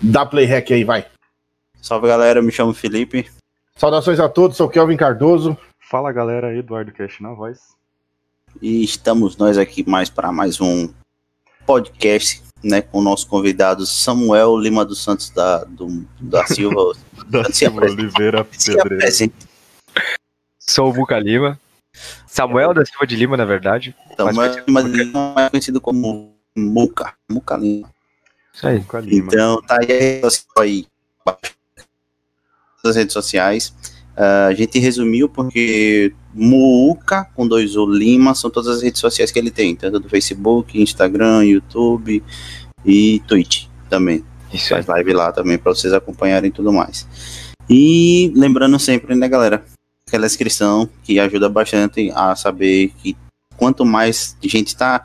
Dá play hack aí, vai. Salve galera, me chamo Felipe. Saudações a todos, sou Kelvin Cardoso. Fala galera, Eduardo Cash na voz. E estamos nós aqui mais para mais um podcast, né, com o nosso convidado Samuel Lima dos Santos da, do, da Silva. da Silva Oliveira Pedreira. Sou o Muca Lima. Samuel da Silva de Lima, na verdade. Samuel Lima de Lima é conhecido como Muca. Muca Lima. Isso aí. Então, tá aí, aí redes sociais. Uh, a gente resumiu porque Muuca, com dois O Lima, são todas as redes sociais que ele tem, tanto do Facebook, Instagram, YouTube e Twitch também. Isso Faz live lá também para vocês acompanharem tudo mais. E lembrando sempre, né, galera, aquela inscrição que ajuda bastante a saber que quanto mais gente está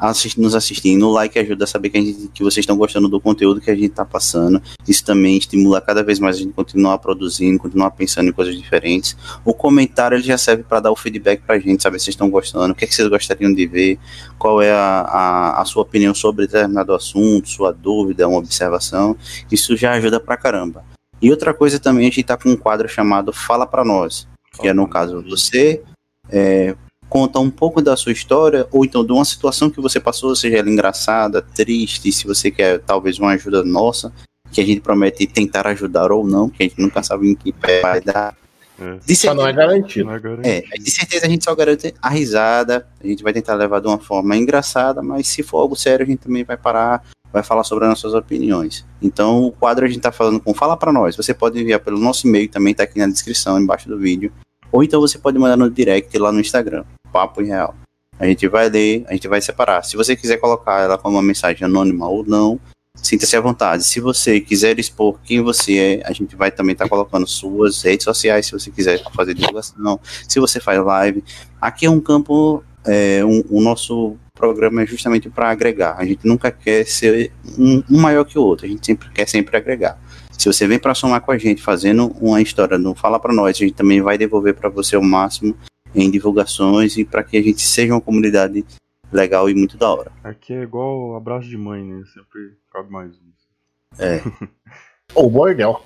assist, nos assistindo. O like ajuda a saber que, a gente, que vocês estão gostando do conteúdo que a gente está passando. Isso também estimula cada vez mais a gente continuar produzindo, continuar pensando em coisas diferentes. O comentário ele já serve para dar o feedback para a gente, saber se vocês estão gostando, o que, é que vocês gostariam de ver, qual é a, a, a, sua opinião sobre determinado assunto, sua dúvida, uma observação. Isso já ajuda pra caramba. E outra coisa também, a gente está com um quadro chamado Fala para Nós, que é no caso você é, conta um pouco da sua história, ou então de uma situação que você passou, seja ela engraçada, triste, se você quer talvez uma ajuda nossa, que a gente promete tentar ajudar ou não, que a gente nunca sabe em que pé vai dar. É. De certeza, só não é garantido. Não é, garantido. é, de certeza a gente só garante a risada, a gente vai tentar levar de uma forma engraçada, mas se for algo sério, a gente também vai parar, vai falar sobre as nossas opiniões. Então, o quadro a gente tá falando com Fala para nós. Você pode enviar pelo nosso e-mail, também tá aqui na descrição, embaixo do vídeo. Ou então você pode mandar no direct lá no Instagram papo em real. A gente vai ler, a gente vai separar. Se você quiser colocar ela como uma mensagem anônima ou não, sinta-se à vontade. Se você quiser expor quem você é, a gente vai também estar tá colocando suas redes sociais, se você quiser fazer divulgação, se você faz live. Aqui é um campo, é, um, o nosso programa é justamente para agregar. A gente nunca quer ser um, um, maior que o outro, a gente sempre quer sempre agregar. Se você vem para somar com a gente, fazendo uma história, não fala para nós, a gente também vai devolver para você o máximo em divulgações e para que a gente seja uma comunidade legal e muito da hora. Aqui é igual abraço de mãe, né? Sempre cabe mais um. É. Ou bordel.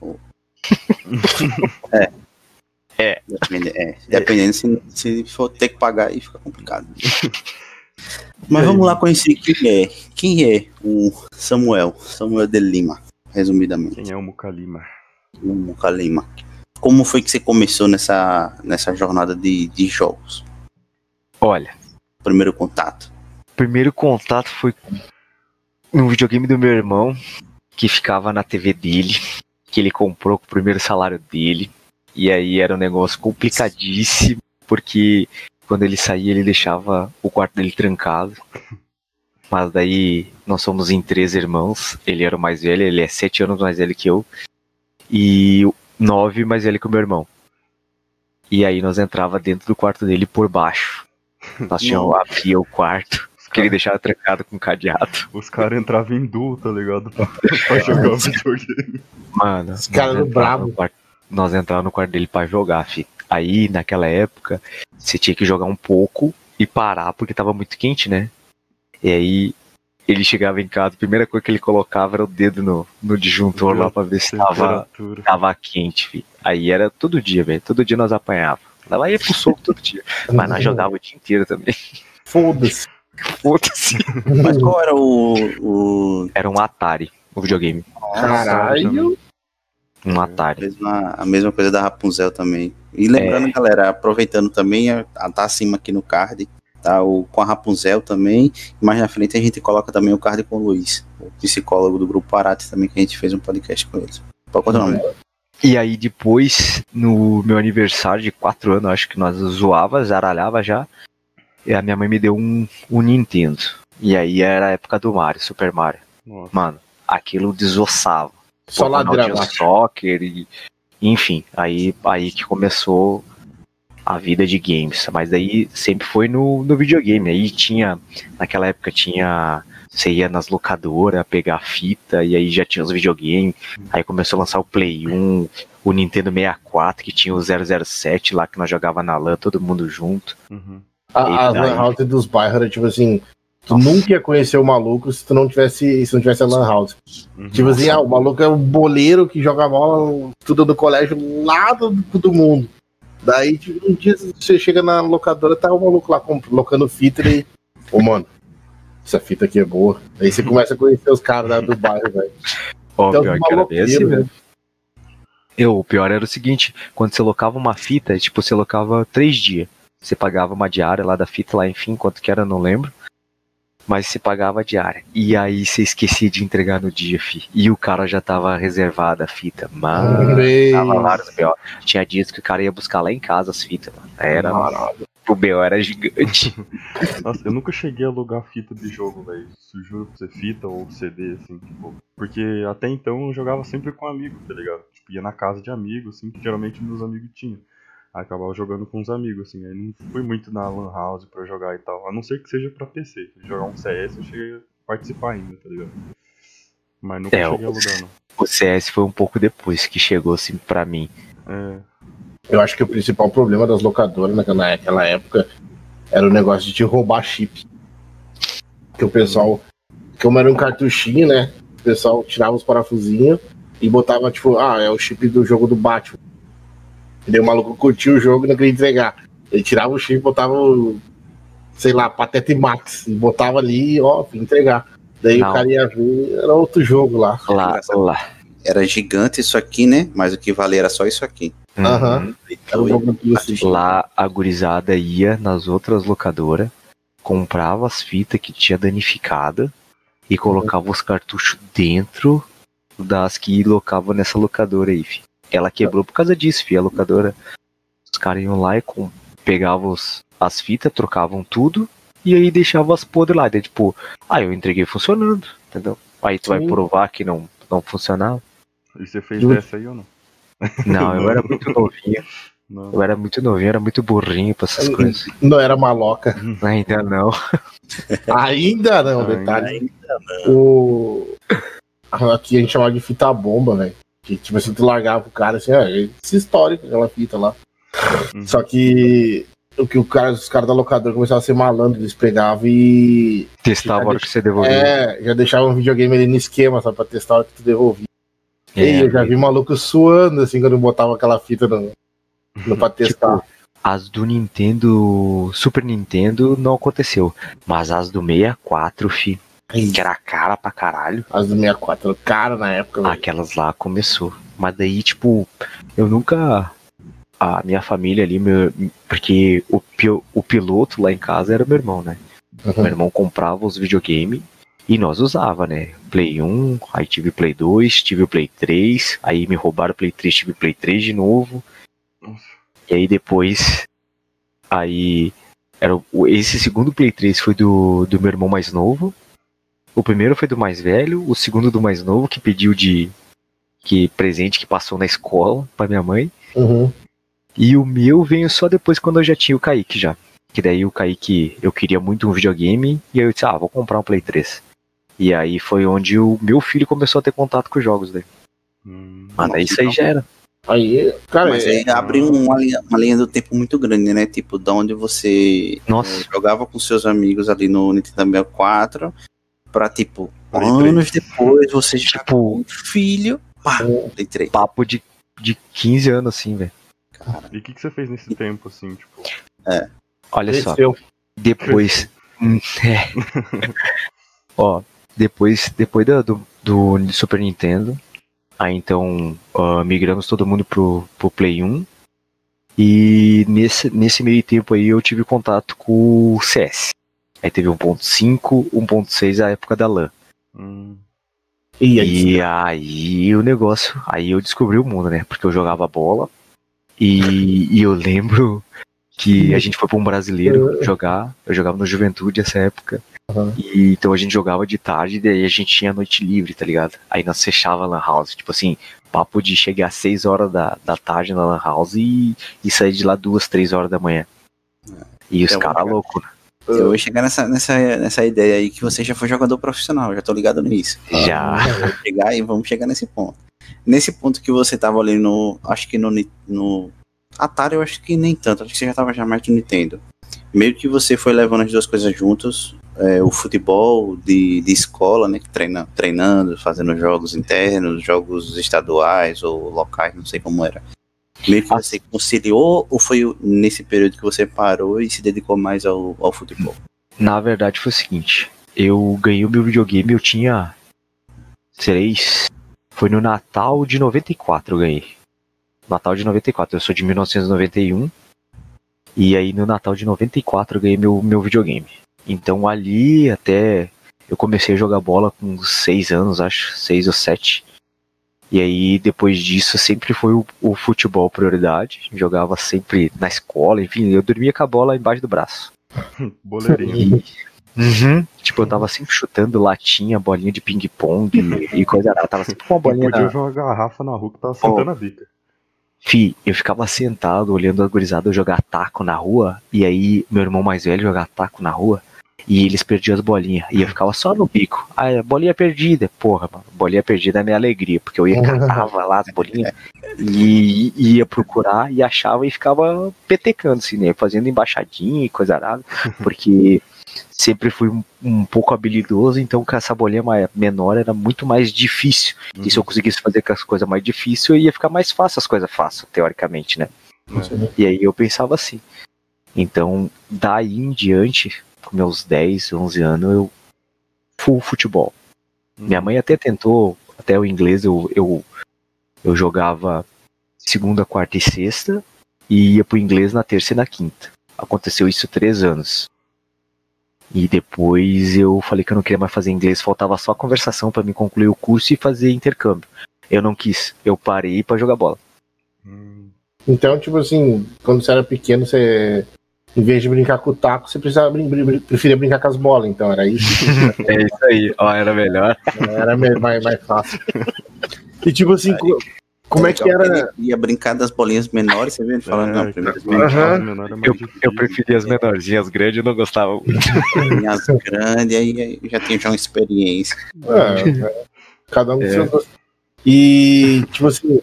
é. É. Depende, é. Dependendo se, se for ter que pagar aí fica complicado. Mas vamos lá conhecer quem é. Quem é o Samuel? Samuel de Lima, resumidamente. Quem é o Mucalima? O Mucalima como foi que você começou nessa, nessa jornada de, de jogos? Olha. Primeiro contato. Primeiro contato foi no videogame do meu irmão, que ficava na TV dele, que ele comprou com o primeiro salário dele. E aí era um negócio complicadíssimo, porque quando ele saía ele deixava o quarto dele trancado. Mas daí nós somos em três irmãos. Ele era o mais velho, ele é sete anos mais velho que eu. E nove mais velho que o meu irmão. E aí nós entrava dentro do quarto dele por baixo. Nós tínhamos abria o quarto. Que ele deixava trancado com cadeado. Os caras entravam em duo, tá ligado? Pra, pra jogar o videogame. Mano, os caras bravos. Nós entrávamos no quarto dele pra jogar, fi. Aí, naquela época, você tinha que jogar um pouco e parar porque tava muito quente, né? E aí ele chegava em casa, a primeira coisa que ele colocava era o dedo no, no disjuntor lá pra ver se tava, tava quente, filho. Aí era todo dia, velho. Todo dia nós apanhava. Lá ia pro soco todo dia. Mas nós jogava o dia inteiro também. Foda-se. Foda-se. Mas qual era o, o. Era um Atari, o videogame. Caralho. Um Atari. A mesma, a mesma coisa da Rapunzel também. E lembrando, é... galera, aproveitando também, tá acima aqui no card, tá? O, com a Rapunzel também. Mais na frente a gente coloca também o card com o Luiz, o psicólogo do grupo Parate também, que a gente fez um podcast com eles. Pode continuar. Uhum. E aí depois, no meu aniversário de 4 anos, acho que nós zoava, zaralhava já. E a minha mãe me deu um, um Nintendo. E aí era a época do Mario, Super Mario. Nossa. Mano, aquilo desossava. Só ladrão. Soccer e. Enfim, aí, aí que começou a vida de games. Mas daí sempre foi no, no videogame. Aí tinha, naquela época tinha. Você ia nas locadoras pegar fita e aí já tinha os videogames. Aí começou a lançar o Play 1, o Nintendo 64, que tinha o 007 lá que nós jogava na LAN, todo mundo junto. Uhum. A, a LAN House dos bairros era tipo assim: Tu nunca ia conhecer o maluco se tu não tivesse, se não tivesse a Lan House. Uhum. Tipo assim, ah, o maluco é um boleiro que joga bola, estuda no colégio lá do, do mundo. Daí, um dia você chega na locadora, tá o maluco lá colocando fita e. Ô, mano, essa fita aqui é boa. Aí você começa a conhecer os caras lá do bairro, velho. Ó, Então, pior que era maloqueiro, velho. Eu, o pior era o seguinte, quando você locava uma fita, tipo, você locava três dias. Você pagava uma diária lá da fita, lá, enfim, quanto que era, não lembro. Mas você pagava diária. E aí você esquecia de entregar no dia, fi. E o cara já tava reservada a fita. Mano, tava vários B.O. Tinha dias que o cara ia buscar lá em casa as fitas, mano. Era, o B.O. era gigante. Nossa, eu nunca cheguei a alugar fita de jogo, velho. Juro pra você, fita ou CD, assim, tipo. Porque até então eu jogava sempre com amigos, tá ligado? Tipo, ia na casa de amigos, assim, que geralmente meus amigos tinham. Acabava jogando com os amigos, assim. Aí não fui muito na Lan House pra jogar e tal. A não ser que seja pra PC. Se jogar um CS, eu cheguei a participar ainda, tá ligado? Mas nunca É, cheguei a o- alugar, não. O CS foi um pouco depois que chegou, assim, pra mim. É, Eu acho que o principal problema das locadoras naquela, naquela época era o negócio de te roubar chip. Que o pessoal, como era um cartuchinho, né? O pessoal tirava os parafusinhos e botava, tipo, ah, é o chip do jogo do Batman. E daí o maluco curtia o jogo e não queria entregar. Ele tirava o chip, botava o, sei lá, Patete Max, e botava ali e, ó, entregar. Daí Não. o cara ia ver, era outro jogo lá. Lá, lá. Era gigante isso aqui, né? Mas o que valia era só isso aqui. Um jogo assim. Lá a gurizada ia nas outras locadoras, comprava as fitas que tinha danificada e colocava os cartuchos dentro das que locavam nessa locadora aí, fi. Ela quebrou por causa disso, fi. A locadora, os caras iam lá e com, pegavam os- as fitas, trocavam tudo e aí deixavam as podres lá. Daí, tipo, ah, eu entreguei funcionando, entendeu? Aí tu vai Sim. provar que não, não funcionava. E você fez Juro. dessa aí ou não? Não, eu era muito novinho. Não. Eu era muito novinho, era muito burrinho pra essas coisas. Não era maloca. Ainda não. Ainda não, Ainda detalhe. O... Aqui a gente chamava de fita bomba, velho. Que tipo assim, tu largava o cara assim, ah, esse histórico, aquela fita lá. Uhum. Só que o que o cara, os caras da locadora começavam a ser malandro, eles pegavam e. Testava a hora que você devolveu. É, já deixavam um videogame ali no esquema, só pra testar a hora que tu devolvia. É, e eu já vi maluco suando assim quando botava aquela fita no, no pra testar. As do Nintendo, Super Nintendo, não aconteceu. Mas as do 64, fi, que era cara pra caralho, As do 64, era cara na época, velho. aquelas lá começou. Mas daí, tipo, eu nunca. A minha família ali, meu, porque o, o piloto lá em casa era meu irmão, né? Meu Uhum. irmão comprava os videogames e nós usava, né? Play 1, aí tive Play 2, tive o Play 3, aí me roubaram Play 3, tive Play 3 de novo. E aí depois. Aí. Era esse segundo Play 3 foi do, do meu irmão mais novo. O primeiro foi do mais velho, o segundo do mais novo, que pediu de. Que presente que passou na escola pra minha mãe. Uhum. E o meu veio só depois quando eu já tinha o Kaique já. Que daí o Kaique, eu queria muito um videogame, e aí eu disse, ah, vou comprar um Play 3. E aí foi onde o meu filho começou a ter contato com os jogos daí. Hum, Mano, aí isso aí já era. Aí, cara, Mas é- aí abre uma linha, uma linha do tempo muito grande, né? Tipo, da onde você Nossa. eh, jogava com seus amigos ali no Nintendo 64, pra tipo, Play anos depois você já Tipo, com filho, pá, Play 3. papo de, de 15 anos assim, velho. E o que, que você fez nesse tempo, assim, tipo? Olha só. cresceu. Depois. É. Ó, depois, depois do, do, do Super Nintendo, aí então ah, migramos todo mundo pro, pro Play 1. E nesse, nesse meio tempo aí eu tive contato com o CS. Aí teve 1.5, 1.6 a época da LAN. Hum, E aí, E aí o negócio, aí eu descobri o mundo, né? Porque eu jogava bola e, e eu lembro que a gente foi pra um brasileiro jogar, eu jogava no Juventude essa época. Uhum. E então a gente jogava de tarde e daí a gente tinha noite livre, tá ligado? Aí nós fechava a lan house, tipo assim, papo de chegar às 6 horas da, da tarde na lan house e, e sair de lá duas, três horas da manhã. E os É, caras cara. loucos, né? Eu vou chegar nessa, nessa, nessa ideia aí que você já foi jogador profissional, já tô ligado nisso. Já. Vamos chegar e vamos chegar nesse ponto. Nesse ponto que você tava ali no. Acho que no, no Atari, eu acho que nem tanto. Acho que você já tava já mais no Nintendo. Meio que você foi levando as duas coisas juntos. é, o futebol de, de escola, né? Treina, treinando, fazendo jogos internos, jogos estaduais ou locais, não sei como era. Meio que você conciliou ou foi nesse período que você parou e se dedicou mais ao, ao futebol? Na verdade foi o seguinte, eu ganhei o meu videogame, eu tinha três. Foi no Natal de 94 eu ganhei. Natal de 94, eu sou de 1991. E aí no Natal de 94 eu ganhei meu, meu videogame. Então ali até eu comecei a jogar bola com seis anos, acho, seis ou sete. E aí depois disso sempre foi o, o futebol prioridade. Jogava sempre na escola, enfim, eu dormia com a bola embaixo do braço. Boleirinho. Uhum. Tipo, eu tava sempre chutando latinha, bolinha de ping-pong e, e coisa lá. Tava sempre com uma Eu bolinha podia na... jogar garrafa na rua que tava sentando a bica. Fi, eu ficava sentado olhando a gurizada jogar taco na rua, e aí meu irmão mais velho jogar taco na rua, e eles perdiam as bolinhas, e eu ficava só no bico. Ah, bolinha perdida. Porra, mano, bolinha perdida é minha alegria, porque eu ia catava lá as bolinhas e, e ia procurar e achava e ficava petecando, assim, né? Fazendo embaixadinha e coisa arada, porque sempre fui um, um pouco habilidoso, então com essa bolinha menor era muito mais difícil. E se eu conseguisse fazer com as coisas mais difíceis, ia ficar mais fácil as coisas fáceis, teoricamente, né? E aí eu pensava assim. Então, daí em diante, com meus 10, 11 anos, eu full futebol. Minha mãe até tentou, até o inglês eu, eu, eu jogava segunda, quarta e sexta e ia pro inglês na terça e na quinta. Aconteceu isso três anos. E depois eu falei que eu não queria mais fazer inglês, faltava só a conversação para me concluir o curso e fazer intercâmbio. Eu não quis, eu parei para jogar bola. Hum, Então, tipo assim, quando você era pequeno, você. Em vez de brincar com o taco, você precisava brin brin preferia brincar com as bolas, então era isso. É isso aí, ó, era melhor. Era mais, mais fácil. E tipo assim, co- como é que Então, era. Ele ia brincar das bolinhas menores, você viu? ele Falando, é, não, primeiro menores é Eu, eu preferia as menorzinhas, as grandes eu não gostava muito. as grandes, aí, aí já tinha já uma experiência. É, é, cada um com É. seu gosto. E, tipo assim,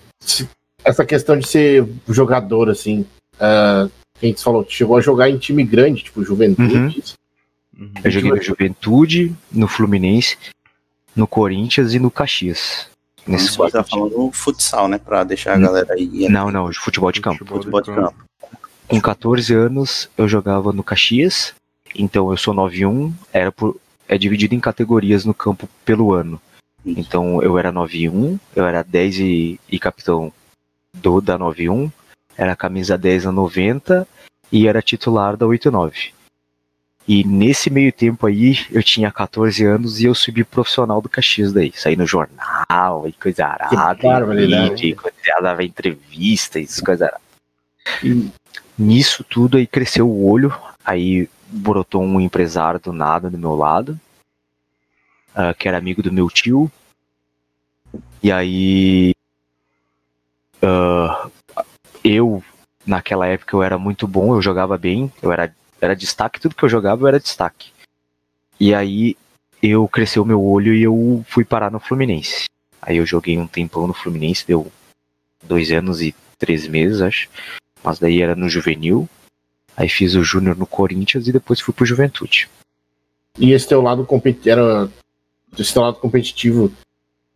essa questão de ser jogador, assim. que a gente falou, chegou a jogar em time grande, tipo Juventude. Uhum. Uhum. Eu joguei no Juventude, no Fluminense, no Corinthians e no Caxias. Nesses Isso você tá falando no futsal, né? Pra deixar a Hum. galera aí. Não, não, de futebol de campo. Futebol de campo. Com 14 anos eu jogava no Caxias, então eu sou 9-1, era por, é dividido em categorias no campo pelo ano. Isso. Então eu era 9-1, eu era 10 e, e capitão do da 9-1, era camisa 10 na 90 e era titular da 89. E nesse meio tempo aí, eu tinha 14 anos e eu subi profissional do Caxias daí. Saí no jornal e coisa arada. E, coisa, dava entrevista e coisa arada. E nisso tudo aí cresceu o olho, aí brotou um empresário do nada do meu lado, ah, que era amigo do meu tio. E aí ah, eu naquela época eu era muito bom, eu jogava bem, eu era, era destaque, tudo que eu jogava eu era destaque. E aí eu cresceu meu olho e eu fui parar no Fluminense. Aí eu joguei um tempão no Fluminense, deu dois anos e três meses, acho. Mas daí era no juvenil. Aí fiz o júnior no Corinthians e depois fui pro Juventude. E esse teu lado era esse teu lado competitivo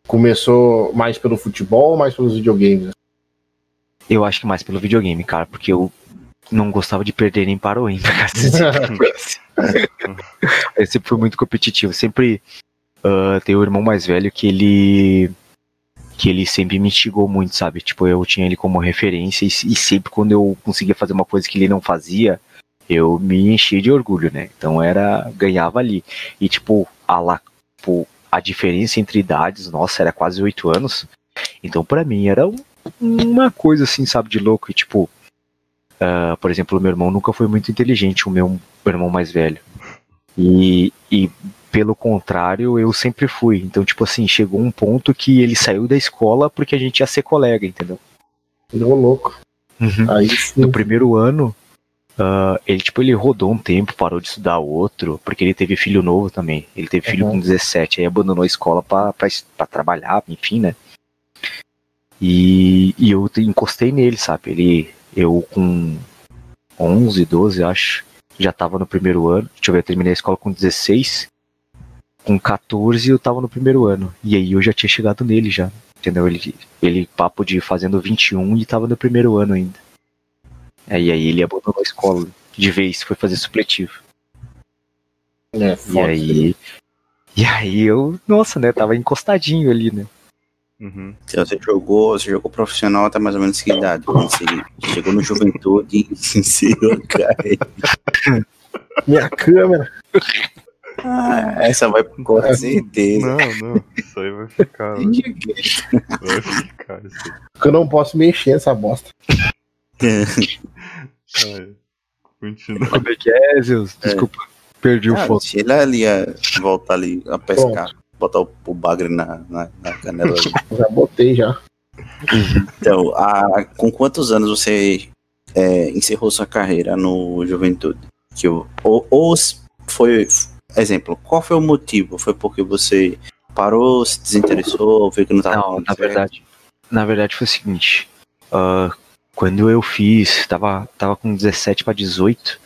começou mais pelo futebol ou mais pelos videogames? Eu acho que mais pelo videogame, cara, porque eu não gostava de perder nem para o ímpar. eu sempre fui muito competitivo. Sempre ah, tem o irmão mais velho que ele que ele sempre me instigou muito, sabe? Tipo, eu tinha ele como referência e, e sempre quando eu conseguia fazer uma coisa que ele não fazia, eu me enchia de orgulho, né? Então era ganhava ali. E tipo, a lá, tipo, a diferença entre idades, nossa, era quase oito anos. Então pra mim era um- uma coisa assim, sabe, de louco. E tipo, ah, por exemplo, meu irmão nunca foi muito inteligente, o meu irmão mais velho. E, e pelo contrário, eu sempre fui. Então, tipo assim, chegou um ponto que ele saiu da escola porque a gente ia ser colega, entendeu? Deu louco. Aí sim. No primeiro ano, ah, ele tipo ele rodou um tempo, parou de estudar outro, porque ele teve filho novo também. Ele teve filho Uhum. com 17, aí abandonou a escola pra trabalhar, enfim, né? E, e eu te- encostei nele, sabe? Ele, eu com 11, 12, acho, já tava no primeiro ano. Deixa eu ver, eu terminei a escola com 16. Com 14 eu tava no primeiro ano. E aí eu já tinha chegado nele já. Entendeu? Ele, ele papo de fazendo 21 e tava no primeiro ano ainda. Aí, aí ele abandonou a escola de vez, foi fazer supletivo. É, E aí. E aí eu, nossa, né? Tava encostadinho ali, né? Uhum. Então, você jogou, você jogou profissional até mais ou menos que idade? Você chegou no juventude e iniciou a carreira. Minha câmera. Ah, essa vai com certeza. Não, não. Isso aí vai ficar. velho. Vai ficar isso aí. Porque eu não posso mexer essa bosta. Ai, Continua. Como é que é, Zeus? Desculpa, perdi o Ah, foco. se ele ali a voltar ali a pescar, botar o, o bagre na, na, na canela ali. Já botei já. Então, a, com quantos anos você é, encerrou sua carreira no Juventude? Que o, ou, ou foi, exemplo, qual foi o motivo? Foi porque você parou, se desinteressou, viu que não estava Não, na verdade, na verdade foi o seguinte. ah, quando eu fiz, tava, tava com 17 para 18,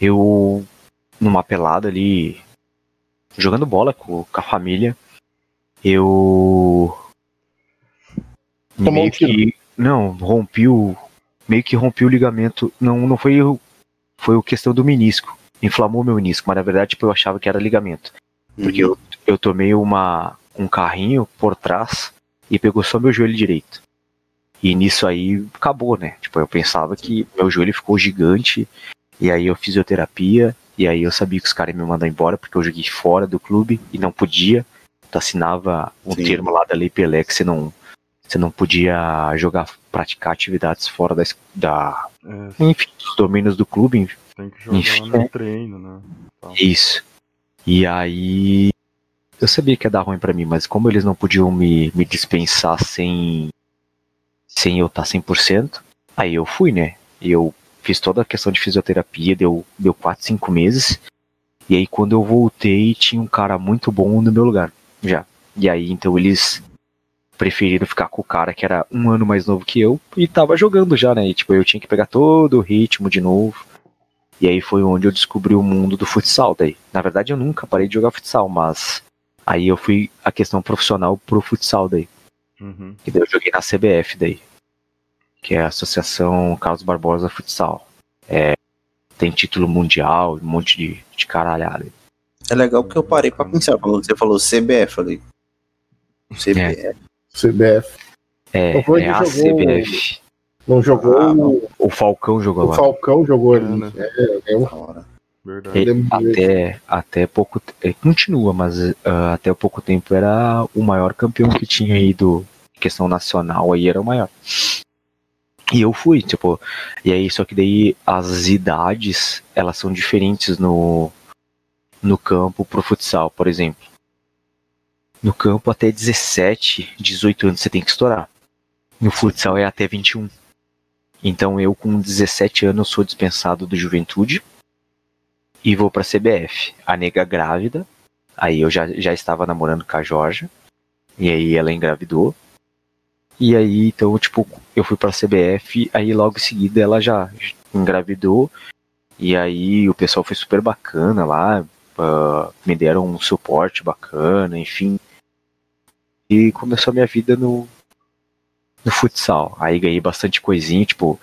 eu numa pelada ali, jogando bola com, com a família, eu Tomou um meio tiro. que não rompi o meio que rompi o ligamento. Não, não foi foi o questão do menisco. Inflamou meu menisco, mas na verdade tipo, eu achava que era ligamento. Porque eu, eu tomei uma, um carrinho por trás e pegou só meu joelho direito. E nisso aí acabou, né? Tipo, eu pensava que meu joelho ficou gigante. E aí eu fisioterapia. E aí eu sabia que os caras iam me mandar embora porque eu joguei fora do clube e não podia. Tu assinava um Sim. termo lá da Lei Pelé que você não, você não podia jogar, praticar atividades fora da, da É, enfim, dos domínios do clube. tem que jogar Enfim, no treino, né? Isso. E aí. Eu sabia que ia dar ruim pra mim, mas como eles não podiam me, me dispensar sem. sem eu estar 100%, aí eu fui, né? E eu fiz toda a questão de fisioterapia, deu, deu 4, 5 meses. E aí quando eu voltei, tinha um cara muito bom no meu lugar, já. E aí então eles preferiram ficar com o cara que era um ano mais novo que eu e tava jogando já, né? E tipo, eu tinha que pegar todo o ritmo de novo. E aí foi onde eu descobri o mundo do futsal daí. Na verdade eu nunca parei de jogar futsal, mas aí eu fui a questão profissional pro futsal daí. Uhum. E daí eu joguei na CBF daí. Que é a Associação Carlos Barbosa Futsal. É, tem título mundial, um monte de, de caralhada. É legal porque eu parei pra pensar. Quando você falou CBF ali. CBF. CBF. É, Então é a que jogou- CBF. Não jogou. Ah, o- O Falcão jogou o lá. Falcão jogou É, ali. né? É, é um-. Verdade. Direito. até, até pouco é, continua, mas ah, até pouco tempo era o maior campeão que tinha aí do questão nacional aí era o maior. E eu fui, tipo, e aí só que daí as idades, elas são diferentes no no campo pro futsal, por exemplo. No campo até 17, 18 anos você tem que estourar. No futsal é até 21. Então eu com 17 anos sou dispensado do Juventude e vou pra CBF. A nega grávida, aí eu já, já estava namorando com a Jorge, e aí ela engravidou. E aí, então, tipo, eu fui pra CBF, aí logo em seguida ela já engravidou, e aí o pessoal foi super bacana lá, ah, me deram um suporte bacana, enfim. E começou a minha vida no, no futsal. Aí ganhei bastante coisinha, tipo,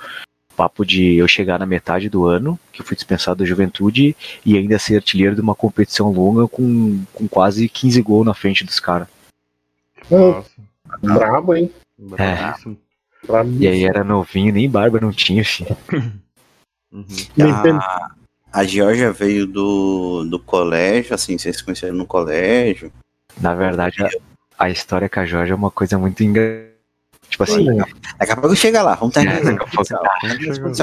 papo de eu chegar na metade do ano, que eu fui dispensado da juventude, e ainda ser artilheiro de uma competição longa com, com quase 15 gols na frente dos caras. Nossa, Brabo, hein? Bravíssimo. Brabo. E aí era novinho, nem barba não tinha, filho. Uhum. A, a Georgia veio do, do colégio, assim, vocês se conheceram no colégio. Na verdade, a, a história com a Jorge é uma coisa muito engraçada. Tipo assim, Olha, Daqui a pouco chega lá, vamos terminar. É, daqui a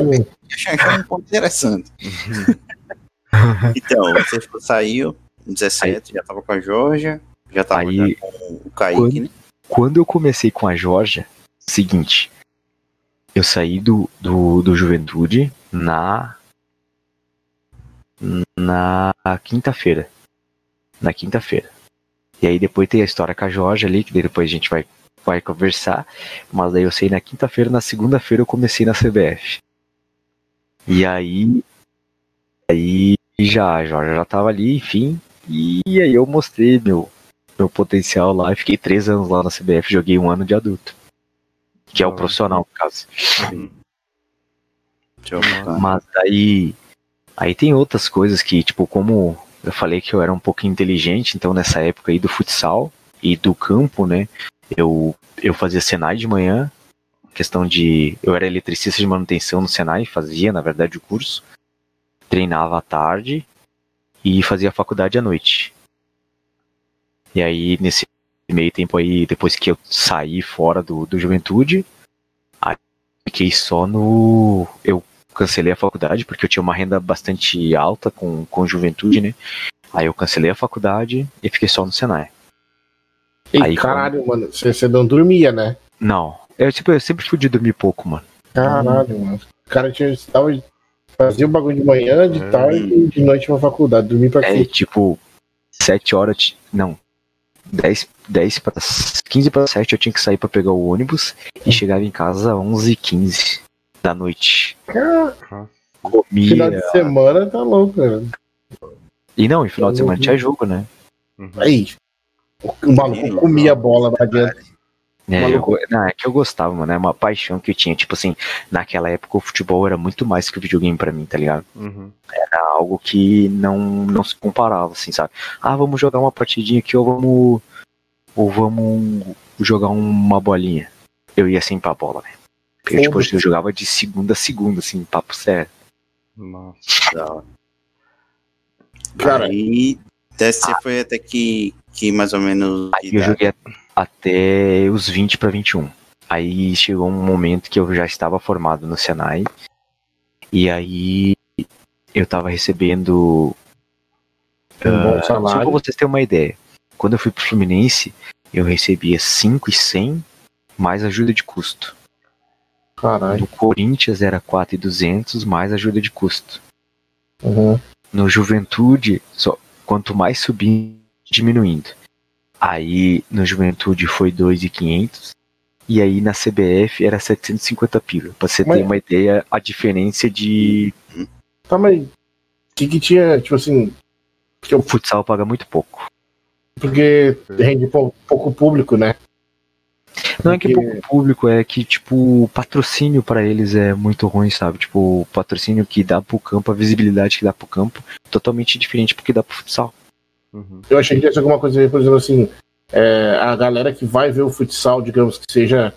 pouco- achei um ponto interessante. Então, você saiu, 17, já tava com a Georgia, já tava Aí, com o Kaique, quando- né? Quando eu comecei com a Georgia, seguinte, eu saí do, do, do Juventude na na quinta-feira. Na quinta-feira. E aí depois tem a história com a Georgia ali, que depois a gente vai, vai conversar. Mas daí eu saí na quinta-feira, na segunda-feira eu comecei na CBF. E aí aí já, já, já tava ali, enfim. E aí eu mostrei meu, meu potencial lá e fiquei três anos lá na CBF, joguei um ano de adulto. Que é o profissional, no caso. Uhum. Mas aí, aí tem outras coisas que, tipo, como eu falei que eu era um pouco inteligente, então nessa época aí do futsal e do campo, né? Eu, eu fazia Senai de manhã, questão de. Eu era eletricista de manutenção no Senai, fazia, na verdade, o curso. Treinava à tarde e fazia faculdade à noite. E aí, nesse meio tempo aí, depois que eu saí fora do, do juventude, aí fiquei só no. Eu cancelei a faculdade porque eu tinha uma renda bastante alta com, com juventude, né? Aí eu cancelei a faculdade e fiquei só no Senai. Ei, Aí, caralho, mano, você, você não dormia, né? Não, eu, tipo, eu sempre fui de dormir pouco, mano. Caralho, mano. O cara tinha, tava, fazia o bagulho de manhã, de É. tarde e de noite pra faculdade. Dormir pra É quê? tipo, 7 horas, não, 10, 10 para 15 para 7 eu tinha que sair pra pegar o ônibus e chegava em casa às 11 15 da noite. Cara, Cara, Comia. final de semana tá louco, cara. E não, em final de semana tinha jogo, né? uhum. Aí, o, maluco comia a bola lá dentro. É, eu, não, é que eu gostava, mano. É uma paixão que eu tinha. Tipo assim, naquela época o futebol era muito mais que o videogame pra mim, tá ligado? Uhum. Era algo que não, não se comparava, assim, sabe? Ah, vamos jogar uma partidinha aqui ou vamos. Ou vamos jogar uma bolinha. Eu ia assim pra bola, velho. Porque, tipo, eu jogava de segunda a segunda, assim, papo sério. Nossa. Cara, Aí, você foi até que, que mais ou menos. Aí eu joguei até os 20 pra 21. Aí chegou um momento que eu já estava formado no Senai. E aí eu tava recebendo. um bom ah, Só pra vocês terem uma ideia. Quando eu fui pro Fluminense, eu recebia 5,100 mais ajuda de custo. Caralho. No Corinthians era 4,200 mais ajuda de custo. Uhum. No Juventude, só, quanto mais subir, diminuindo. Aí no Juventude foi 2,500 e aí na CBF era 750 pila. Pra você Mas- ter uma ideia, a diferença de Tá, mas o que que tinha, tipo assim, que o futsal paga muito pouco. porque rende pou- pouco público, né? Não é que Porque- pouco público, é que tipo o patrocínio pra eles é muito ruim, sabe? Tipo, o patrocínio que dá pro campo, a visibilidade que dá pro campo, totalmente diferente porque dá pro futsal. Uhum. Eu achei que ia ser alguma coisa, por exemplo, assim, é, a galera que vai ver o futsal, digamos que seja,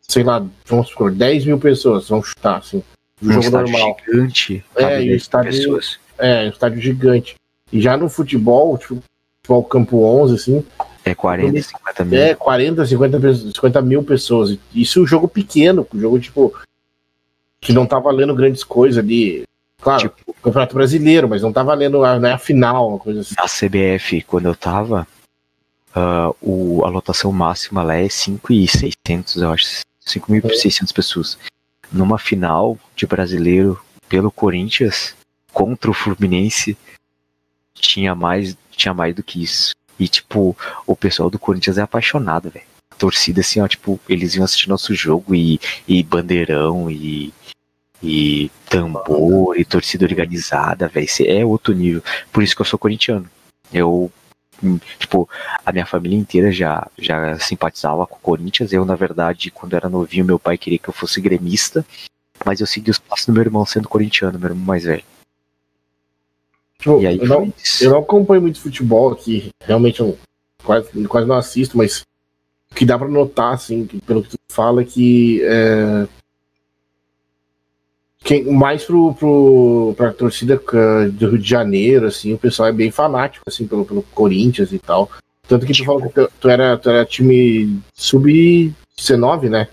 sei lá, vamos supor, 10 mil pessoas, vamos chutar, assim, do Um jogo estádio normal. gigante, É, e o 10 estádio- pessoas. É, um estádio gigante. E já no futebol, tipo, futebol campo 11, assim, É 40, 50 mil. é 40, 50, pessoas- 50 mil pessoas. Isso é um jogo pequeno, um jogo, tipo, que não tá valendo grandes coisas ali. Claro, Tipo, Campeonato Brasileiro, mas não tá valendo a, não é a final, uma coisa assim. na CBF, quando eu tava, ah, o, a lotação máxima lá é 5.600, eu acho. 5.600 pessoas. Numa final de brasileiro pelo Corinthians contra o Fluminense, tinha mais, tinha mais do que isso. E, tipo, o pessoal do Corinthians é apaixonado, velho. A torcida, assim, ó, tipo, eles iam assistir nosso jogo e, e bandeirão e, e tambor e torcida organizada, velho. É outro nível. Por isso que eu sou corintiano. Eu, tipo, a minha família inteira já, já simpatizava com o Corinthians. Eu, na verdade, quando era novinho, meu pai queria que eu fosse gremista. Mas eu segui os passos do meu irmão sendo corintiano, meu irmão mais velho. Tipo, E aí eu, não, eu não acompanho muito futebol aqui, realmente eu quase, quase não assisto, mas o que dá pra notar, assim, pelo que tu fala, é que é, quem, mais pro, pro, pra torcida ca- do Rio de Janeiro, assim, o pessoal é bem fanático, assim, pelo, pelo Corinthians e tal. Tanto que tu falou que tu, tu era, tu era time sub-19, né?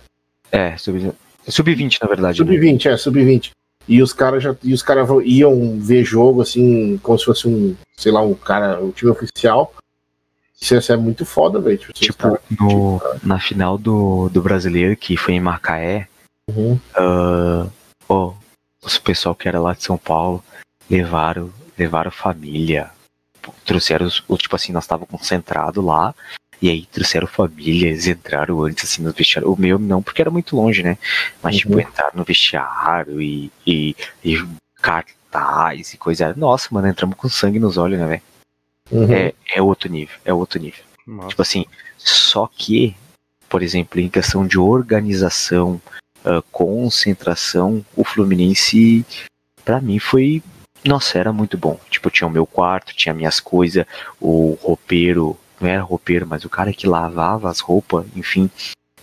É, sub- sub-20, na verdade. né? Sub-20, é, sub-20. E os caras já e os caras iam ver jogo assim, como se fosse um, sei lá, um cara, um time oficial. Isso, isso é muito foda, velho. Tipo, Tipo, caras- no, na final do, do brasileiro, que foi em Macaé, Uhum. ah, ó, os pessoal que era lá de São Paulo levaram, levaram família. Trouxeram, os, o- tipo assim, nós tava concentrado lá. E aí trouxeram família, eles entraram antes assim no vestiário. O meu não, porque era muito longe, né? Mas tipo, Uhum. entraram no vestiário e, e, e car- cartaz e coisa. Nossa, mano, entramos com sangue nos olhos, né, velho? Uhum. É, é outro nível, é outro nível. Massa. Tipo assim, só que, por exemplo, em questão de organização, ah, concentração, o Fluminense, pra mim, foi. Nossa, era muito bom. Tipo, tinha o meu quarto, tinha minhas coisas, o roupeiro, não era roupeiro, mas o cara que lavava as roupas, enfim,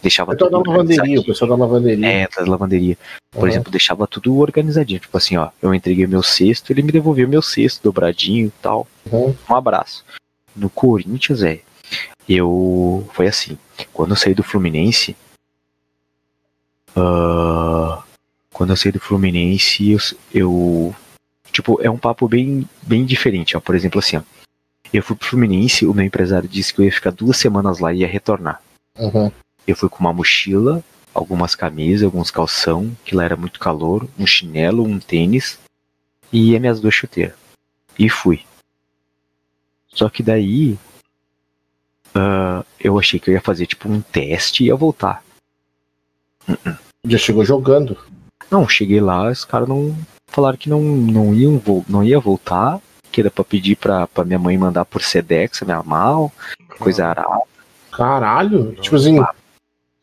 deixava O pessoal da tudo lavanderia, o pessoal da lavanderia. É, da lavanderia. Por Uhum. exemplo, deixava tudo organizadinho. Tipo assim, ó, eu entreguei meu cesto, ele me devolveu meu cesto, dobradinho e tal. Uhum. Um abraço. No Corinthians, é. Eu. Foi assim. Quando eu saí do Fluminense. Ah, quando eu saí do Fluminense, eu, eu- Tipo, é um papo bem, bem diferente, ó. Por exemplo, assim, ó. Eu fui pro Fluminense, o meu empresário disse que eu ia ficar duas semanas lá e ia retornar. Uhum. Eu fui com uma mochila, algumas camisas, alguns calção, que lá era muito calor, um chinelo, um tênis e as minhas duas chuteiras. E fui. Só que daí ah, eu achei que eu ia fazer tipo um teste e ia voltar. Já chegou jogando. Não, cheguei lá, os caras não falaram que não, não iam não ia voltar, que era pra pedir pra, pra minha mãe mandar por Sedex, minha mal, coisa arada. Caralho. Tipo assim,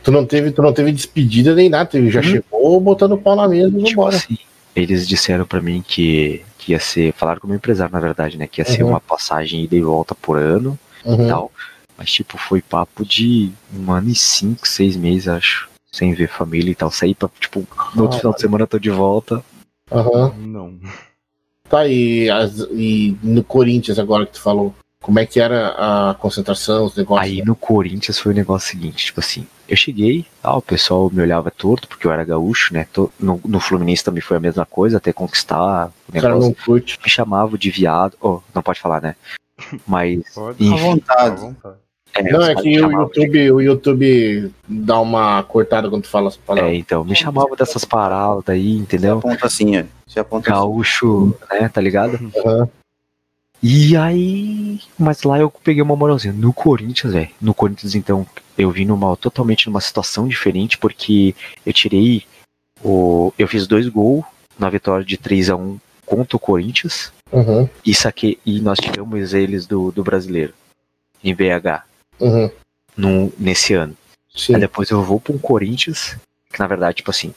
tu não teve, tu não teve despedida nem nada. Tu já Uhum. chegou botando o pau na mesa e Tipo vambora. assim, eles disseram pra mim que, que ia ser, falaram com o meu empresário, na verdade, né? Que ia ser Uhum. uma passagem ida e volta por ano e Uhum. tal. Mas, tipo, foi papo de um ano e cinco, seis meses, acho. Sem ver família e tal. Saí pra, tipo, no outro final de semana eu tô de volta. Aham. Não. Tá, e, as- e no Corinthians agora que tu falou, como é que era a concentração, os negócios? Aí no Corinthians foi o negócio seguinte, tipo assim, eu cheguei, ah, o pessoal me olhava torto, porque eu era gaúcho, né? Tô- no, no Fluminense também foi a mesma coisa, até conquistar o o cara negócio. não curte. Me chamavam de viado. Oh, não pode falar, né? Mas. Pode. Enfim. À vontade. À vontade. É, Não, é que o chamavam de- YouTube, o YouTube dá uma cortada quando tu fala as É, palavras. então, me chamavam dessas paradas aí, Você entendeu? aponta assim, ó. Você aponta assim. Gaúcho, né, tá ligado? Aham. E aí. Mas lá eu peguei uma moralzinha. No Corinthians, velho. No Corinthians, então, eu vim numa, totalmente numa situação diferente, porque eu tirei o. Eu fiz dois gols na vitória de 3 a 1 contra o Corinthians. Uhum. E saquei. E nós tiramos eles do, do brasileiro. Em BH. Uhum. No, nesse ano. Sim. Aí depois eu vou pra um Corinthians, que na verdade, tipo assim.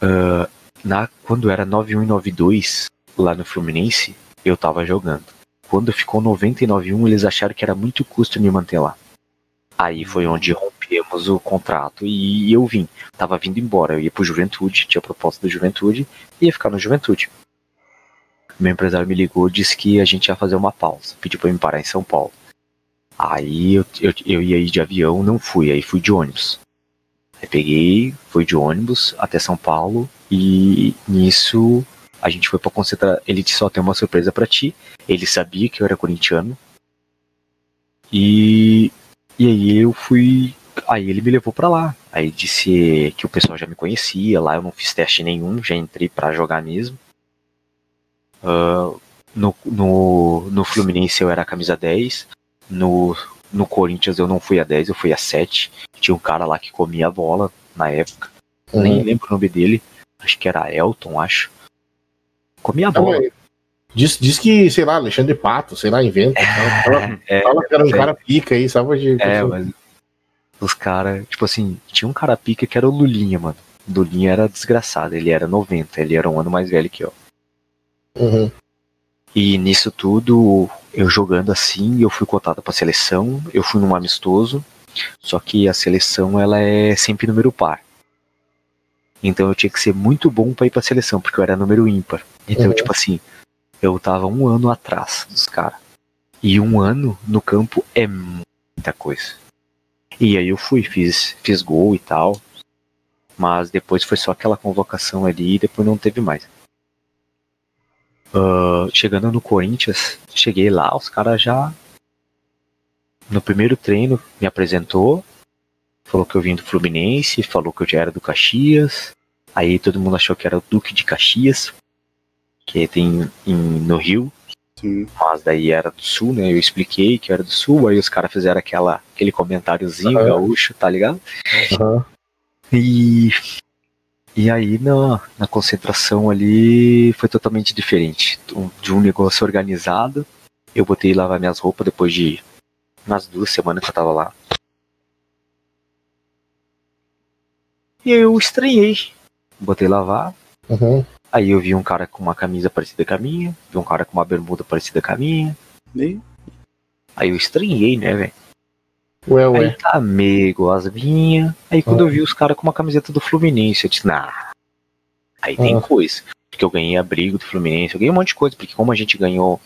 ah, na, quando era 91 e 92, lá no Fluminense, eu tava jogando. Quando ficou 99 eles acharam que era muito custo me manter lá. Aí foi onde rompemos o contrato e eu vim. Tava vindo embora. Eu ia pro Juventude, tinha proposta do Juventude, ia ficar no Juventude. Meu empresário me ligou, disse que a gente ia fazer uma pausa. Pediu pra eu me parar em São Paulo. Aí eu, eu, eu ia ir de avião, não fui, aí fui de ônibus. Aí peguei, fui de ônibus até São Paulo e nisso a gente foi pra concentrar. Ele disse: Só tem uma surpresa pra ti. Ele sabia que eu era corintiano. E, e aí eu fui. Aí ele me levou pra lá. Aí disse que o pessoal já me conhecia. Lá eu não fiz teste nenhum, já entrei pra jogar mesmo. Ah, no, no, no Fluminense eu era camisa 10. No, no Corinthians eu não fui a 10, eu fui a 7. Tinha um cara lá que comia a bola na época. Uhum. Nem lembro o nome dele. Acho que era Elton, acho. Comia a bola. mas Diz, diz que, sei lá, Alexandre Pato, sei lá, inventa. Fala, fala- É, fala que era um é. cara pica aí, sabe? De, É, mas os caras, tipo assim, tinha um cara pica que era o Lulinha, mano. O Lulinha era desgraçado, ele era 90, ele era um ano mais velho que eu. Uhum. E nisso tudo, eu jogando assim, eu fui cotado pra seleção, eu fui num amistoso, só que a seleção ela é sempre número par. Então eu tinha que ser muito bom pra ir pra seleção, porque eu era número ímpar. Então, Uhum. tipo assim, eu tava um ano atrás dos caras. E um ano no campo é muita coisa. E aí eu fui, fiz, fiz gol e tal. Mas depois foi só aquela convocação ali e depois não teve mais. Ah, chegando no Corinthians, cheguei lá, os caras já. No primeiro treino me apresentou, falou que eu vim do Fluminense, falou que eu já era do Caxias. Aí todo mundo achou que era o Duque de Caxias, que tem em, no Rio, Sim. mas daí era do Sul, né? Eu expliquei que eu era do Sul, aí os caras fizeram aquela, aquele comentáriozinho Aham. gaúcho, tá ligado? Aham. E, E aí na, na concentração ali foi totalmente diferente. De um negócio organizado, eu botei lavar minhas roupas depois de umas duas semanas que eu tava lá. E eu estranhei. Botei lavar. Uhum. Aí eu vi um cara com uma camisa parecida com a minha, vi um cara com uma bermuda parecida com a minha. E Aí eu estranhei, né, velho? Ué, Aí ué. meio igual as minhas. Aí quando Ah. eu vi os caras com uma camiseta do Fluminense, eu disse, nah. Aí tem Ah. coisa. Porque eu ganhei abrigo do Fluminense, eu ganhei um monte de coisa, porque como a gente ganhou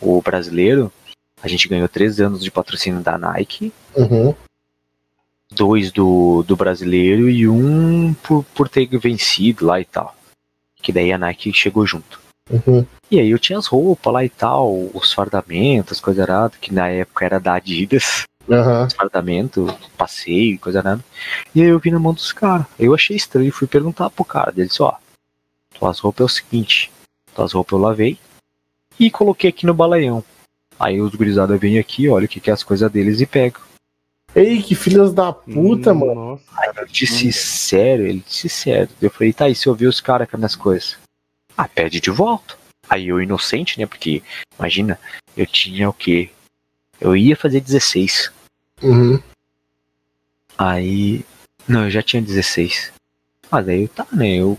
o brasileiro, a gente ganhou três anos de patrocínio da Nike, Uhum. dois do, do brasileiro e um por, por ter vencido lá e tal. Que daí a Nike chegou junto. Uhum. E aí eu tinha as roupas lá e tal, os fardamentos, as coisas aradas, que na época era da Adidas. Aham. fardamento, passeio, coisa nada. E aí eu vi na mão dos caras. Eu achei estranho, fui perguntar pro cara. Ele disse, ó, tuas roupas é o seguinte, tuas roupas eu lavei e coloquei aqui no balaião. Aí os gurizadas vêm aqui, olha o que, que é as coisas deles e pegam. Ei, que filhos da puta, mano. Nossa, Aí eu disse sério, ele disse sério. Eu falei, tá, e se eu ver os caras com as minhas coisas? Ah, pede de volta. Aí eu inocente, né? Porque, imagina, eu tinha o quê? Eu ia fazer 16. Uhum. Aí. Não, eu já tinha 16. Mas aí tá, né? Eu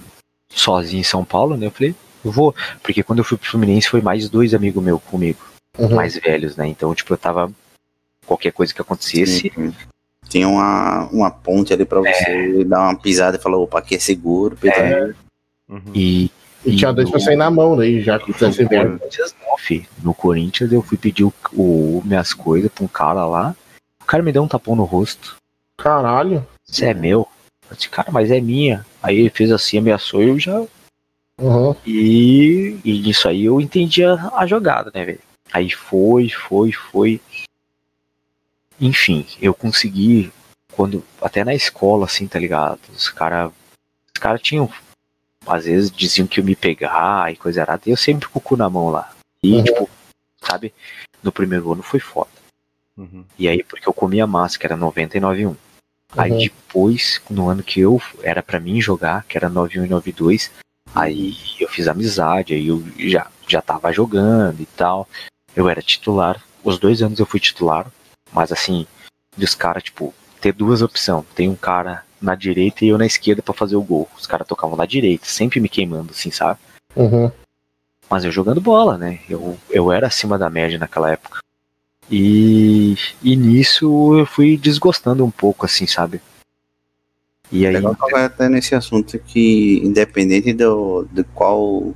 sozinho em São Paulo, né? Eu falei, eu vou. Porque quando eu fui pro Fluminense foi mais dois amigos meus comigo, Uhum. mais velhos, né? Então, tipo, eu tava. Qualquer coisa que acontecesse. Tinha uma, uma ponte ali pra É. você dar uma pisada e falar, opa, aqui é seguro. Pedro. uhum. E. E tinha dois pra sair na mão daí, já que merda. Corinthians não, fi. No Corinthians eu fui pedir o, o- minhas coisas pra um cara lá. O cara me deu um tapão no rosto. Caralho. Isso é meu. Eu disse, cara, mas é minha. Aí ele fez assim, ameaçou e eu já Uhum. E, e nisso aí eu entendi a, a jogada, né, velho? Aí foi, foi, foi. Enfim, eu consegui, quando. Até na escola, assim, tá ligado? Os caras. Os caras tinham. Às vezes diziam que eu me pegar e coisa errada. E eu sempre com o cu na mão lá. E, Uhum. tipo, sabe? No primeiro ano foi foda. Uhum. E aí, porque eu comia massa, que era 99,1. Aí Uhum. depois, no ano que eu era pra mim jogar, que era 91 e 92, aí eu fiz amizade, aí eu já, já tava jogando e tal. Eu era titular. Os dois anos eu fui titular, mas assim, dos caras, tipo, ter duas opções. Tem um cara na direita e eu na esquerda pra fazer o gol. Os caras tocavam na direita, sempre me queimando, assim, sabe? Uhum. Mas eu jogando bola, né? Eu, eu era acima da média naquela época. E, e nisso eu fui desgostando um pouco, assim, sabe? E aí. Legal tocar até nesse assunto que, independente do, de qual,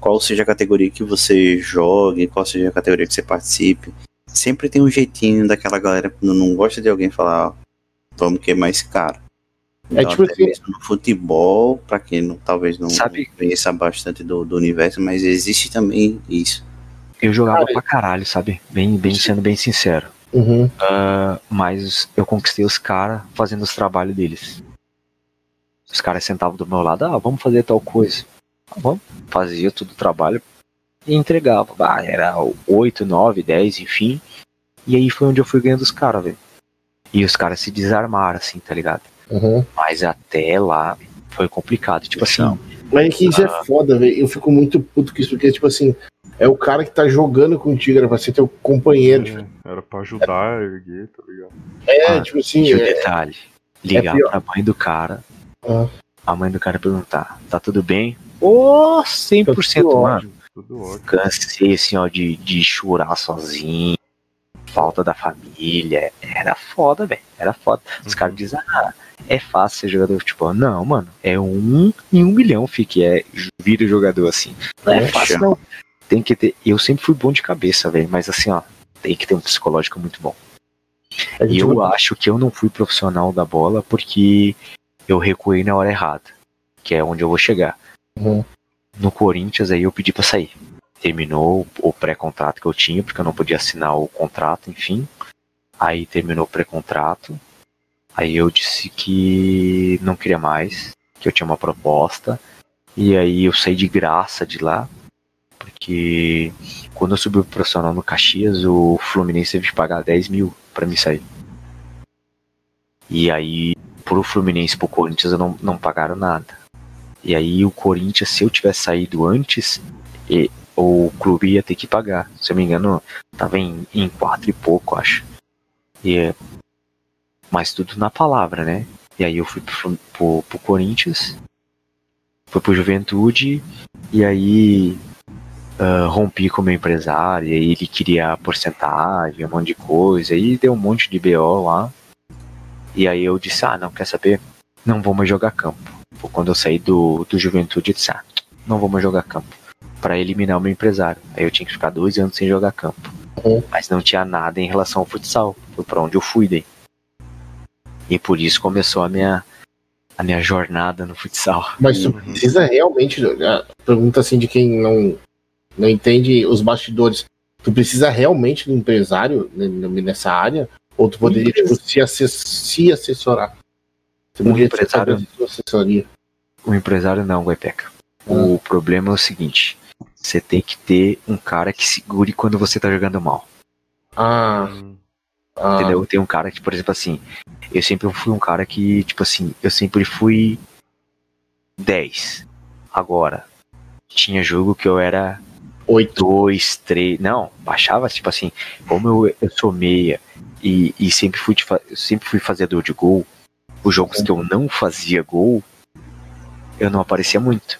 qual seja a categoria que você jogue, qual seja a categoria que você participe, sempre tem um jeitinho daquela galera quando não gosta de alguém falar, ó, vamos queimar esse cara. É tipo até assim- mesmo no futebol, pra quem não, talvez não Sabe- conheça bastante do, do universo, mas existe também isso. Eu jogava Cara, pra caralho, sabe? Bem, bem sendo bem sincero. Uhum. Ah, mas eu conquistei os caras fazendo os trabalhos deles. Os caras sentavam do meu lado, ah, vamos fazer tal coisa. Ah, vamos. Fazia todo o trabalho e entregava. Ah, era 8, 9, 10, enfim. E aí foi onde eu fui ganhando os caras, velho. E os caras se desarmaram, assim, tá ligado? Uhum. Mas até lá foi complicado. Tipo assim, Não. Mas é que isso é foda, velho. Eu fico muito puto com isso, porque, tipo assim, é o cara que tá jogando contigo, era pra ser teu companheiro. tipo, É, era pra ajudar a erguer, tá ligado? É, Ah, tipo assim, E o é, detalhe, ligar pior. pra mãe do cara, Ah. a mãe do cara perguntar, tá tudo bem? Ô, 100%, Tudo mano. Tudo ótimo. Cansei, assim, ó, de, de chorar sozinho, falta da família, era foda, velho, era foda. Os Uhum. caras dizem, ah, é fácil ser jogador de futebol. Não, mano, é um em um milhão, fi, que é vira jogador, assim. Não é fácil, não. Tem que ter, eu sempre fui bom de cabeça, velho, mas assim, ó, tem que ter um psicológico muito bom. E eu acho que eu não fui profissional da bola porque eu recuei na hora errada, que é onde eu vou chegar. Uhum. No Corinthians aí eu pedi pra sair. Terminou o pré-contrato que eu tinha, porque eu não podia assinar o contrato, enfim. Aí terminou o pré-contrato. Aí eu disse que não queria mais, que eu tinha uma proposta. E aí eu saí de graça de lá, porque quando eu subi o profissional no Caxias, o Fluminense teve que pagar 10 mil pra me sair. E aí, pro Fluminense, pro Corinthians, não, não pagaram nada. E aí o Corinthians, se eu tivesse saído antes, e, o clube ia ter que pagar. Se eu me engano, tava em, em quatro e pouco, acho. E, mas tudo na palavra, né? E aí eu fui pro, pro, pro Corinthians, fui pro Juventude, e aí uh, rompi com o meu empresário, e aí ele queria porcentagem, um monte de coisa, e deu um monte de BO lá. E aí eu disse, ah, não, quer saber? Não vou mais jogar campo. Quando eu saí do, do Juventude, eu disse, ah, não vou mais jogar campo. para eliminar o meu empresário. Aí eu tinha que ficar dois anos sem jogar campo. Uhum. Mas não tinha nada em relação ao futsal. Foi pra onde eu fui daí. E por isso começou a minha, a minha jornada no futsal. Mas tu precisa realmente. a Pergunta assim de quem não, não entende os bastidores. Tu precisa realmente do empresário né, nessa área? Ou tu poderia tipo, se, assess- se assessorar? Você Um empresário- assessoria. O empresário não, Guaipeca. O problema é o seguinte: você tem que ter um cara que segure quando você tá jogando mal. Ah, Hum, ah, Entendeu? Tem um cara que, por exemplo, assim, eu sempre fui um cara que, tipo assim, eu sempre fui 10. Agora, tinha jogo que eu era oito. 2, 3. Não, baixava, tipo assim, como eu, eu sou meia e, e sempre, fui eu sempre fui fazedor de gol, os jogos que eu não fazia gol, eu não aparecia muito.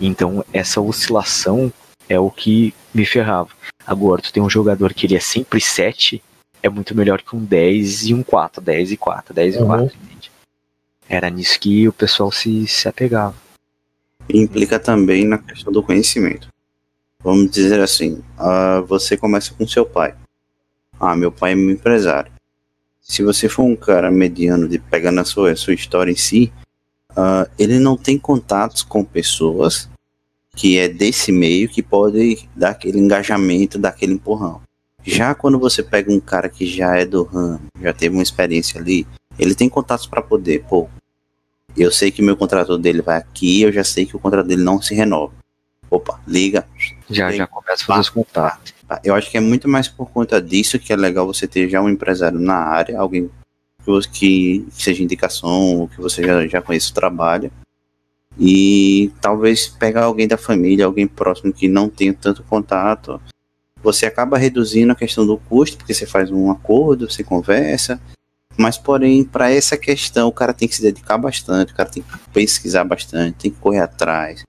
Então, essa oscilação é o que me ferrava. Agora, tu tem um jogador que ele é sempre 7, é muito melhor que um 10 e um 4, 10 e 4, 10 e Uhum. 4, entende? Era nisso que o pessoal se, se apegava. E implica também na questão do conhecimento. Vamos dizer assim, ah, você começa com seu pai. Ah, meu pai é meu empresário. Se você for um cara mediano de pegando a sua, sua história em si, ah, ele não tem contatos com pessoas que é desse meio que pode dar aquele engajamento, dar aquele empurrão. Já quando você pega um cara que já é do ramo, já teve uma experiência ali, ele tem contatos para poder, pô, eu sei que meu contrato dele vai aqui, eu já sei que o contrato dele não se renova. Opa, liga. Já, já começa a fazer os contatos. Tá, Eu acho que é muito mais por conta disso que é legal você ter já um empresário na área, alguém que seja indicação, ou que você já, já conheça o trabalho. E talvez pegar alguém da família, alguém próximo que não tenha tanto contato. Você acaba reduzindo a questão do custo, porque você faz um acordo, você conversa. Mas, porém, para essa questão, o cara tem que se dedicar bastante, o cara tem que pesquisar bastante, tem que correr atrás,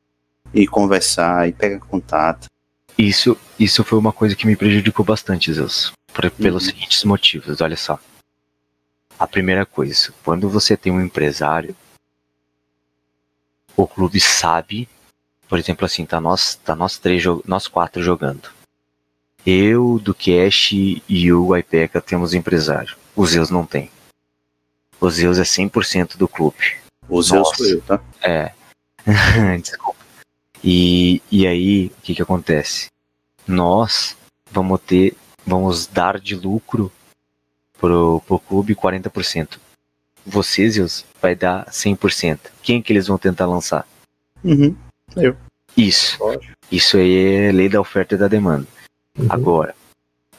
e conversar, e pegar contato. Isso, isso foi uma coisa que me prejudicou bastante, Zeus. por- pelos Uhum. seguintes motivos, olha só. A primeira coisa, quando você tem um empresário, o clube sabe, por exemplo, assim, tá nós, tá nós três, nós quatro jogando. Eu, do Cash e o Ipeca temos empresário. O Zeus não tem. O Zeus é 100% do clube. O Zeus sou eu, tá? É. Desculpa. E, e aí, o que que acontece? Nós vamos ter, vamos dar de lucro pro, pro clube 40%. Vocês, Zeus, vai dar 100%. Quem que eles vão tentar lançar? Uhum. Isso. Lógico. Isso aí é lei da oferta e da demanda. Uhum. Agora,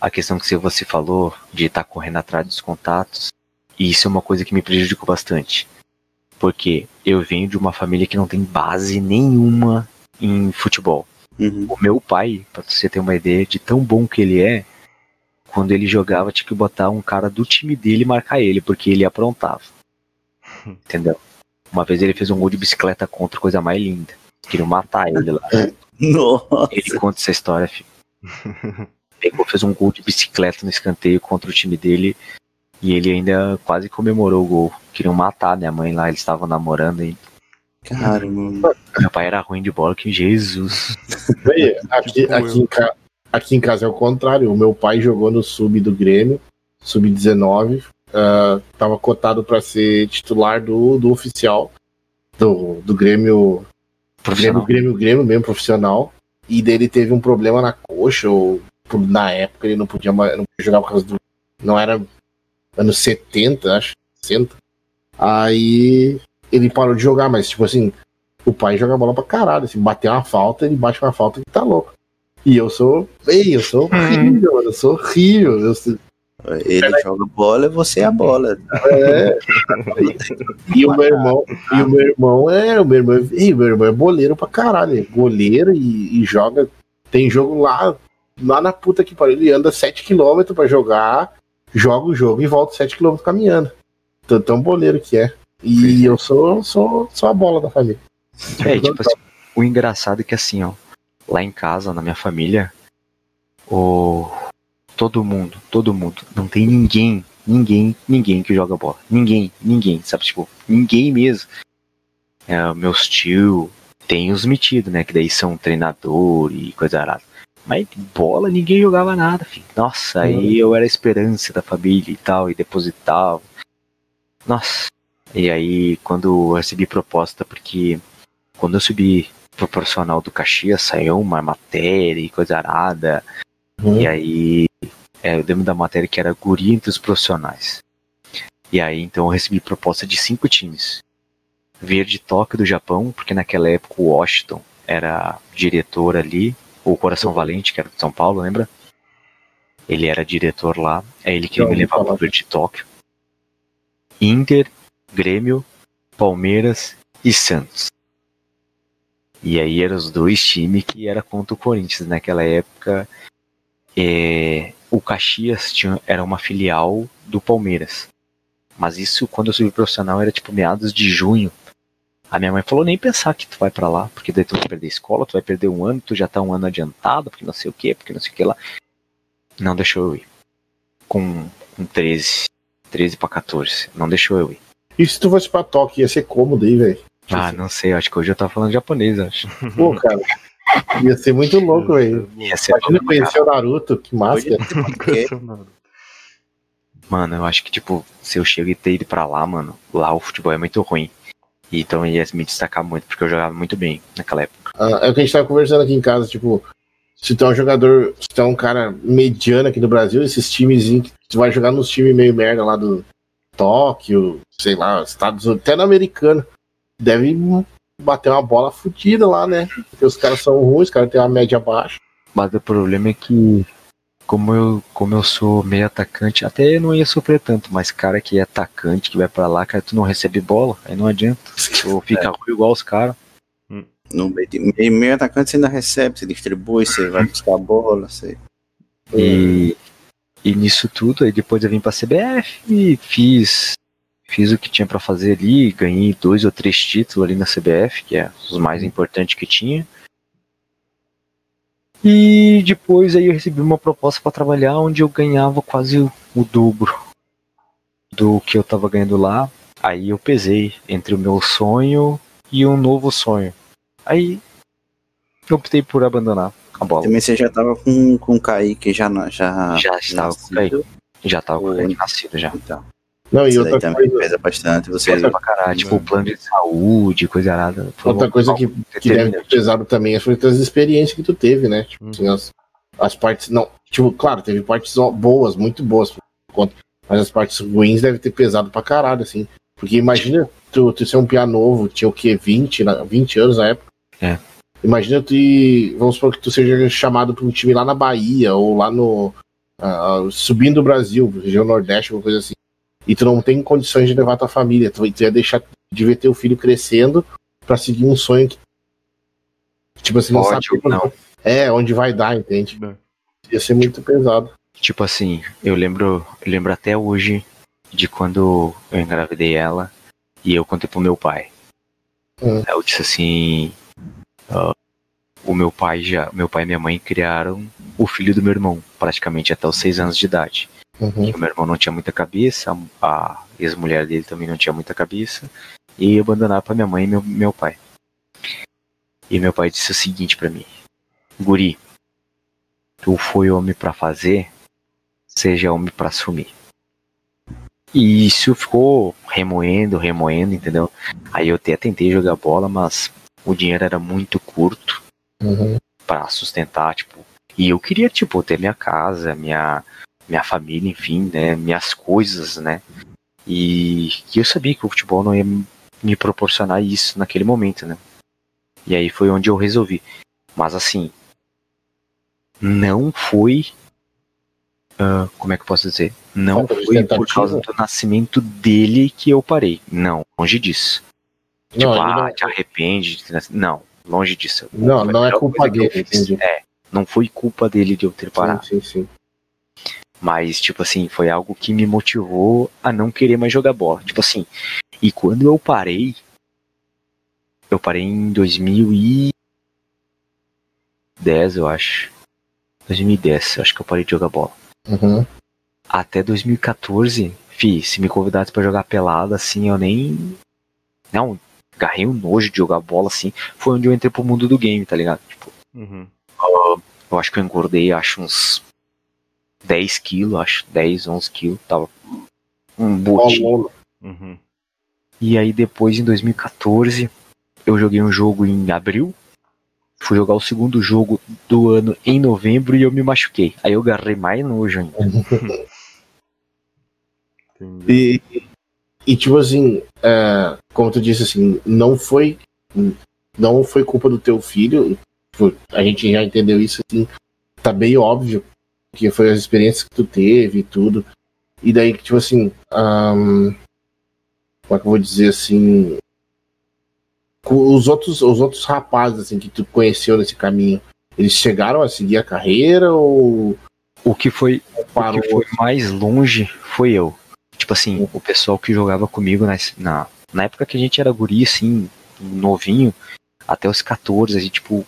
a questão que você falou de estar correndo atrás dos contatos, isso é uma coisa que me prejudicou bastante. Porque eu venho de uma família que não tem base nenhuma em futebol. Uhum. O meu pai, pra você ter uma ideia de tão bom que ele é, quando ele jogava tinha que botar um cara do time dele e marcar ele, porque ele aprontava. Entendeu? Uma vez ele fez um gol de bicicleta contra, coisa mais linda. Queriam matar ele lá. Nossa. Ele conta essa história, filho. Pegou, fez um gol de bicicleta no escanteio contra o time dele. E ele ainda quase comemorou o gol. Queriam matar minha mãe lá, eles estavam namorando e Caramba. meu pai era ruim de bola, que Jesus. Aí, aqui, Tipo aqui, em ca- aqui em casa é o contrário. O meu pai jogou no sub do Grêmio, sub-19. ah, tava cotado para ser titular do, do oficial do, do Grêmio, Grêmio. Grêmio, Grêmio mesmo profissional. E dele teve um problema na coxa, ou na época ele não podia, não podia jogar por causa do. Não era anos 70, acho, 60. Aí ele parou de jogar, mas tipo assim, o pai joga bola pra caralho. Se bater uma falta, ele bate uma falta que tá louco. E eu sou. Ei, eu sou horrível, mano. Eu sou horrível. Eu Ele joga bola e você é a bola. É. e o meu irmão, e o meu irmão é, o meu irmão, e o meu irmão é boleiro pra caralho, é goleiro e, e joga, tem jogo lá, lá na puta que pariu, ele anda 7km pra jogar, joga o jogo e volta 7km caminhando. Tão, tão boleiro que é. E eu sou, sou, sou a bola da família. É, tipo assim, o engraçado é que assim, ó, lá em casa, na minha família, o todo mundo, todo mundo, não tem ninguém, ninguém, ninguém que joga bola. Ninguém, ninguém, sabe? Tipo, ninguém mesmo. É, meus tio tem os metidos, né? Que daí são treinador e coisa arada. Mas bola ninguém jogava nada, filho. Nossa, aí eu era a esperança da família e tal, e depositava. Nossa. E aí, quando eu recebi proposta, porque quando eu subi proporcional do Caxias, saiu uma matéria e coisa arada. Uhum. E aí, é, eu lembro da matéria que era guri entre os profissionais. E aí, então, eu recebi proposta de cinco times. Verde Tóquio do Japão, porque naquela época o Washington era diretor ali, o Coração Valente, que era de São Paulo, lembra? Ele era diretor lá, é ele que me levava pro Verde Tóquio. Inter, Grêmio, Palmeiras e Santos. E aí eram os dois times que era contra o Corinthians naquela época. É, o Caxias tinha, era uma filial do Palmeiras. Mas isso quando eu subi profissional era tipo meados de junho. A minha mãe falou nem pensar que tu vai pra lá, porque daí tu vai perder a escola, tu vai perder um ano, tu já tá um ano adiantado, porque não sei o que, porque não sei o que lá. Não deixou eu ir. Com, com 13, 13 pra 14. Não deixou eu ir. E se tu fosse pra Tóquio, ia ser cômodo aí, velho. Ah, não sei, acho que hoje eu tava falando japonês, acho. Pô, cara. Ia ser muito louco, velho. Ia ser Imagina conhecer o Naruto, que. Impressionado. Mano, eu acho que, tipo, se eu chego e ter ido pra lá, mano, lá o futebol é muito ruim. Então ia me destacar muito, porque eu jogava muito bem naquela época. Ah, é o que a gente tava conversando aqui em casa, tipo, se tu é um jogador, se tu é um cara mediano aqui no Brasil, esses times que tu vai jogar nos times meio merda lá do Tóquio, sei lá, Estados Unidos, até no americano, deve bater uma bola fodida lá, né? Porque os caras são ruins, os caras têm uma média baixa. Mas o problema é que, como eu, como eu sou meio atacante, até eu não ia sofrer tanto, mas cara que é atacante, que vai pra lá, cara, tu não recebe bola, aí não adianta. Tu fica ruim igual os caras. No meio, de- meio, meio atacante você ainda recebe, você distribui, você vai buscar a bola, você. E, e nisso tudo, aí depois eu vim pra CBF e fiz, fiz o que tinha pra fazer ali, ganhei dois ou três títulos ali na CBF, que é os mais importantes que tinha. E depois aí eu recebi uma proposta pra trabalhar onde eu ganhava quase o, dobro do que eu tava ganhando lá. Aí eu pesei entre o meu sonho e um novo sonho. Aí eu optei por abandonar a bola. Também você já tava com, com o Kaique já, já, Já estava com o Kaique. Já tava com o Kaique nascido já. Então, Não, e outra também coisa, pesa bastante. Você, Pesa pra caralho, tipo, plano de saúde, coisa errada. Outra coisa que, que deve ter pesado também foi as experiências que tu teve, né? Tipo, Hum. assim, as, as partes, não, tipo, claro, teve partes boas, muito boas, por conta, mas as partes ruins devem ter pesado pra caralho, assim. Porque imagina tu, tu ser um piá novo, tinha o quê? 20, na- 20 anos na época. É. Imagina tu ir, vamos supor que tu seja chamado pra um time lá na Bahia, ou lá no. ah, subindo o Brasil, região Nordeste, alguma coisa assim. E tu não tem condições de levar tua família. Tu, tu ia deixar de ver teu filho crescendo pra seguir um sonho que. Tipo assim, não Pode sabe não. É, onde vai dar, entende? Né? Ia ser muito pesado. Tipo assim, eu lembro, eu lembro até hoje de quando eu engravidei ela e eu contei pro meu pai. Hum. Eu disse assim, ah, o meu pai já, meu pai e minha mãe criaram o filho do meu irmão, praticamente até os seis anos de idade. Uhum. O meu irmão não tinha muita cabeça, a ex-mulher dele também não tinha muita cabeça, e abandonaram pra minha mãe e meu, meu pai. E meu pai disse o seguinte pra mim: Guri, tu foi homem pra fazer, seja homem pra assumir. E isso ficou remoendo, remoendo, entendeu? Aí eu até tentei jogar bola, mas o dinheiro era muito curto Uhum. pra sustentar, tipo. E eu queria, tipo, ter minha casa, minha, minha família, enfim, né? Minhas coisas, né? E, eu sabia que o futebol não ia me- proporcionar isso naquele momento, né? E aí foi onde eu resolvi. Mas assim, não foi ah, como é que eu posso dizer? Não Falta foi por causa do nascimento dele que eu parei. Não, longe disso. Tipo, Não, ah, não- te arrepende. Não, longe disso. Não, não é culpa dele. É, não foi culpa dele de eu ter parado. Sim, sim, sim. Mas, tipo assim, foi algo que me motivou a não querer mais jogar bola. Tipo assim, e quando eu parei, eu parei em 2010, eu acho. 2010, eu acho que eu parei de jogar bola. Uhum. Até 2014, fi, se me convidasse pra jogar pelada, assim, eu nem. Não, agarrei um nojo de jogar bola, assim. Foi onde eu entrei pro mundo do game, tá ligado? Tipo, Uhum. eu acho que eu engordei, acho uns 10 quilos, acho, 10, 11 quilos. Tava um botinho. Uhum. E aí depois, em 2014, eu joguei um jogo em abril. Fui jogar o segundo jogo do ano em novembro e eu me machuquei. Aí eu agarrei mais nojo ainda. E, e tipo assim, é, como tu disse assim, não foi não foi culpa do teu filho. A gente já entendeu isso assim, tá bem óbvio que foi as experiências que tu teve e tudo. E daí tipo assim, ahn, como é que eu vou dizer assim, os outros os outros rapazes assim que tu conheceu nesse caminho, eles chegaram a seguir a carreira ou O que foi, o que foi mais longe foi eu. Tipo assim, o pessoal que jogava comigo na, na, na época que a gente era guri, assim, novinho, até os 14, a gente, tipo,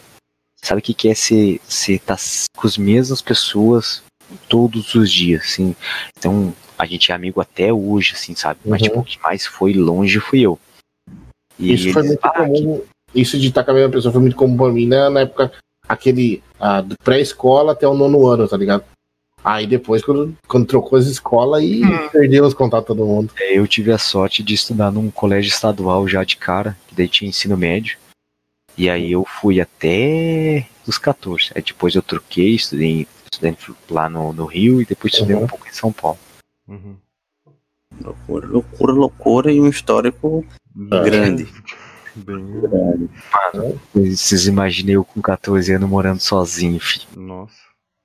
sabe o que, que é ser, ser tá com as mesmas pessoas todos os dias, assim. Então, a gente é amigo até hoje, assim, sabe? Mas, Uhum. tipo, o que mais foi longe fui eu. E Isso foi muito ah, que- comum. Isso de estar com a mesma pessoa foi muito comum pra mim né, na época, aquele ah, do pré-escola até o nono ano, tá ligado? Aí depois, quando, quando trocou as escolas, aí Hum. perdeu os contatos de todo mundo. É, eu tive a sorte de estudar num colégio estadual já de cara, que daí tinha ensino médio. E aí eu fui até os 14. Aí depois eu troquei, estudei, estudei lá no, no Rio e depois estudei Uhum. um pouco em São Paulo. Uhum. Loucura, loucura, loucura e um histórico Ah. grande. Bem. grande. Vocês imaginam eu com 14 anos morando sozinho, filho. Nossa.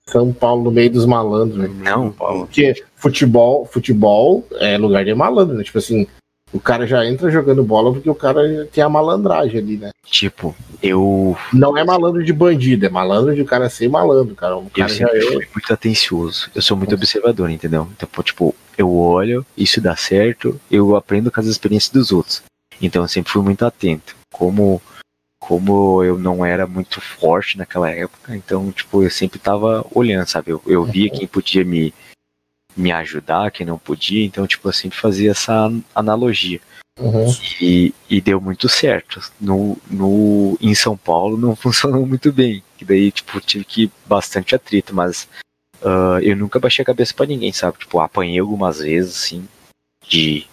São Paulo no meio dos malandros, velho. Não, Paulo. Porque futebol, futebol é lugar de malandro, né? Tipo assim, o cara já entra jogando bola porque o cara tem a malandragem ali, né? tipo, eu, Não é malandro de bandido, é malandro de cara ser malandro, cara. O eu cara já sempre é. fui muito atencioso. Eu sou muito observador, entendeu? Então, tipo, eu olho, isso dá certo, eu aprendo com as experiências dos outros. Então eu sempre fui muito atento. Como como eu não era muito forte naquela época, então, tipo, eu sempre tava olhando, sabe? Eu, eu via quem podia me, me ajudar, quem não podia, então, tipo, eu sempre fazia essa analogia. Uhum. E, e deu muito certo. No, no, em São Paulo não funcionou muito bem. Que daí, tipo, tive que ir bastante atrito, mas ah, eu nunca baixei a cabeça pra ninguém, sabe? Tipo, apanhei algumas vezes, assim, de,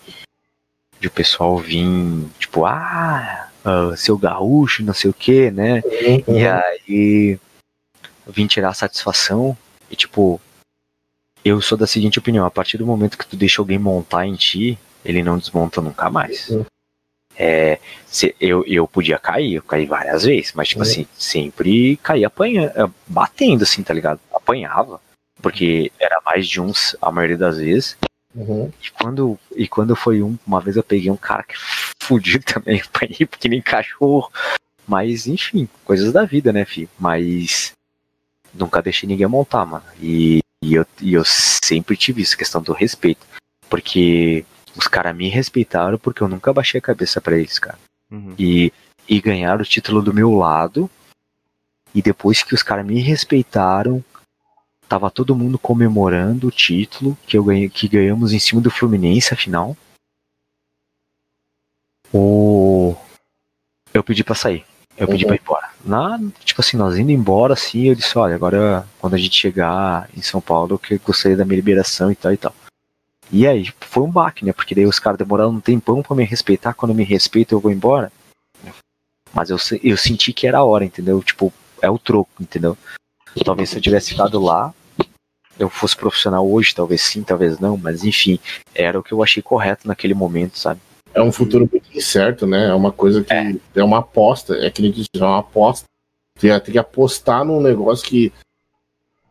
de o pessoal vir, tipo, ah, ah, seu gaúcho, não sei o que, né? Uhum. E aí vim tirar satisfação e tipo, eu sou da seguinte opinião, a partir do momento que tu deixa alguém montar em ti, ele não desmonta nunca mais. Uhum. É, se- eu, eu podia cair, eu caí várias vezes, mas tipo Uhum. assim, sempre caí apanhando, batendo assim, tá ligado? Apanhava, porque era mais de uns a maioria das vezes. Uhum. E quando, e quando foi um, uma vez eu peguei um cara que fudiu também, apanhei porque nem cachorro. Mas, enfim, coisas da vida, né, filho? Mas nunca deixei ninguém montar, mano. E, e, eu, e eu sempre tive isso, questão do respeito. Porque os caras me respeitaram porque eu nunca baixei a cabeça pra eles, cara. Uhum. E, e ganharam o título do meu lado. E depois que os caras me respeitaram, tava todo mundo comemorando o título que eu ganhei, que ganhamos em cima do Fluminense, afinal. O eu pedi pra sair. Eu pedi Uhum. pra ir embora. Na, tipo assim, nós indo embora, assim, eu disse, olha, agora quando a gente chegar em São Paulo, eu que- gostaria da minha liberação e tal e tal. E aí, foi um baque, né? Porque daí os caras demoraram um tempão pra me respeitar. Quando me respeitam, eu vou embora. Mas eu, eu senti que era a hora, entendeu? Tipo, é o troco, entendeu? Talvez se eu tivesse ficado lá, eu fosse profissional hoje, talvez sim, talvez não, mas enfim, era o que eu achei correto naquele momento, sabe? É um futuro muito incerto, né? É uma coisa que é, uma aposta, é que ele diz, é uma aposta. Você tem que apostar num negócio que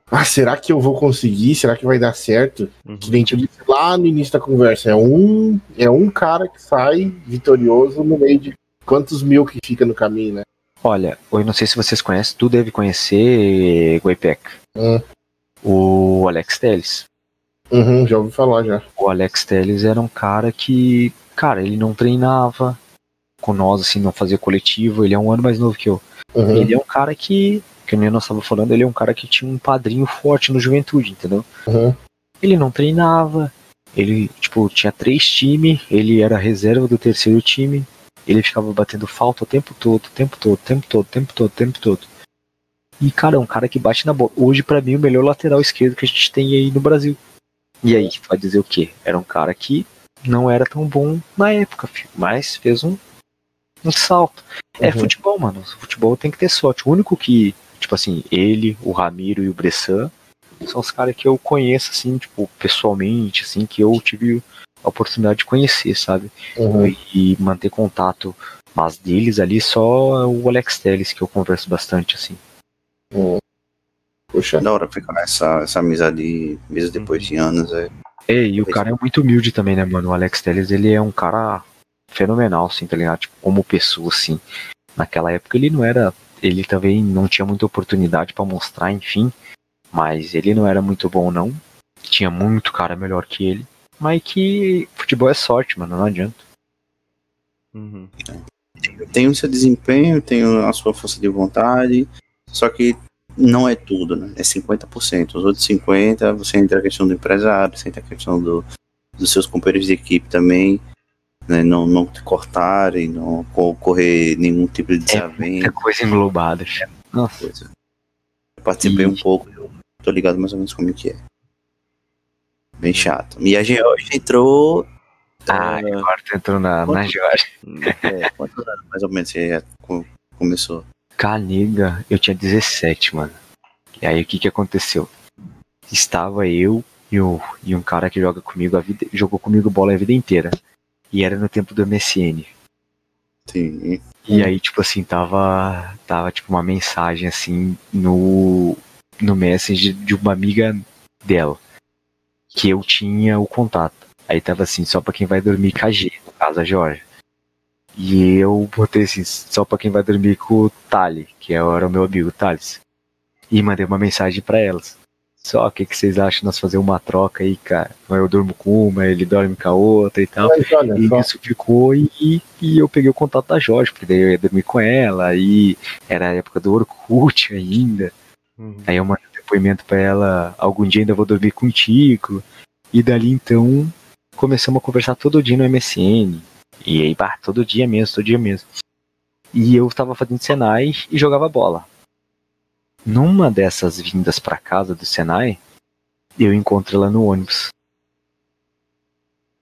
ah, será que eu vou conseguir? Será que vai dar certo? Uhum. Que nem te disse lá no início da conversa, é um, é um cara que sai vitorioso no meio de quantos mil que fica no caminho, né? Olha, eu não sei se vocês conhecem, tu deve conhecer, Goipec, Hum. o Alex Telles. Uhum, já ouvi falar já. O Alex Telles era um cara que, cara, ele não treinava com nós, assim, não fazia coletivo, ele é um ano mais novo que eu. Uhum. Ele é um cara que, que nem nós estávamos falando, ele é um cara que tinha um padrinho forte no juventude, entendeu? Uhum. Ele não treinava, ele, tipo, tinha três times, ele era reserva do terceiro time, ele ficava batendo falta o tempo todo, o tempo todo, o tempo todo, o tempo todo, o tempo todo. E, cara, é um cara que bate na bola. Hoje, pra mim, o melhor lateral esquerdo que a gente tem aí no Brasil. E aí, tu vai dizer o quê? Era um cara que não era tão bom na época, filho, mas fez um, um salto. É Uhum. futebol, mano. Futebol tem que ter sorte. O único que, tipo assim, ele, o Ramiro e o Bressan são os caras que eu conheço, assim, tipo, pessoalmente, assim, que eu tive a oportunidade de conhecer, sabe? Uhum. E manter contato. Mas deles ali, só o Alex Telles, que eu converso bastante, assim. Poxa. Da hora ficar essa, essa amizade, mesmo depois de anos. É. É, e o cara é muito humilde também, né, mano? O Alex Telles, ele é um cara fenomenal, assim, tá ligado? Tipo, como pessoa, assim. Naquela época ele não era. Ele também não tinha muita oportunidade pra mostrar, enfim. Mas ele não era muito bom, não. Tinha muito cara melhor que ele. Mas que futebol é sorte, mano, não adianta. Uhum. Tem o seu desempenho, tem a sua força de vontade, só que não é tudo, né? É 50%. Os outros 50%, você entra a questão do empresário, você entra a questão do, dos seus companheiros de equipe também, né? Não, não te cortarem, não co- correr nenhum tipo de É desavença. muita coisa englobada. filho. Nossa. coisa. Eu participei E- um pouco, eu tô ligado mais ou menos como que é. Bem chato. E a Georgia entrou. Ah, agora tu entrou na, na Quanto- Jorge. é, quantos anos mais ou menos você já co- começou? Canega, eu tinha 17, mano. E aí o que que aconteceu? Estava eu e, o, e um cara que joga comigo a vida, jogou comigo bola a vida inteira. E era no tempo do MSN. Sim. E aí, tipo assim, tava. Tava tipo uma mensagem assim no. No Messenger de uma amiga dela. Que eu tinha o contato. Aí tava assim, só pra quem vai dormir KG, no caso a Jorge. E eu botei assim, só pra quem vai dormir com o Tali, que era o meu amigo Thales. E mandei uma mensagem pra elas. Só, o que, que vocês acham de nós fazer uma troca aí, cara? Eu durmo com uma, ele dorme com a outra e tal. Mas olha E só. isso ficou e, e eu peguei o contato da Jorge, porque daí eu ia dormir com ela, e era a época do Orkut ainda. Uhum. Aí eu mandei um depoimento pra ela, algum dia ainda vou dormir contigo. E dali então começamos a conversar todo dia no MSN. E aí, bah, todo dia mesmo, todo dia mesmo. E eu tava fazendo Senai e jogava bola. Numa dessas vindas pra casa do Senai, eu encontrei ela no ônibus.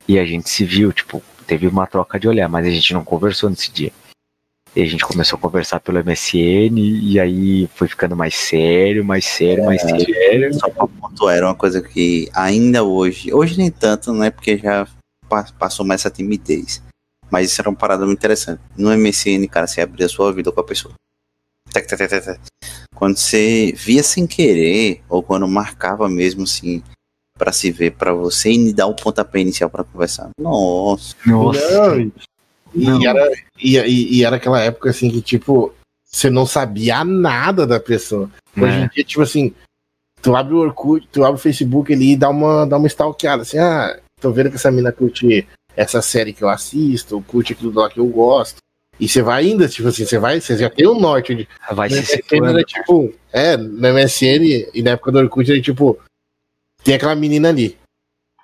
E a gente se viu, tipo, teve uma troca de olhar, mas a gente não conversou nesse dia. E a gente começou a conversar pelo MSN, e aí foi ficando mais sério, mais sério, mais sério. Só pra pontuar, era uma coisa que ainda hoje, hoje nem tanto, né? Porque já pa- passou mais essa timidez. Mas isso era uma parada muito interessante. No MSN, cara, você abria a sua vida com a pessoa. Tac, tac, tac, tac, tac. Quando você via sem querer, ou quando marcava mesmo assim, pra se ver pra você e dar o pontapé inicial pra conversar. Nossa. Nossa, Não, e, Não. e era, e, e- e era aquela época assim que, tipo, você não sabia nada da pessoa. Hoje em né? dia, tipo assim, tu abre o Orkut, tu abre o Facebook ali e dá uma, dá uma stalkeada, assim, ah, tô vendo que essa mina curte essa série que eu assisto, curte aquilo lá que eu gosto. E você vai ainda, tipo assim, você vai, você já tem um norte de. vai se MSN situando. era tipo, é, no MSN e na época do Orkut era tipo, tem aquela menina ali.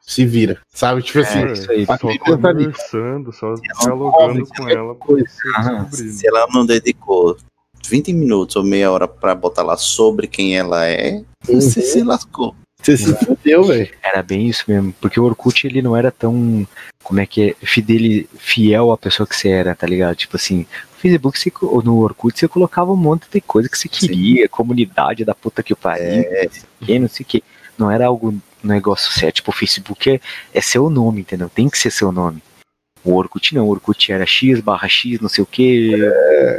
Se vira, sabe? Tipo assim, É, isso aí. só detalhe. conversando, só dialogando com ela você descobrir. Se ela não dedicou 20 minutos ou meia hora pra botar lá sobre quem ela é, você Uhum. se lascou. Você se fudeu, velho. Era bem isso mesmo, porque o Orkut ele não era tão, como é que é, fidel, fiel à pessoa que você era, tá ligado? Tipo assim, no Facebook, você, ou no Orkut, você colocava um monte de coisa que você queria, comunidade da puta que pariu, não sei o que, não sei o que. Não era algo, negócio sério, tipo, o Facebook é, é seu nome, entendeu? Tem que ser seu nome. O Orkut não, o Orkut era X barra X, não sei o que,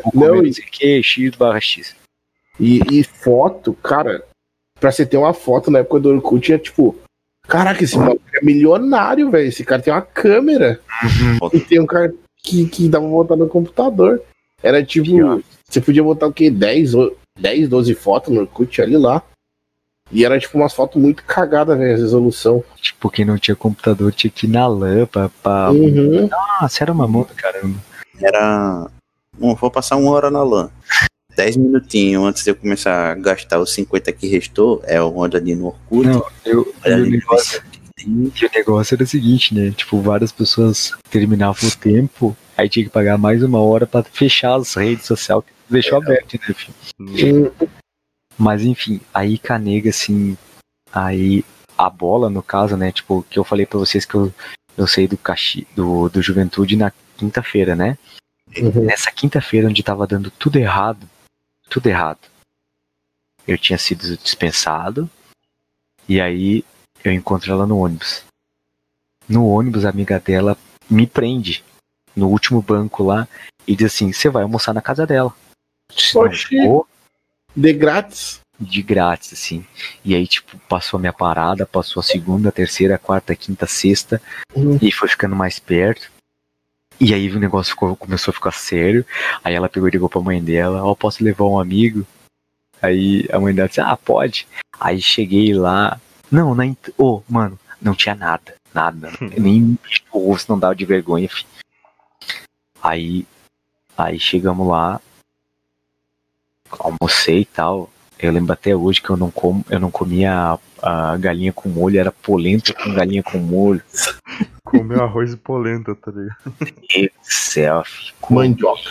o não, não e- sei o que, X barra X. E, e foto, cara, pra você ter uma foto na época do Orkut, é tipo, caraca, esse maluco é milionário, velho. Esse cara tem uma câmera. E tem um cara que, que dá pra botar no computador. Era tipo, Pior. você podia botar o quê? 10, ou- 10 12 fotos no Orkut ali lá. E era tipo umas fotos muito cagadas, velho, a resolução. Tipo, quem não tinha computador tinha que ir na lã pra. pra... Uhum. Nossa, era uma mão do caramba. Era. Bom, vou passar uma hora na LAN. 10 minutinhos antes de eu começar a gastar os 50 que restou, é onde ali no Orkut. Não, eu, olha e o negócio, o negócio era o seguinte, né? Tipo, várias pessoas terminavam o tempo, aí tinha que pagar mais uma hora pra fechar as redes sociais que deixou aberto, né, filho? Hum, Mas enfim, aí Canega, assim, aí a bola, no caso, né? Tipo, que eu falei pra vocês que eu, eu saí do, Caxi, do, do Juventude na quinta-feira, né? uhum. Nessa quinta-feira, onde tava dando tudo errado, tudo errado. Eu tinha sido dispensado, e aí eu encontro ela no ônibus. No ônibus, a amiga dela me prende no último banco lá e diz assim: Você vai almoçar na casa dela. Eu disse, "Não Oxi. vou." De grátis. de grátis, assim. E aí, tipo, passou a minha parada, passou a segunda, a terceira, a quarta, quinta, sexta, Uhum. e foi ficando mais perto. E aí o negócio ficou- começou a ficar sério. Aí ela pegou e ligou pra mãe dela, ó, posso levar um amigo? Aí a mãe dela disse, ah, pode. Aí cheguei lá. Não, na Ô, mano, não tinha nada. Nada. Nem o rosto não dava de vergonha, fi. Aí. Aí chegamos lá. Almocei e tal. Eu lembro até hoje que eu não como, eu não comia a, a galinha com molho, era polenta com galinha com molho. Comeu arroz e polenta, tá ligado? Meu Deus do céu. Mandioca.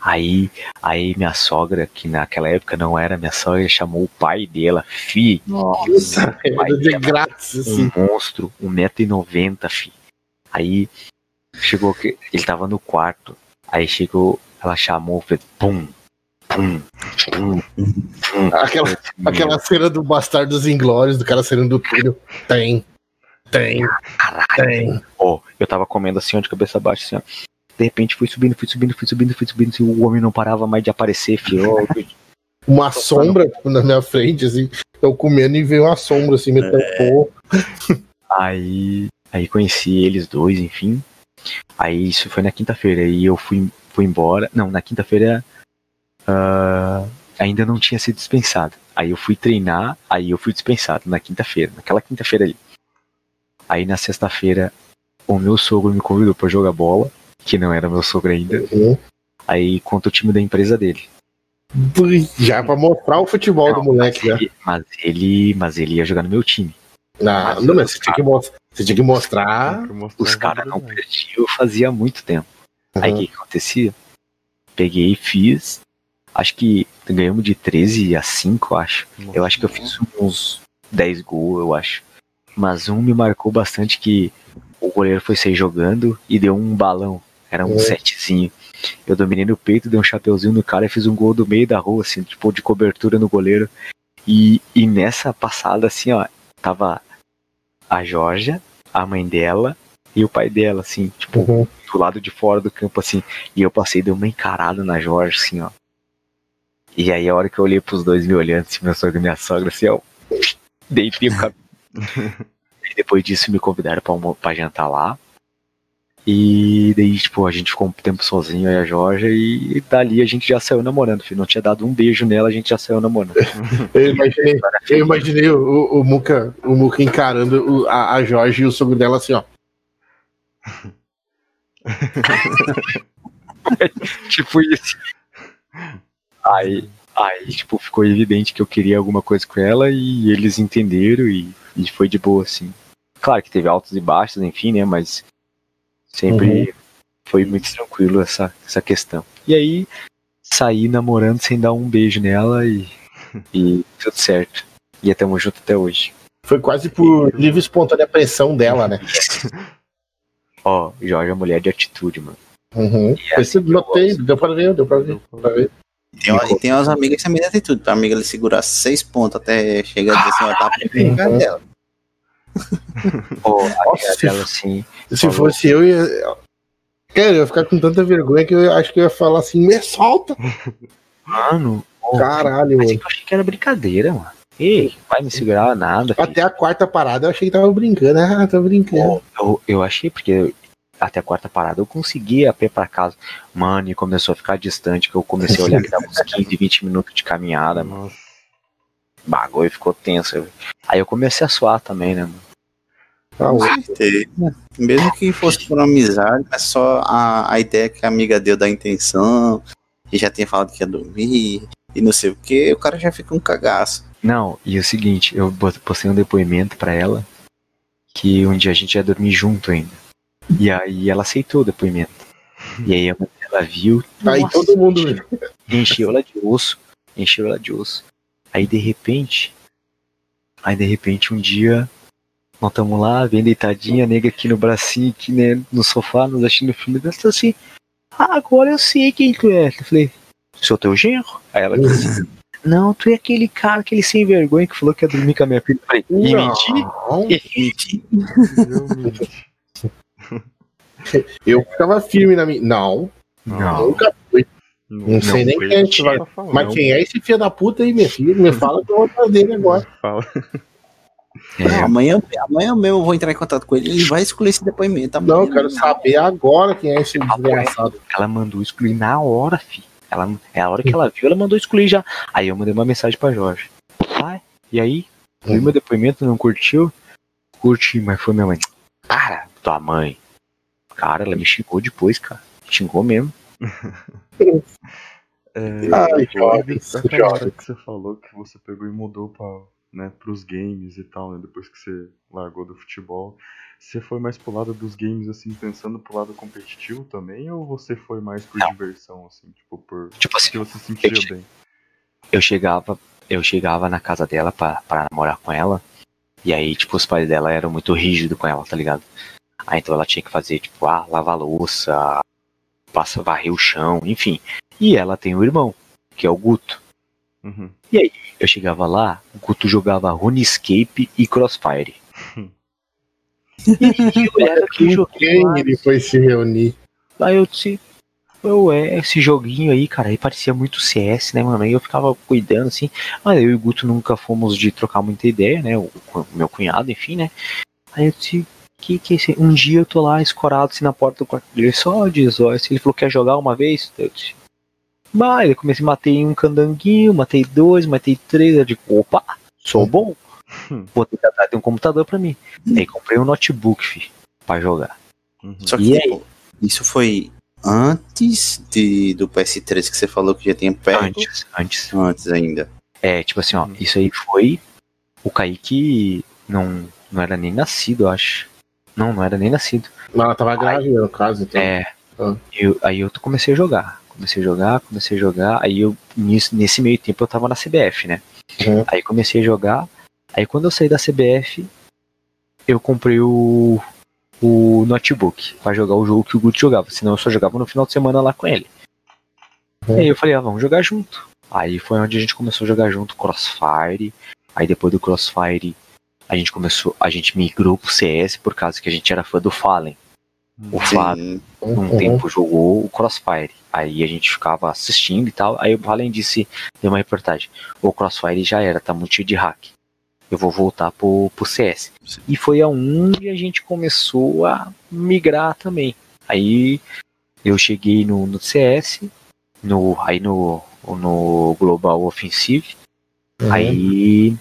Aí, aí minha sogra, que naquela época não era minha sogra, chamou o pai dela, fi, Nossa, pai era de dela, grátis, assim. um monstro, 1,90m, fi. Aí chegou que ele tava no quarto. Aí chegou, ela chamou, fez pum, pum, pum, pum. Aquela, aquela cena do Bastardos Inglórios, do cara saindo do túnel. Tem. Tem. Caralho, Tem. Ó, eu tava comendo assim, ó, de cabeça baixa, assim, ó. De repente fui subindo, fui subindo, fui subindo, fui subindo, assim, o homem não parava mais de aparecer, filho. Ó, eu- Uma sombra na minha frente, assim. Eu comendo e veio uma sombra, assim, me tampou. Aí, aí conheci eles dois, enfim. Aí isso foi na quinta-feira. E eu fui, fui embora. Não, na quinta-feira ah, ainda não tinha sido dispensado. Aí eu fui treinar, aí eu fui dispensado na quinta-feira, naquela quinta-feira ali. Aí na sexta-feira o meu sogro me convidou pra jogar bola, que não era meu sogro ainda. Uhum. Aí contra o time da empresa dele. Já pra mostrar o futebol do moleque, já. Ele- mas ele, mas ele ia jogar no meu time. Não, não, mas você tinha que mostrar. Você tinha que mostrar. Os caras não perdiam fazia muito tempo. Aí o Uhum. que, que acontecia? Peguei e fiz. Acho que ganhamos de 13 a 5, eu acho. Eu acho que eu fiz uns 10 gols, eu acho. Mas um me marcou bastante que o goleiro foi sair jogando e deu um balão. Era um É. setzinho. Eu dominei no peito, dei um chapeuzinho no cara e fiz um gol do meio da rua, assim, tipo, de cobertura no goleiro. E, e nessa passada, assim, ó, tava a Georgia, a mãe dela e o pai dela, assim, tipo, Uhum. do lado de fora do campo, assim. E eu passei, dei uma encarada na Jorge, assim, ó. E aí, a hora que eu olhei pros dois me olhando, assim, meu sogro e minha sogra, assim, ó. Deitei o cabelo. E depois disso, me convidaram pra, jantar lá. E daí, tipo, a gente ficou um tempo sozinho, aí a Jorge, e dali a gente já saiu namorando, filho. Não tinha dado um beijo nela, a gente já saiu namorando. Eu imaginei, eu imaginei o, o, Muca, o Muca encarando o- a, a Jorge e o sogro dela assim, ó. tipo isso. Aí, aí, tipo, ficou evidente que eu queria alguma coisa com ela e eles entenderam e, e foi de boa, assim. Claro que teve altos e baixos, enfim, né? Mas sempre foi muito tranquilo essa, essa questão. E aí, saí namorando sem dar um beijo nela e, e tudo certo. E estamos juntos até hoje. Foi quase por livre e espontânea pressão dela, né? Ó, Jorge é mulher de atitude, mano. Uhum. É assim Esse notei, deu pra ver, deu pra ver. Deu pra ver. Tem, uma- e tem umas amigas que também tem tudo. Pra amiga ele segurar seis pontos até chegar a dizer assim, tá Uhum. dela. A Nossa, dela, assim, Se fosse eu, ia. Cara, eu ia ficar com tanta vergonha que eu acho que eu ia falar assim, me solta! mano, Caralho, Mas mano. que eu achei que era brincadeira, mano. Ei, vai me segurar nada. filho. Até a quarta parada eu achei que tava brincando. Ah, tô brincando. Eu, eu achei, porque até a quarta parada eu consegui ir a pé pra casa. Mano, e começou a ficar distante, que eu comecei a olhar que dava uns 15, 20 minutos de caminhada, mano. Nossa. Bagulho ficou tenso. Aí eu comecei a suar também, né, mano? Ah, Com certeza. Mesmo que fosse por amizade, mas só a, a ideia que a amiga deu da intenção, que já tinha falado que ia dormir, e não sei o que, o cara já fica um cagaço. Não, e é o seguinte, eu postei um depoimento pra ela que um dia a gente ia dormir junto ainda. E aí ela aceitou o depoimento. E aí a mãe dela viu. Aí nossa, todo mundo. encheu ela de osso, encheu ela de osso. Aí de repente, aí de repente um dia nós estamos lá, bem deitadinha, nega aqui no bracinho, aqui né, no sofá, nos assistindo o filme, ela assim, ah, agora eu sei quem tu é. Eu falei, sou teu genro? Aí ela disse, não, tu é aquele cara, aquele sem vergonha que falou que ia dormir com a minha filha. Eu falei, e menti? Não. Realmente. Eu ficava firme na minha. Não, Não. nunca fui. Não sei nem quem é esse que vai- tá. Mas quem é esse filho da puta aí, minha filha? Me fala que eu vou atrás dele agora. Fala. Não, É, amanhã, amanhã mesmo eu vou entrar em contato com ele, ele vai escolher esse depoimento. Não, eu Amanhã quero saber agora quem é esse desgraçado. ela mandou excluir na hora, fi. Ela, é a hora que ela viu, ela mandou excluir já. Aí eu mandei uma mensagem pra Jorge. Ai, e aí? Viu meu depoimento, não curtiu? Curti, mas foi minha mãe. Cara, tua mãe. Cara, ela me xingou depois, cara. Xingou mesmo. É, Ai, hora jovens. que você falou que você pegou e mudou pra, né, pros games e tal, né? Depois que você largou do futebol. Você foi mais pro lado dos games, assim, pensando pro lado competitivo também? Ou você foi mais por Não. diversão, assim, tipo, por. Tipo assim, que você se sentia eu- bem? eu chegava, eu chegava na casa dela pra, pra namorar com ela. E aí, tipo, os pais dela eram muito rígidos com ela, tá ligado? Aí então ela tinha que fazer, tipo, ah, lavar louça, passa, varrer o chão, enfim. E ela tem um irmão, que é o Guto. Uhum. Eu chegava lá, o Guto jogava RuneScape e Crossfire. e eu era que quem ele foi se reunir? Aí eu disse, eu é, esse joguinho aí, cara, aí parecia muito CS, né, mano? Aí eu ficava cuidando, assim. Mas eu e o Guto nunca fomos de trocar muita ideia, né? O, o meu cunhado, enfim, né? Aí eu disse, que que é esse? Um dia eu tô lá escorado assim na porta do quarto dele, só de zóio. assim, Ele falou, quer jogar uma vez? Eu disse, bah, eu comecei, matei um candanguinho, matei dois, matei três. Eu digo, opa, sou bom. Vou tentar ter um computador pra mim. Aí comprei um notebook, fi, pra jogar. Uhum. Só que, E aí? tipo, isso foi antes de, do PS3 que você falou que já tinha perto? Antes, antes. Antes ainda. É, tipo assim, ó, Hum. isso aí foi. O Kaique não, não era nem nascido, eu acho. Não, não era nem nascido. Mas ela tava grávida, no caso, então. É. Ah. Eu, aí eu comecei a jogar. Comecei a jogar, comecei a jogar. Aí eu, nisso, nesse meio tempo eu tava na CBF, né? Uhum. Aí comecei a jogar. Aí quando eu saí da CBF, eu comprei o, o notebook pra jogar o jogo que o Guto jogava. Senão eu só jogava no final de semana lá com ele. Uhum. Aí eu falei, ah, vamos jogar junto. Aí foi onde a gente começou a jogar junto Crossfire. Aí depois do Crossfire, a gente começou, a gente migrou pro CS por causa que a gente era fã do Fallen. O Fábio, Sim. um Uhum. tempo, jogou o Crossfire. Aí a gente ficava assistindo e tal. Aí o Fallen disse, deu uma reportagem, o Crossfire já era, tá muito cheio de hack. Eu vou voltar pro, pro CS. E foi aonde a gente começou a migrar também. Aí eu cheguei no, no CS, no, aí no, no Global Offensive. Uhum. Aí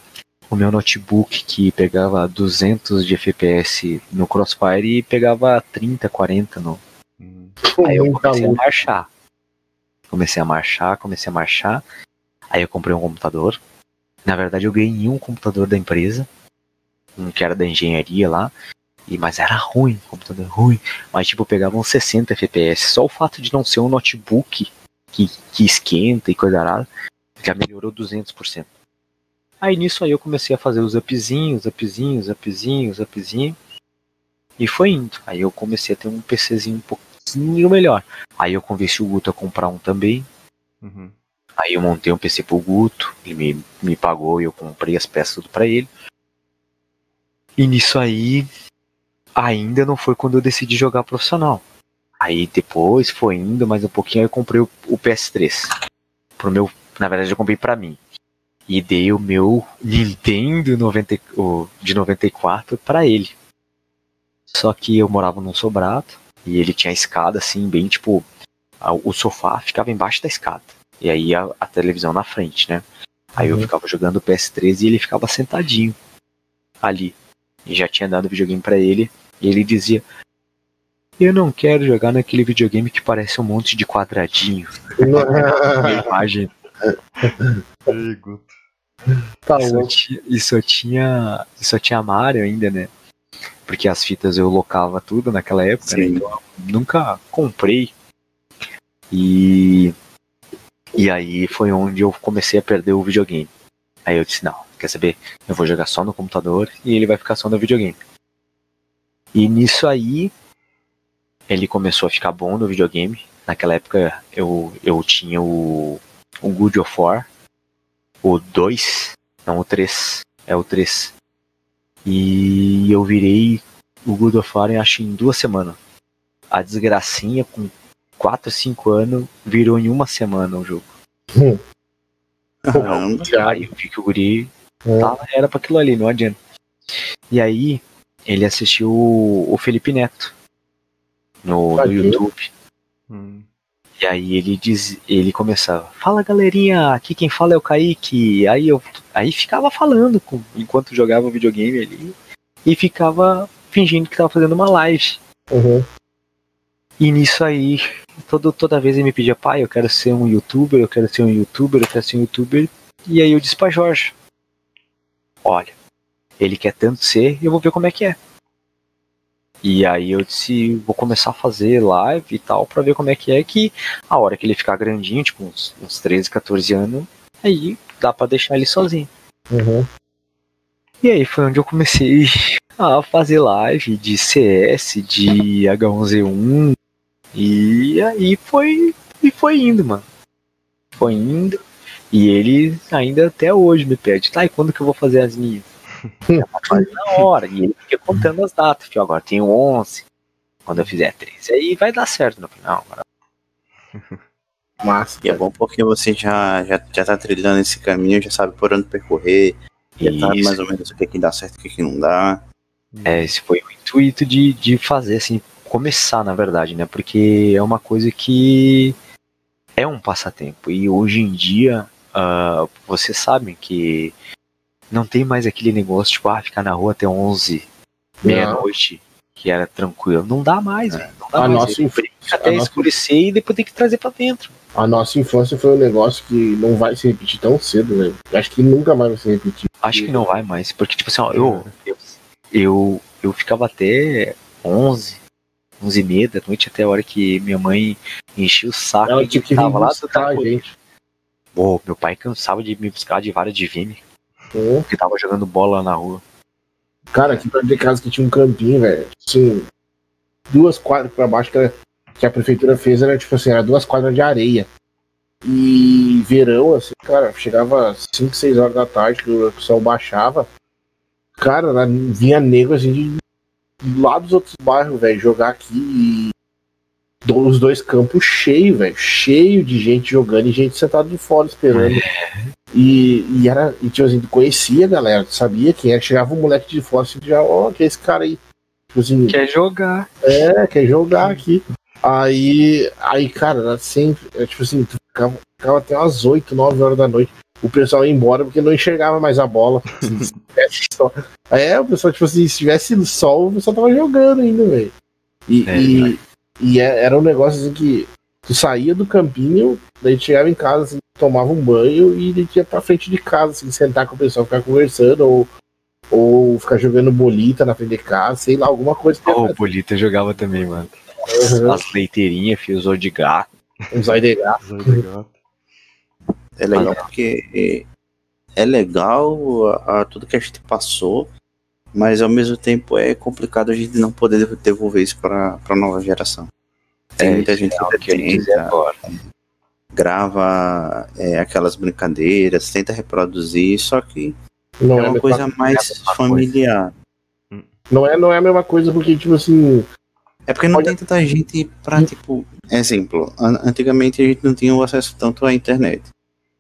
o meu notebook que pegava 200 de FPS no Crossfire pegava 30, 40 no. Uhum. Aí eu comecei a marchar. Comecei a marchar, comecei a marchar. Aí eu comprei um computador. Na verdade eu ganhei um computador da empresa, um que era da engenharia lá. E, mas era ruim, computador ruim. Mas tipo, pegava uns 60 FPS. Só o fato de não ser um notebook que, que esquenta e coisa arada, já melhorou 200%. Aí nisso aí eu comecei a fazer os upzinhos, upzinhos, upzinhos, upzinhos. E foi indo. Aí eu comecei a ter um PCzinho um pouquinho melhor. Aí eu convenci o Guto a comprar um também. Uhum. Aí eu montei um PC pro Guto, ele me, me pagou e eu comprei as peças tudo pra ele. E nisso aí, ainda não foi quando eu decidi jogar profissional. Aí depois foi indo mais um pouquinho, aí eu comprei o, o PS3. Pro meu, na verdade eu comprei pra mim. E dei o meu Nintendo 90, o, de 94 para ele. Só que eu morava num sobrado e ele tinha a escada assim, bem tipo. a- o sofá ficava embaixo da escada. E aí a, a televisão na frente, né? Aí eu Uhum. ficava jogando o PS3 e ele ficava sentadinho ali. E já tinha dado videogame pra ele. E ele dizia: Eu não quero jogar naquele videogame que parece um monte de quadradinho. Imagem. Ei, Guto. Tá E só tinha, e só tinha. e só tinha Mario ainda, né? Porque as fitas eu locava tudo naquela época, né? Então nunca comprei. E. E aí foi onde eu comecei a perder o videogame. Aí eu disse, não, quer saber? Eu vou jogar só no computador e ele vai ficar só no videogame. E nisso aí ele começou a ficar bom no videogame. Naquela época eu, eu tinha o, o Good of War, o 2, não o 3, é o 3. E eu virei o God of War, acho, em duas semanas. A desgracinha, com 4, 5 anos, virou em uma semana o jogo. Caramba. Aí eu vi que o guri É. tava, era pra aquilo ali, não adianta. E aí, ele assistiu o, o Felipe Neto no, no. YouTube. Hum. E aí ele diz, ele começava, fala galerinha, aqui quem fala é o Kaique. Aí eu aí ficava falando com, enquanto jogava videogame ali e ficava fingindo que tava fazendo uma live. Uhum. E nisso aí, todo, toda vez ele me pedia, pai, eu quero ser um youtuber, eu quero ser um youtuber, eu quero ser um youtuber. E aí eu disse pra Jorge, olha, ele quer tanto ser, eu vou ver como é que é. E aí eu disse, vou começar a fazer live e tal, pra ver como é que é, que a hora que ele ficar grandinho, tipo uns, uns 13, 14 anos, aí dá pra deixar ele sozinho. Uhum. E aí foi onde eu comecei a fazer live de CS, de H1Z1. E aí foi. E foi indo, mano. Foi indo. E ele ainda até hoje me pede, tá, e quando que eu vou fazer as minhas? Na hora. E ele fica contando as datas, que agora tenho 11. Quando eu fizer 13, aí vai dar certo no final. Agora Massa. E é bom porque você já, já, já tá trilhando esse caminho, já sabe por onde percorrer, já sabe Isso. mais ou menos o que, que dá certo e o que, que não dá. É, esse foi o intuito de, de fazer, assim, começar, na verdade, né? Porque é uma coisa que é um passatempo. E hoje em dia, ah, vocês sabem que não tem mais aquele negócio, tipo, ah, ficar na rua até 11, meia-noite, que era tranquilo. Não dá mais, velho. Não dá A mais. nossa infância- até nossa- escurecer e depois tem que trazer pra dentro. A nossa infância foi um negócio que não vai se repetir tão cedo, velho. Acho que nunca mais vai se repetir. Acho que não vai mais, porque, tipo assim, ó, eu, eu, eu, eu ficava até 11, 11 e meia da noite, até a hora que minha mãe enchia o saco Ela tinha que vir tava lá do buscar a gente. Pô, meu pai cansava de me buscar de vara de porque tava jogando bola na rua. Cara, aqui perto de casa que tinha um campinho, velho. Assim, duas quadras pra baixo que, era- que a prefeitura fez era tipo assim, era duas quadras de areia. E verão, assim, cara, chegava às 5, 6 horas da tarde, que o sol baixava. Cara, vinha nego assim de lá dos outros bairros, velho, jogar aqui e os dois campos cheios, velho, cheio de gente jogando e gente sentada de fora esperando. E, e era, e tipo assim, tu conhecia a galera, tu sabia quem era, chegava um moleque de fora assim, tu já, ó, que é esse cara aí. Tipo assim, Quer jogar. é, quer jogar aqui. Aí, aí, cara, era sempre, é, tipo assim, tu ficava, ficava até umas 8, 9 horas da noite. O pessoal ia embora porque não enxergava mais a bola. Sol. É, o pessoal, tipo assim, se tivesse sol, o pessoal tava jogando ainda, velho. E, É, e, e é- era um negócio assim que tu saía do campinho, daí chegava em casa, assim, tomava um banho e daí ia pra frente de casa, assim, sentar com o pessoal, ficar conversando, ou, ou ficar jogando bolita na frente de casa, sei lá, alguma coisa que Ô, o Bolita jogava também, mano. Uhum. As leiteirinhas, fios de gato. um zóio de gato. Zóio de gato. É legal porque é, é legal a, a tudo que a gente passou, mas ao mesmo tempo é complicado a gente não poder devolver isso para a nova geração. Tem É, muita gente é que tenta, agora. Grava é, aquelas brincadeiras, tenta reproduzir, só que Não é é, uma mesma- coisa mais mesma coisa. familiar. não, é, não é a mesma coisa porque, tipo assim, É porque não Olha- tem tanta gente pra, tipo, exemplo, an- antigamente a gente não tinha o acesso tanto à internet.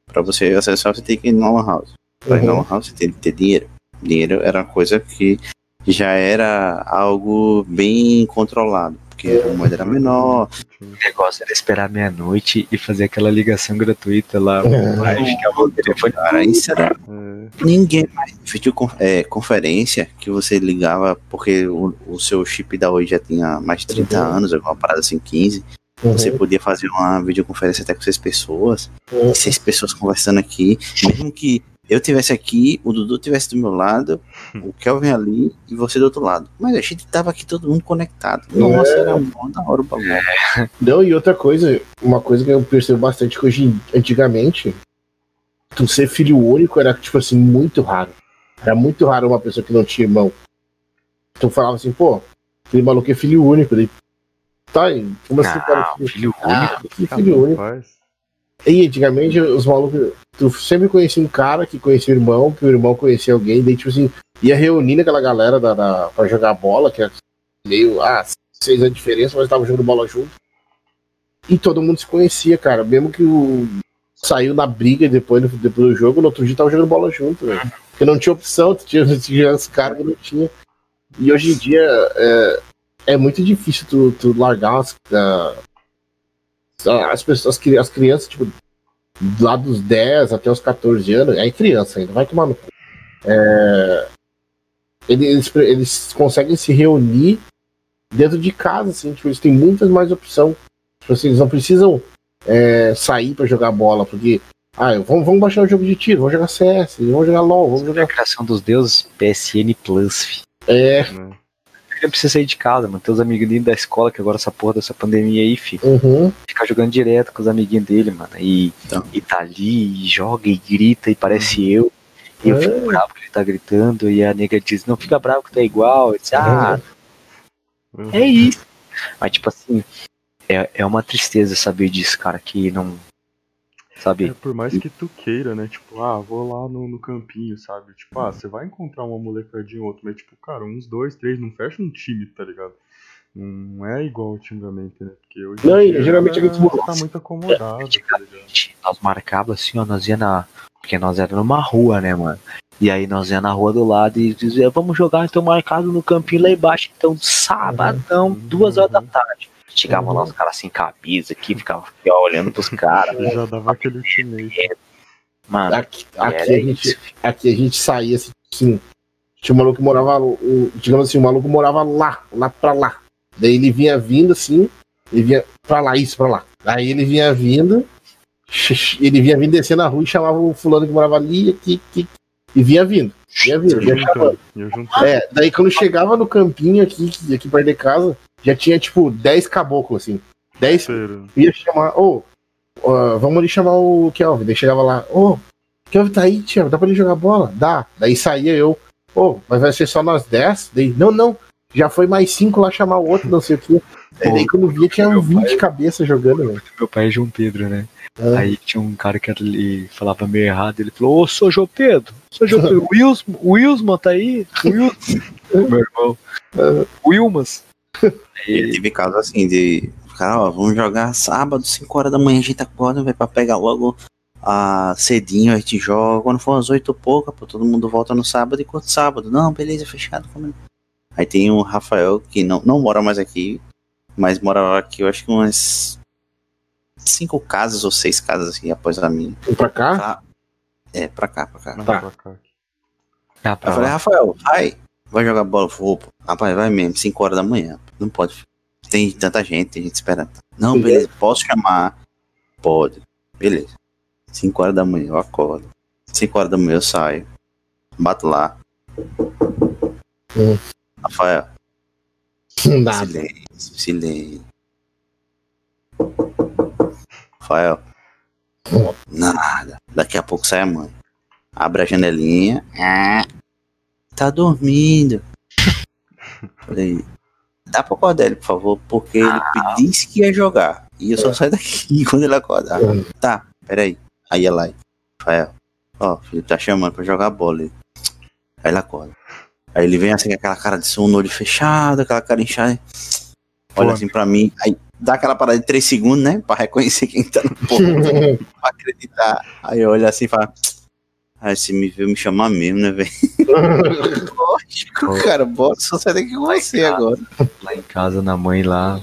Pra você acessar, você tem que ir na Lan House. Pra ir na Uhum. Lan House, você tem que ter dinheiro. Dinheiro era uma coisa que já era algo bem controlado. Porque a moeda era menor. O negócio era esperar meia-noite e fazer aquela ligação gratuita lá. Aí ficava o telefone. Cara, isso era É, Ninguém mais vídeo é, conferência que você ligava, porque o, o seu chip da Oi já tinha mais de 30 Uhum. anos, alguma parada assim, 15. Você podia fazer uma videoconferência até com seis pessoas, Uhum. seis pessoas conversando aqui, mesmo que eu tivesse aqui, o Dudu tivesse do meu lado, o Kelvin ali e você do outro lado. Mas a gente tava aqui todo mundo conectado. Nossa, era bom da hora o bagulho. Não, e outra coisa, uma coisa que eu percebo bastante que hoje, antigamente, tu ser filho único era, tipo assim, muito raro. Era muito raro uma pessoa que não tinha irmão. Tu falava assim, pô, aquele maluco é filho único. Daí, tá, como assim, cara? Filho, filho ah, único. que filho único. E antigamente os malucos, tu sempre conhecia um cara que conhecia o irmão, que o irmão conhecia alguém, daí tipo assim, ia reunir aquela galera da, da, pra jogar bola, que é meio, ah, seis anos de diferença, mas tava jogando bola junto. E todo mundo se conhecia, cara. Mesmo que o. Saiu na briga depois, do- depois do jogo, no outro dia tava jogando bola junto, velho. Porque não tinha opção, tu tinha, tinha caras que não tinha. E hoje em dia é, é muito difícil tu, tu largar as, ah, as pessoas, as as crianças, tipo, lá dos 10 até os 14 anos, é criança ainda, vai tomar no cu. É, eles, eles conseguem se reunir dentro de casa, assim, tipo, eles têm muitas mais opções. Tipo assim, eles não precisam é, sair pra jogar bola, porque, ah, vamos, vamos baixar o jogo de tiro, vamos jogar CS, vamos jogar LOL, vamos A jogar. criação dos deuses, PSN Plus, fi. É, né? Precisa sair de casa, mano. Tem os amiguinhos da escola, que agora essa porra dessa pandemia aí, fi. uhum, Ficar jogando direto com os amiguinhos dele, mano. E, Então. e tá ali, e joga e grita, e parece eu. E eu É. fico bravo que ele tá gritando, e a nega diz, não fica bravo que tá igual. Eu disse, ah, Uhum. é isso. Mas, tipo assim, é, é uma tristeza saber disso, cara, que não. Sabe? É, por mais que tu queira, né? Tipo, ah, vou lá no, no campinho, sabe? Tipo, ah, você vai encontrar uma molecadinha ou outra, mas tipo, cara, uns dois, três, não fecha um time, tá ligado? Não é igual antigamente, né? Porque hoje Não, dia geralmente a galera gente- tá muito acomodado, tá ligado? Nós marcava assim, ó, nós ia na. Porque nós era numa rua, né, mano? E aí nós ia na rua do lado e dizia, vamos jogar então marcado no campinho lá embaixo, então sabadão, Uhum. duas horas da tarde. Chegavam Uhum. lá os caras sem camisa aqui, ficavam ó, olhando pros caras. Já dava aquele ultimate. Mano, aqui, aqui, era a gente, isso. aqui a gente saía assim, assim, tinha um maluco que morava, digamos assim, o maluco morava lá, lá pra lá. Daí ele vinha vindo assim, ele vinha pra lá, isso, pra lá. Aí ele vinha vindo, ele vinha vindo descendo a rua e chamava o fulano que morava ali, aqui, aqui, e vinha vindo, vinha vindo, vinha chamando. É, daí quando chegava no campinho aqui, aqui perto de casa, já tinha tipo 10 caboclos, assim. 10 Sério. ia chamar, ô, ó, vamos ali chamar o Kelvin. Daí chegava lá, ô, Kelvin tá aí, tia, dá pra ele jogar bola? Dá. Daí saía eu, ô, mas vai ser só nós 10? Daí, não, não, já foi mais 5 lá chamar o outro, não sei o quê. Aí, daí quando via tinha Meu 20 cabeças jogando, velho. meu pai é João Pedro, né? Ah. Aí tinha um cara que ele falava meio errado, ele falou, ô, sou João Pedro, sou João Pedro, Wilson, Wilson tá aí? Wilson, meu irmão, Wilmas. Aí, teve caso assim de. Cara, ó, vamos jogar sábado, 5 horas da manhã, a gente acorda, vai pra pegar logo a cedinho, a gente joga. Quando for às 8 e pouca, pô, todo mundo volta no sábado e quanto sábado? Não, beleza, fechado. como- Aí tem o Rafael, que não, não mora mais aqui, mas morava aqui, eu acho que umas cinco casas ou seis casas assim após a minha. Vem pra cá? Tá? É, pra cá, pra cá. Tá. pra cá. ah, Eu pra falei. Rafael, vai, vai jogar bola. "Opa, rapaz, vai mesmo, 5 horas da manhã. Não pode. Tem tanta gente, tem gente esperando. Não, Beleza. beleza, posso chamar? Pode. Beleza. 5 horas da manhã eu acordo. 5 horas da manhã eu saio. Bato lá. Hum. Rafael, Nada. silêncio, silêncio. Rafael. Nada. Daqui a pouco sai a mãe. Abre a janelinha. Ah, tá dormindo. Falei, dá pro Cordélio, por favor, porque ele disse que ia jogar. E eu só saio daqui quando ele acordar. Hum. Tá, peraí. Aí ela. Rafael, ó, Felipe tá chamando pra jogar bola. Aí Aí ele acorda. Aí ele vem assim com aquela cara de sono, olho fechado, aquela cara inchada. Olha Pô. assim pra mim. Aí dá aquela parada de 3 segundos, né? Pra reconhecer quem tá no ponto, pra acreditar. Aí olha assim e fala. Ah, se me viu me chamar mesmo, né, velho? Lógico, cara, bora, só sai daqui com você agora. Lá em casa, na mãe lá,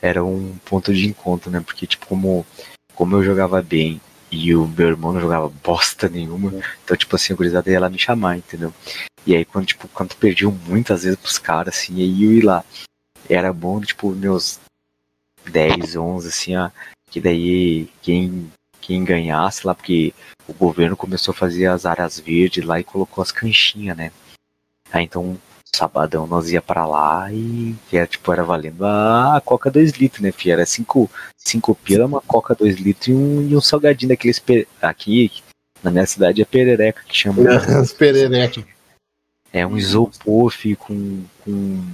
era um ponto de encontro, né? Porque, tipo, como, como eu jogava bem e o meu irmão não jogava bosta nenhuma, então, tipo assim, a gurizada ia lá me chamar, entendeu? E aí, quando, tipo, quando perdiam muitas vezes pros caras, assim, aí eu ia lá. Era bom, tipo, meus 10, 11, assim, ó, que daí quem, quem ganhasse lá, porque o governo começou a fazer as áreas verdes lá e colocou as canchinhas, né? Aí então, sabadão nós ia para lá e era, tipo, era valendo a coca 2 litros, né, filho? Era 5 cinco pila, uma coca 2 litros e um, e um salgadinho daqueles pe- aqui, na minha cidade é perereca que chama. As pererecas. É um isopor, filho, com, com,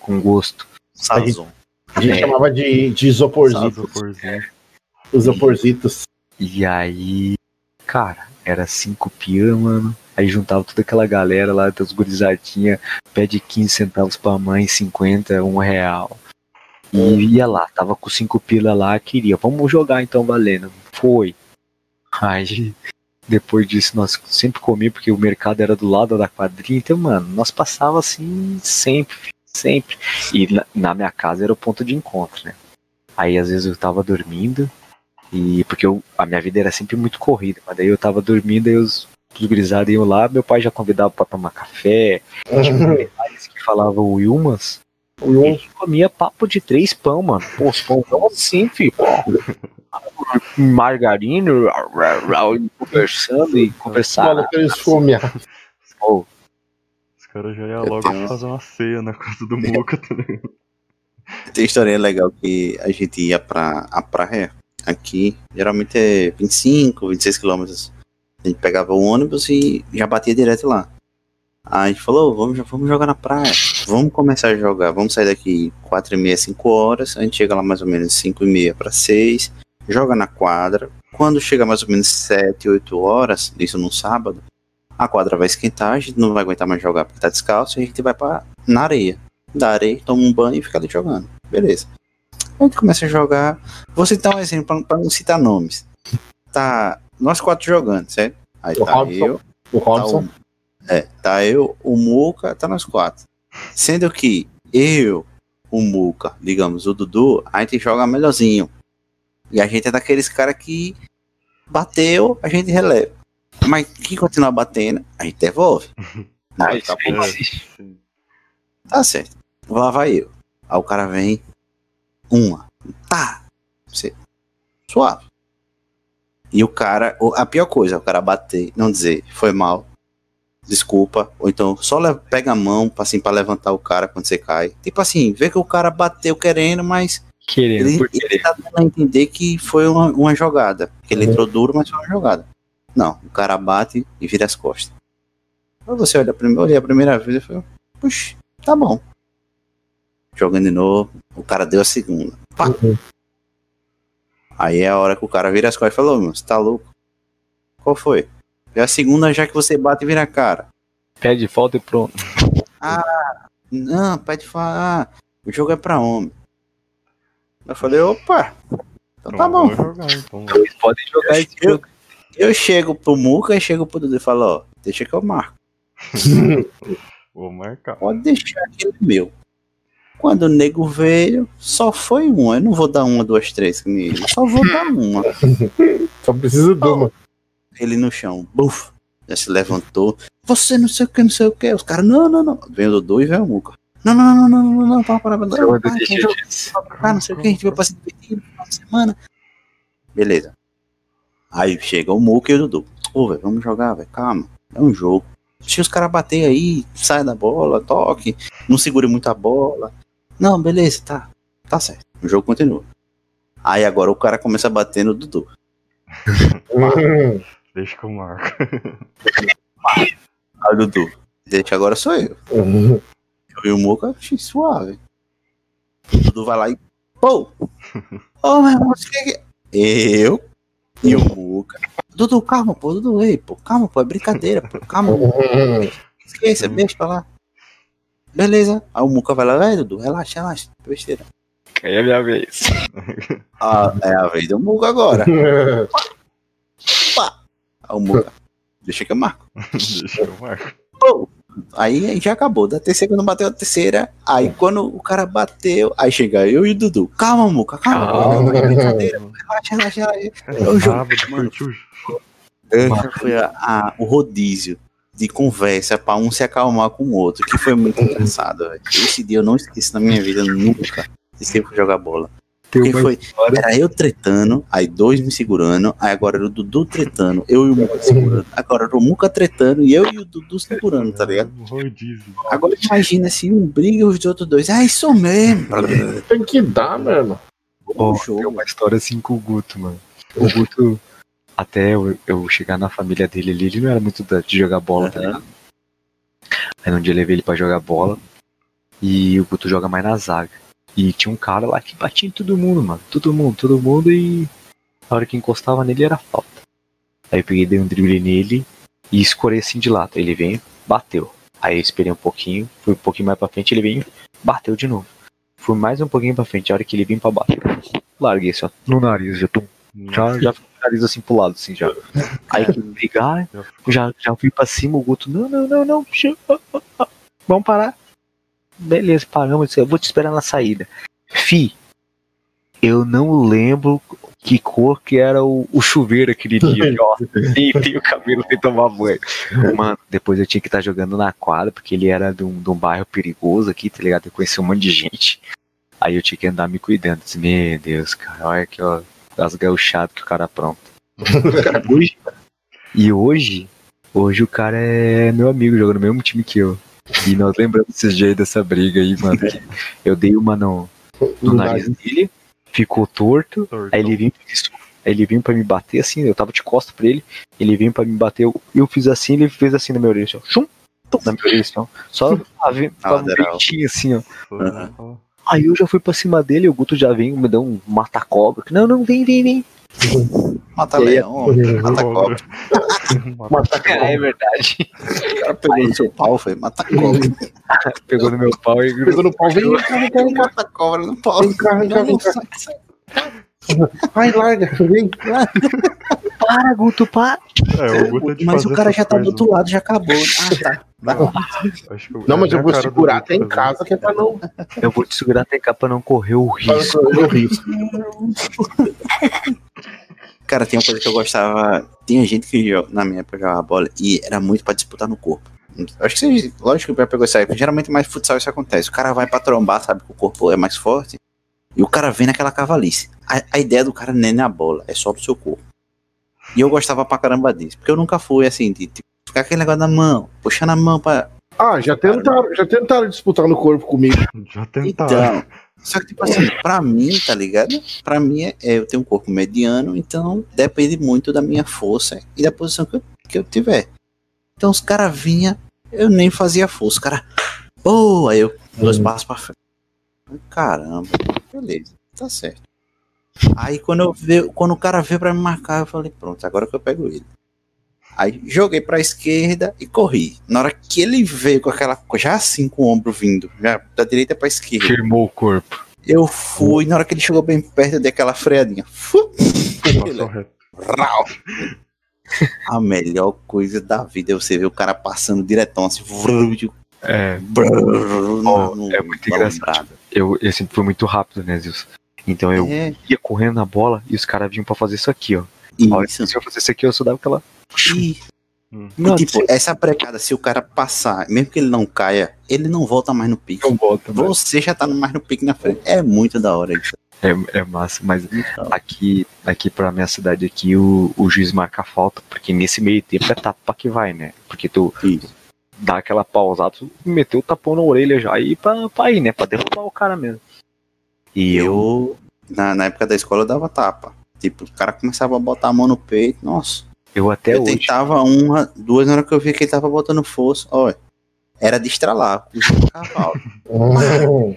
com gosto. Sazon. A gente É. chamava de, de isoporzito. Os isoporzitos. E aí, cara, era cinco pila, mano. Aí juntava toda aquela galera lá, das gurizadinhas, pede 15 centavos pra mãe, 50, um real. E ia lá, tava com cinco pila lá, queria, vamos jogar então, valendo. Foi. Aí, depois disso, nós sempre comíamos, porque o mercado era do lado da quadrinha, então, mano, nós passava assim, sempre, sempre. E na, na minha casa era o ponto de encontro, né? Aí, às vezes, eu tava dormindo, e porque eu, a minha vida era sempre muito corrida, mas daí eu tava dormindo e os, os grisados iam lá, meu pai já convidava pra tomar café, eles que falavam Wilmas, Um ele comia papo de três pão, mano. Pô, os pão tão assim, filho. Margarina, e conversando e conversar. maluco esfomeado. Pô, Os caras já iam logo tenho- fazer uma ceia na casa do Muca, tá ligado? Tem história legal que a gente ia pra a praia aqui, geralmente é 25, 26 quilômetros. A gente pegava o ônibus e já batia direto lá. Aí a gente falou, vamos, vamos jogar na praia. Vamos começar a jogar. Vamos sair daqui 4 e meia, 5 horas. A gente chega lá mais ou menos 5 e meia para 6. Joga na quadra. Quando chega mais ou menos 7, 8 horas, isso no sábado, a quadra vai esquentar, a gente não vai aguentar mais jogar porque tá descalço, a gente vai pra, na areia. Da areia, toma um banho e fica ali jogando. Beleza. A gente começa a jogar. Vou citar um exemplo pra- pra não citar nomes. Tá nós quatro jogando, certo? Aí O tá Robson. eu, O Tá Robson. o, é, tá eu, o Muca, tá nós quatro. Sendo que eu, o Muca, digamos, o Dudu, a gente joga melhorzinho. E a gente é daqueles cara que bateu, a gente releva. Mas que continuar batendo, a gente devolve. Não Sim. Tá certo. Lá vai eu. Aí o cara vem. Uma. Tá. Você. Suave. E o cara. A pior coisa, o cara bater, não dizer, foi mal. Desculpa. Ou então só pega a mão assim, pra levantar o cara quando você cai. Tipo assim, vê que o cara bateu querendo, mas querendo, ele, por ele tá dando a entender que foi uma, uma jogada. Que ele Uhum. entrou duro, mas foi uma jogada. Não, o cara bate e vira as costas. Aí você olha a primeira, olhei a primeira vez e falei, puxa, tá bom. Jogando de novo, o cara deu a segunda. Pá. Uhum. Aí é a hora que o cara vira as costas e falou, meu, você tá louco? Qual foi? É a segunda já que você bate e vira a cara. Pede falta e pronto. Não, pede falar, ah, o jogo é pra homem. Eu falei, opa, então tá bom. Jogar então. Eles podem jogar esse Eu- jogo. Eu chego pro Muca e chego pro Dudu e falo, ó, deixa que eu marco. Vou marcar. Pode deixar que ele é meu. Quando o nego veio, só foi uma. Eu não vou dar uma, duas, três com ele. Eu só vou dar uma. Só preciso de uma. Ele no chão, buf, já se levantou. Você não sei o que, não sei o que. Os caras, não, não, não. Vem o Dudu e vem o Muca. Não, não, não, não, não, não, não, para, para, para. Não, não sei o que, a gente vai pra se divertir no final de semana. Beleza. Aí chega o Muca e o Dudu. Ô, velho, vamos jogar, velho, calma. É um jogo. Deixa os caras bater aí, sai da bola, toque, não segure muito a bola. Não, beleza, tá. Tá certo. O jogo continua. Aí agora o cara começa a bater no Dudu. Deixa que eu marco. Aí o Dudu, deixa agora sou eu. Eu vi o Muca, achei suave. O Dudu vai lá e. Pô! Ô, meu irmão, você quer que. Eu e o Muca. Dudu, calma, pô, Dudu, ei, pô, calma, pô, é brincadeira, pô, calma, Uhum. esqueça, deixa pra lá. Beleza. Aí o Muca vai lá, vai, Dudu, relaxa, relaxa, besteira. Aí é a minha vez. Ah, é a vez do Muga agora. Pá! Ah, o Muga. Deixa que eu marco. Deixa eu marco. Aí, aí já acabou. Da terceira, quando bateu a terceira, aí quando o cara bateu, aí chega eu e o Dudu. Calma, Muca, calma. Calma. Não é brincadeira. Relaxa, relaxa, relaxa. É um jogo. Mano, curtiu. Esse foi a- a- o rodízio de conversa pra um se acalmar com o outro, que foi muito engraçado, velho. Esse dia eu não esqueço na minha vida nunca de sempre jogar bola. Porque foi, era eu tretando, aí dois me segurando, aí agora era o Dudu tretando, eu e o Muca segurando. Agora era o Muca tretando e eu e o Dudu segurando, tá ligado? Agora imagina se um briga e os outros dois. Ah, isso mesmo. Tem que dar, mano. Ó, O jogo. tem uma história assim com o Guto, mano. O Guto, até eu, eu chegar na família dele ali, ele não era muito de jogar bola, tá Aham. ligado? Aí um dia eu levei ele pra jogar bola e o Guto joga mais na zaga. E tinha um cara lá que batia em todo mundo, mano. Todo mundo, todo mundo e a hora que encostava nele era falta. Aí eu peguei, dei um drible nele e escorei assim de lado. Ele veio, bateu. Aí eu esperei um pouquinho, fui um pouquinho mais pra frente, ele veio, bateu de novo. Fui mais um pouquinho pra frente, a hora que ele veio pra bater. Larguei assim, ó, no nariz, já tô já, já nariz assim pro lado, assim, já. Aí que brigar, já, já fui pra cima, o Guto, não, não, não, não, vamos parar. Beleza, paramos, eu vou te esperar na saída. Fi, eu não lembro que cor que era o, o chuveiro aquele dia, ó. Pintei o cabelo sem tomar banho. Mano, depois eu tinha que estar jogando na quadra, porque ele era de um, de um bairro perigoso aqui, tá ligado? Eu conheci um monte de gente. Aí eu tinha que andar me cuidando. Disse, Meu Deus, cara, olha aqui, ó, as gauchadas que o cara apronta. hoje, e hoje, hoje o cara é meu amigo, joga no mesmo time que eu. E nós lembramos esses dias aí dessa briga aí, mano. que eu dei uma no, no nariz dele, ficou torto, Tortão. aí ele vinha, aí ele vinha pra me bater assim, eu tava de costa pra ele, ele vinha pra me bater, eu, eu fiz assim, ele fez assim na minha orelha, assim, ó, chum, na minha orelha, assim, ó, só a ver, Na tava um assim, ó. Ó. Aí eu já fui pra cima dele, o Guto já vem, me dá um mata-cobra. Não, não, vem, vem, vem. Mata aí, leão, mata cobra. Mata É, verdade. O cara pegou no seu pau, foi mata cobra. Pegou no meu pau e Pegou no pau, vem cá, vem cá. Mata cobra no pau. Vem cá, vem cá, vem cá. Vai, larga, vem. para, Guto, para. É, o Guto é de Mas fazer o cara já tá do outro lado, já acabou. Ah, tá. Não, mas é eu a vou segurar até em casa, que é pra não. Eu vou te segurar até cá pra não correr o Pra risco. não correr o risco. Cara, tem uma coisa que eu gostava. Tinha gente que na minha época jogava bola e era muito pra disputar no corpo. Acho que você, lógico que já pegou essa época. Geralmente mais futsal isso acontece. O cara vai pra trombar, sabe que o corpo é mais forte. E o cara vem naquela cavalice. A, a ideia do cara nem é na bola, é só do seu corpo. E eu gostava pra caramba disso. Porque eu nunca fui assim, de tipo, ficar aquele negócio na mão, puxando a mão pra. Ah, já tentaram, já tentaram disputar no corpo comigo. Já tentaram. Então. Só que, tipo assim, pra mim, tá ligado? Pra mim, é, eu tenho um corpo mediano, então depende muito da minha força e da posição que eu, que eu tiver. Então, os caras vinham, eu nem fazia força. Os caras, boa, aí eu, dois Hum. passos pra frente. Caramba, beleza, tá certo. Aí, quando, eu veio, quando o cara veio pra me marcar, eu falei, pronto, agora que eu pego ele. Aí, joguei pra esquerda e corri. Na hora que ele veio com aquela coisa, já assim com o ombro vindo, já da direita pra esquerda. Firmou o corpo. Eu fui, na hora que ele chegou bem perto, eu dei aquela freadinha. Rau! A melhor coisa da vida é você ver o cara passando diretão assim. É, brrr, Ó, no- é muito engraçado. eu, eu sempre fui muito rápido, né, Zilson? Então eu É, ia correndo na bola e os caras vinham pra fazer isso aqui, ó. Isso. eles iam fazer isso aqui, eu só dava aquela. E, Hum. e, tipo, você essa brecada, se o cara passar, mesmo que ele não caia, ele não volta mais no pique. volta, mano. Você já tá mais no pique na frente. É muito da hora isso. É, é massa, mas Então, aqui, aqui pra minha cidade aqui, o, o juiz marca a falta, porque nesse meio tempo é tapa que vai, né? Porque tu isso. dá aquela pausada, tu meteu o tapão na orelha já e pra, pra ir, né? Pra derrubar o cara mesmo. E eu, Eu, na, na época da escola, eu dava tapa. Tipo, o cara começava a botar a mão no peito, nossa. eu até eu hoje. tentava uma, duas na hora que eu vi que ele tava botando força. Olha, era de estralar, cavalo.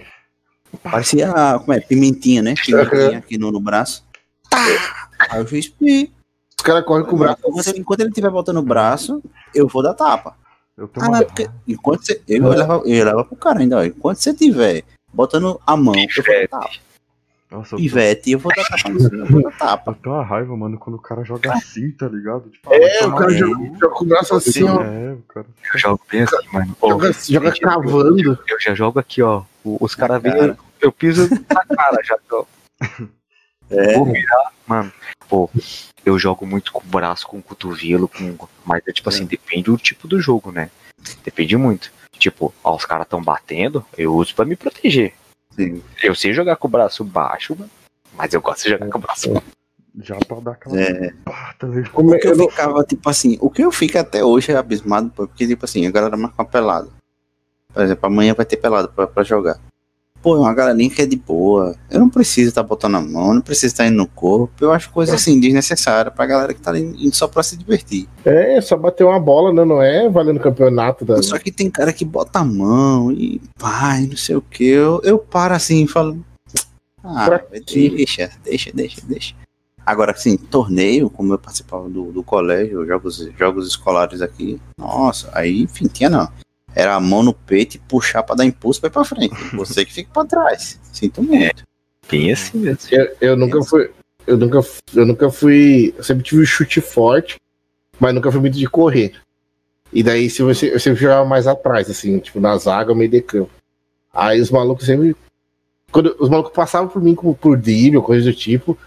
Parecia, como é, pimentinha, né? Pimentinha aqui no, no braço. Tá! Aí eu fiz, pi. Os caras correm com o braço. Enquanto, ele- enquanto ele estiver botando o braço, eu vou dar tapa. Eu Ah, não, porque enquanto você, eu olhava, eu olhava pro cara ainda, ó, enquanto você tiver botando a mão, eu vou dar tapa. Nossa, eu tô, pivete, eu vou dar tapa no eu vou dar tapa. eu tenho uma raiva, mano, quando o cara joga assim, tá ligado? Tipo, É, vai o tomar cara joga, joga com o braço assim, ó. É, o cara. Eu jogo bem assim, mano. Joga, joga gente, cavando. Eu já jogo aqui, ó. Os caras vêm, eu, eu piso na cara já. Tô. É. Vou virar, mano. Pô, eu jogo muito com o braço, com o cotovelo, com. Mas é tipo assim, depende do tipo do jogo, né? Depende muito. Tipo, ó, os caras tão batendo, eu uso pra me proteger. Sim. Eu sei jogar com o braço baixo, mano. Mas eu gosto de jogar com o braço baixo. Já pra dar aquela. É. Tá ligado? Como O é, que eu eu não- ficava, tipo assim, o que eu fico até hoje é abismado, porque, tipo assim, a galera marca uma pelada. Por exemplo, amanhã vai ter pelada pra, pra jogar. Pô, uma galerinha que é de boa. Eu não preciso estar botando a mão, não preciso estar indo no corpo. Eu acho coisa assim, desnecessária pra galera que tá indo só pra se divertir. É, só bater uma bola, né? Não é valendo campeonato da. Só que tem cara que bota a mão e vai, não sei o que. Eu, eu paro assim e falo. Ah, deixa, deixa, deixa, deixa. Agora, assim, torneio, como eu participava do, do colégio, jogos, jogos escolares aqui, nossa, aí, enfim, tinha não. Era a mão no peito e puxar pra dar impulso pra ir pra frente. Você que fica pra trás. Sinto muito. Bem assim mesmo. Eu, eu nunca fui. Eu nunca, eu nunca fui. Eu sempre tive um chute forte, mas nunca fui muito de correr. E daí se você, eu sempre jogava mais atrás, assim, tipo, na zaga, meio de campo. Aí os malucos sempre. Quando os malucos passavam por mim como por drible coisa do tipo.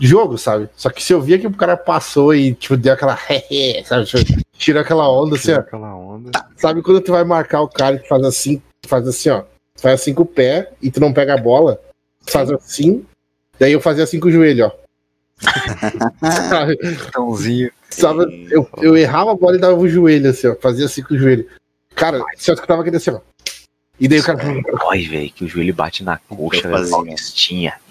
Jogo, sabe? Só que se eu via que o cara passou e, tipo, deu aquela. sabe? Tipo, tirou aquela onda assim, Tira ó. aquela onda. Sabe quando tu vai marcar o cara que faz assim, faz assim, ó. Faz assim com o pé e tu não pega a bola, tu faz assim, daí eu fazia assim com o joelho, ó. Sabe? Tãozinho. Sabe? Eu, eu errava a bola e dava o joelho, assim, ó. Fazia assim com o joelho. Cara, só escutava aquele assim, ó. E daí o cara. Corre, velho, que o joelho bate na coxa.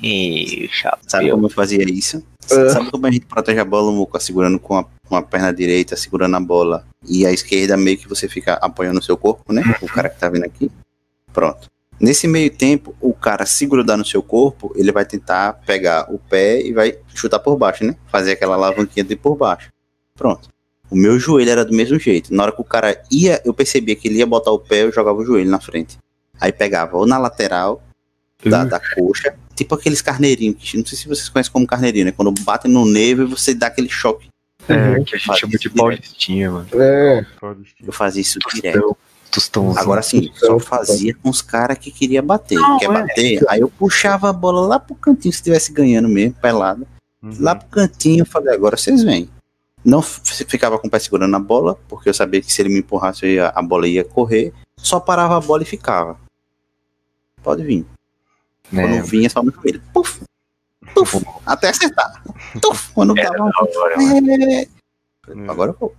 Ih, Sabe como eu fazia isso? Ah. Sabe como a gente protege a bola, Muca? Segurando com a, com a perna direita, segurando a bola. E a esquerda meio que você fica apoiando o seu corpo, né? O cara que tá vindo aqui. Pronto. Nesse meio tempo, o cara se grudar no seu corpo, ele vai tentar pegar o pé e vai chutar por baixo, né? Fazer aquela alavanquinha de por baixo. Pronto. O meu joelho era do mesmo jeito. Na hora que o cara ia, eu percebia que ele ia botar o pé, eu jogava o joelho na frente. Aí pegava ou na lateral da, da coxa, tipo aqueles carneirinhos, que não sei se vocês conhecem como carneirinho, né? Quando batem no nervo e você dá aquele choque. É, que a gente chama de direto. paulistinha, mano. É. Eu fazia isso direto. Tostão. Tostãozinho. Agora sim, só fazia com os caras que queria bater. Não, Quer é. bater? Aí eu puxava a bola lá pro cantinho, se estivesse ganhando mesmo, pelado. Uhum. Lá pro cantinho, eu falei, agora vocês vêm. Não ficava com o pé segurando a bola, porque eu sabia que se ele me empurrasse, ia- a bola ia correr. Só parava a bola e ficava. Pode vir. né? Quando vinha, só no joelho. Puf, puf, até acertar. Tuf, quando hora, mano. É. Agora eu vou.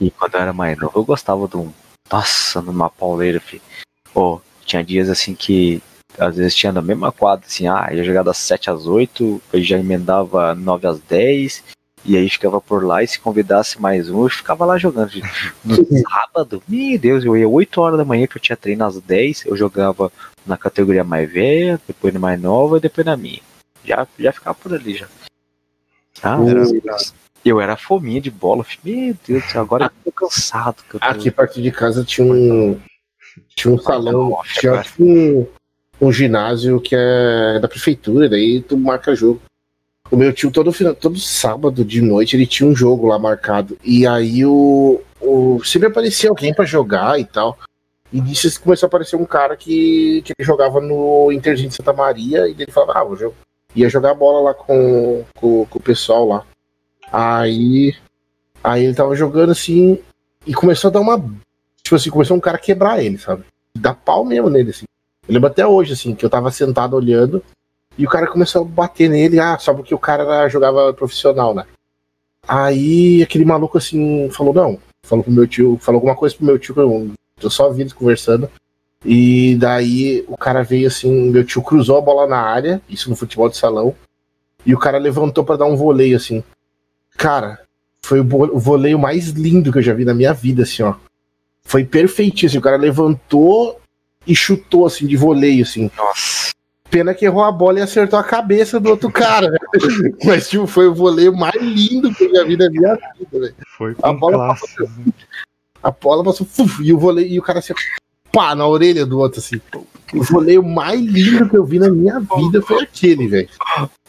E quando eu era mais novo, eu gostava de um. Nossa, numa pauleira, filho. Pô, tinha dias assim que. Às vezes tinha na mesma quadra, assim, ah, ia jogar das 7 às 8, eu já emendava 9 às 10, e aí ficava por lá, e se convidasse mais um, eu ficava lá jogando. No sábado, meu Deus, eu ia 8 horas da manhã, que eu tinha treino às 10, eu jogava na categoria mais velha, depois na mais nova e depois na minha. Já, já ficava por ali já. Ah, era- eu era fominha de bola, meu Deus do céu, agora eu tô cansado. eu tô- aqui perto de casa tinha um. Tinha um salão, Off tinha tipo um, um ginásio que é da prefeitura, daí tu marca jogo. O meu tio, todo, final, todo sábado de noite, ele tinha um jogo lá marcado. E aí o, o sempre aparecia alguém pra jogar e tal. E nisso começou a aparecer um cara que, que ele jogava no Interzinho de Santa Maria, e ele falava, ah, vou jogar. Ia jogar bola lá com, com, com o pessoal lá. Aí. Aí ele tava jogando assim, e começou a dar uma. Tipo assim, começou um cara a quebrar ele, sabe? Dar pau mesmo nele, assim. Eu lembro até hoje, assim, que eu tava sentado olhando e o cara começou a bater nele, ah, só porque o cara jogava profissional, né? Aí aquele maluco, assim, falou, não. Falou pro meu tio, falou alguma coisa pro meu tio, eu, eu só vi eles conversando. E daí o cara veio assim, meu tio cruzou a bola na área, isso no futebol de salão, e o cara levantou pra dar um voleio, assim. Cara, foi o, vo- o voleio mais lindo que eu já vi na minha vida, assim, ó. Foi perfeitinho, assim, o cara levantou e chutou, assim, de voleio, assim. Nossa, Pena que errou a bola e acertou a cabeça do outro cara, né? Mas, tipo, foi o voleio mais lindo que eu já vi na minha vida, velho. Foi A com bola classe. né? A bola passou, fuf, e o voleio, e o cara assim, pá, na orelha do outro, assim. O voleio mais lindo que eu vi na minha vida foi aquele, velho.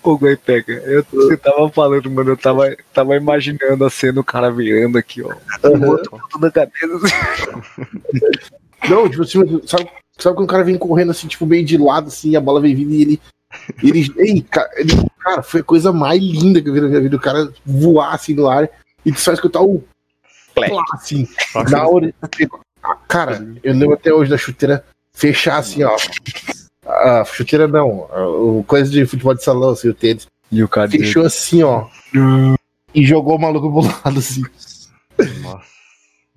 Ô, Goi, pega. Eu, você tava falando, mano, eu tava, tava imaginando a cena, o cara virando aqui, ó. O outro com toda a cabeça. assim. Não, tipo assim, sabe, sabe quando o cara vem correndo assim, tipo, meio de lado, assim, a bola vem vindo e ele. Ele, ei, cara, ele, cara, foi a coisa mais linda que eu vi na minha vida. O cara voar assim no ar e só escutar o. Plá, assim, na hora. Cara, eu lembro até hoje da chuteira fechar assim, ó. A chuteira não, o coisa de futebol de salão, assim, o tênis. E o cara Fechou assim, ó. E jogou o maluco pro lado, assim. Nossa.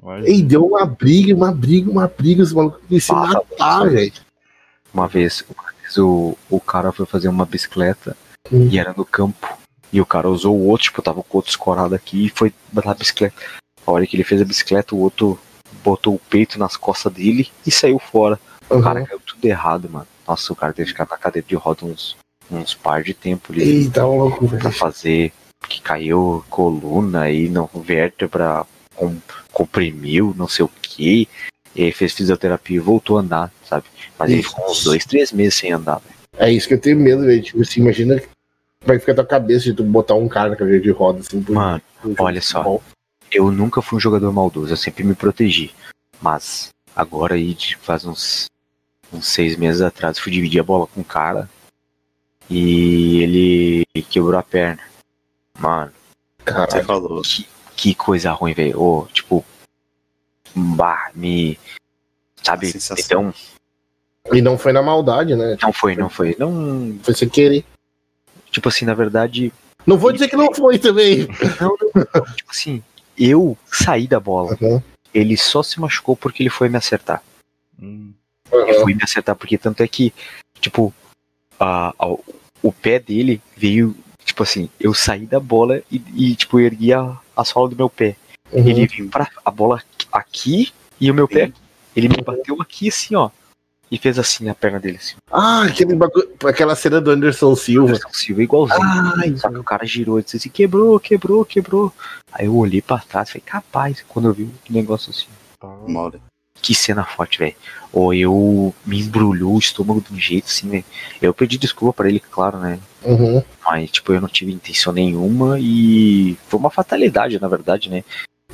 Mas, Ei, deu uma briga, uma briga, uma briga. Os malucos queriam se Fala, matar, velho. Uma vez, uma vez o, o cara foi fazer uma bicicleta Hum. e era no campo. E o cara usou o outro, tipo, tava com o outro escorado aqui e foi botar a bicicleta. A hora que ele fez a bicicleta, o outro botou o peito nas costas dele e saiu fora. O Uhum. cara caiu tudo errado, mano. Nossa, o cara teve que ficar na cadeira de roda uns, uns par de tempo ali Eita, louco, pra velho. fazer. Que caiu coluna e não vértebra com, comprimiu, não sei o que. E fez fisioterapia e voltou a andar, sabe? Mas ele Isso. ficou uns dois, três meses sem andar, velho. É isso que eu tenho medo, velho. Tipo assim, imagina que vai ficar tua cabeça de tu botar um cara na cadeira de roda, assim. por- Mano, por olha só. futebol. eu nunca fui um jogador maldoso, eu sempre me protegi. Mas agora aí, de- faz uns, uns seis meses atrás, fui dividir a bola com um cara e ele quebrou a perna. Mano, Você Caralho. falou. que, que coisa ruim, velho. Ô, tipo, bah, me. Sabe? Então, E não foi na maldade, né? não foi, não foi. Não. Foi sem querer. Tipo assim, na verdade, Não vou dizer que não foi também. tipo assim, eu saí da bola. Uhum. Ele só se machucou porque ele foi me acertar. hum, Ele foi me acertar, porque tanto é que, tipo, a, a- o pé dele veio, tipo assim, eu saí da bola e, e, tipo, ergui a, a sola do meu pé. Uhum. Ele veio pra a bola aqui e o meu pé aqui. Ele me bateu aqui assim, ó. E fez assim a perna dele, assim. Ah, aquele bagulho, aquela cena do Anderson Silva. Anderson Silva igualzinho. Ai, Só que o cara girou e disse assim, quebrou, quebrou, quebrou. Aí eu olhei pra trás e falei, capaz, quando eu vi um negócio assim. tá. Que cena forte, velho. Ou eu me embrulhou o estômago de um jeito assim, velho. Eu pedi desculpa pra ele, claro, né? Uhum. Mas, tipo, eu não tive intenção nenhuma e foi uma fatalidade, na verdade, né?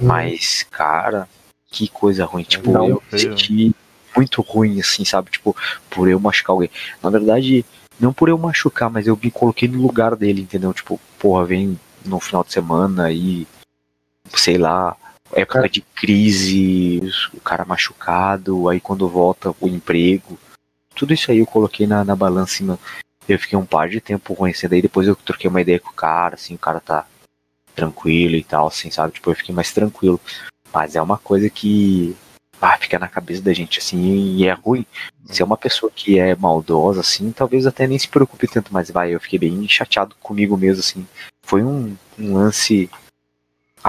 Mas, cara, que coisa ruim. Tipo, Não, eu me né? senti muito ruim, assim, sabe? Tipo, por eu machucar alguém. Na verdade, não por eu machucar, mas eu me coloquei no lugar dele, entendeu? Tipo, porra, vem no final de semana e, sei lá, época de crise, o cara machucado, aí quando volta o emprego. Tudo isso aí eu coloquei na, na balança, eu fiquei um par de tempo ruim, assim, daí depois eu troquei uma ideia com o cara, assim, o cara tá tranquilo e tal, assim, sabe? Tipo, eu fiquei mais tranquilo. Mas é uma coisa que ah, fica na cabeça da gente, assim, e é ruim. Se é uma pessoa que é maldosa, assim, talvez até nem se preocupe tanto, mas vai, eu fiquei bem chateado comigo mesmo, assim. Foi um, um lance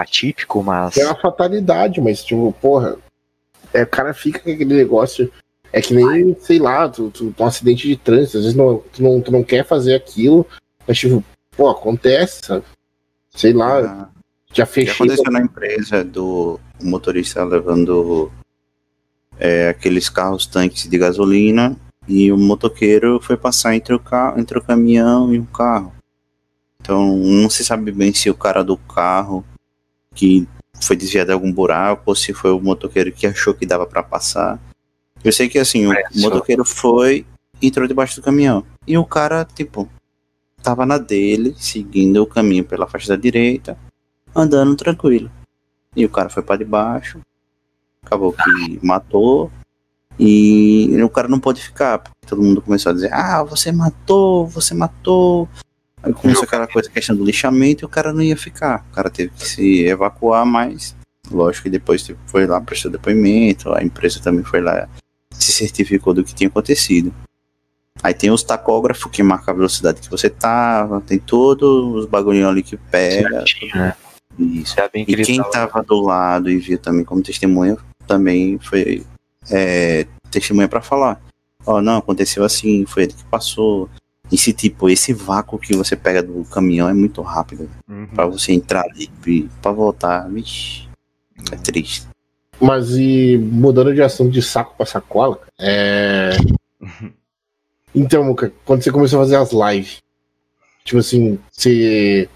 atípico, mas. É uma fatalidade, mas, tipo, porra. É, o cara fica com aquele negócio. É que nem, sei lá, tu, tu, um acidente de trânsito. Às vezes não, tu, não, tu não quer fazer aquilo, mas, tipo, pô, acontece, sabe? Sei lá, Ah, já fechei. aconteceu na empresa do motorista levando é, aqueles carros tanques de gasolina e o motoqueiro foi passar entre o, carro, entre o caminhão e o carro. Então não se sabe bem se o cara do carro que foi desviado de algum buraco ou se foi o motoqueiro que achou que dava para passar. Eu sei que assim, o ó. motoqueiro foi e entrou debaixo do caminhão. E o cara, tipo, tava na dele, seguindo o caminho pela faixa da direita andando tranquilo. E o cara foi pra debaixo, acabou que matou, e o cara não pôde ficar, porque todo mundo começou a dizer, ah, você matou, você matou. Aí começou aquela coisa, questão do lixamento, e o cara não ia ficar. O cara teve que se evacuar, mas lógico que depois tipo, foi lá, prestou depoimento, a empresa também foi lá, se certificou do que tinha acontecido. Aí tem os tacógrafos que marcam a velocidade que você tava, tem todos os bagulhinhos ali que pega. certinho, né? Isso. Que E quem tava- do lado e viu também como testemunha, também foi é, testemunha pra falar. Ó, não, aconteceu assim, foi ele que passou. Esse tipo, esse vácuo que você pega do caminhão é muito rápido. Uhum. Pra você entrar ali e pra voltar, vixi, é Uhum. triste. Mas e mudando de assunto de saco pra sacola, é. Então, Muca, quando você começou a fazer as lives, tipo assim, você.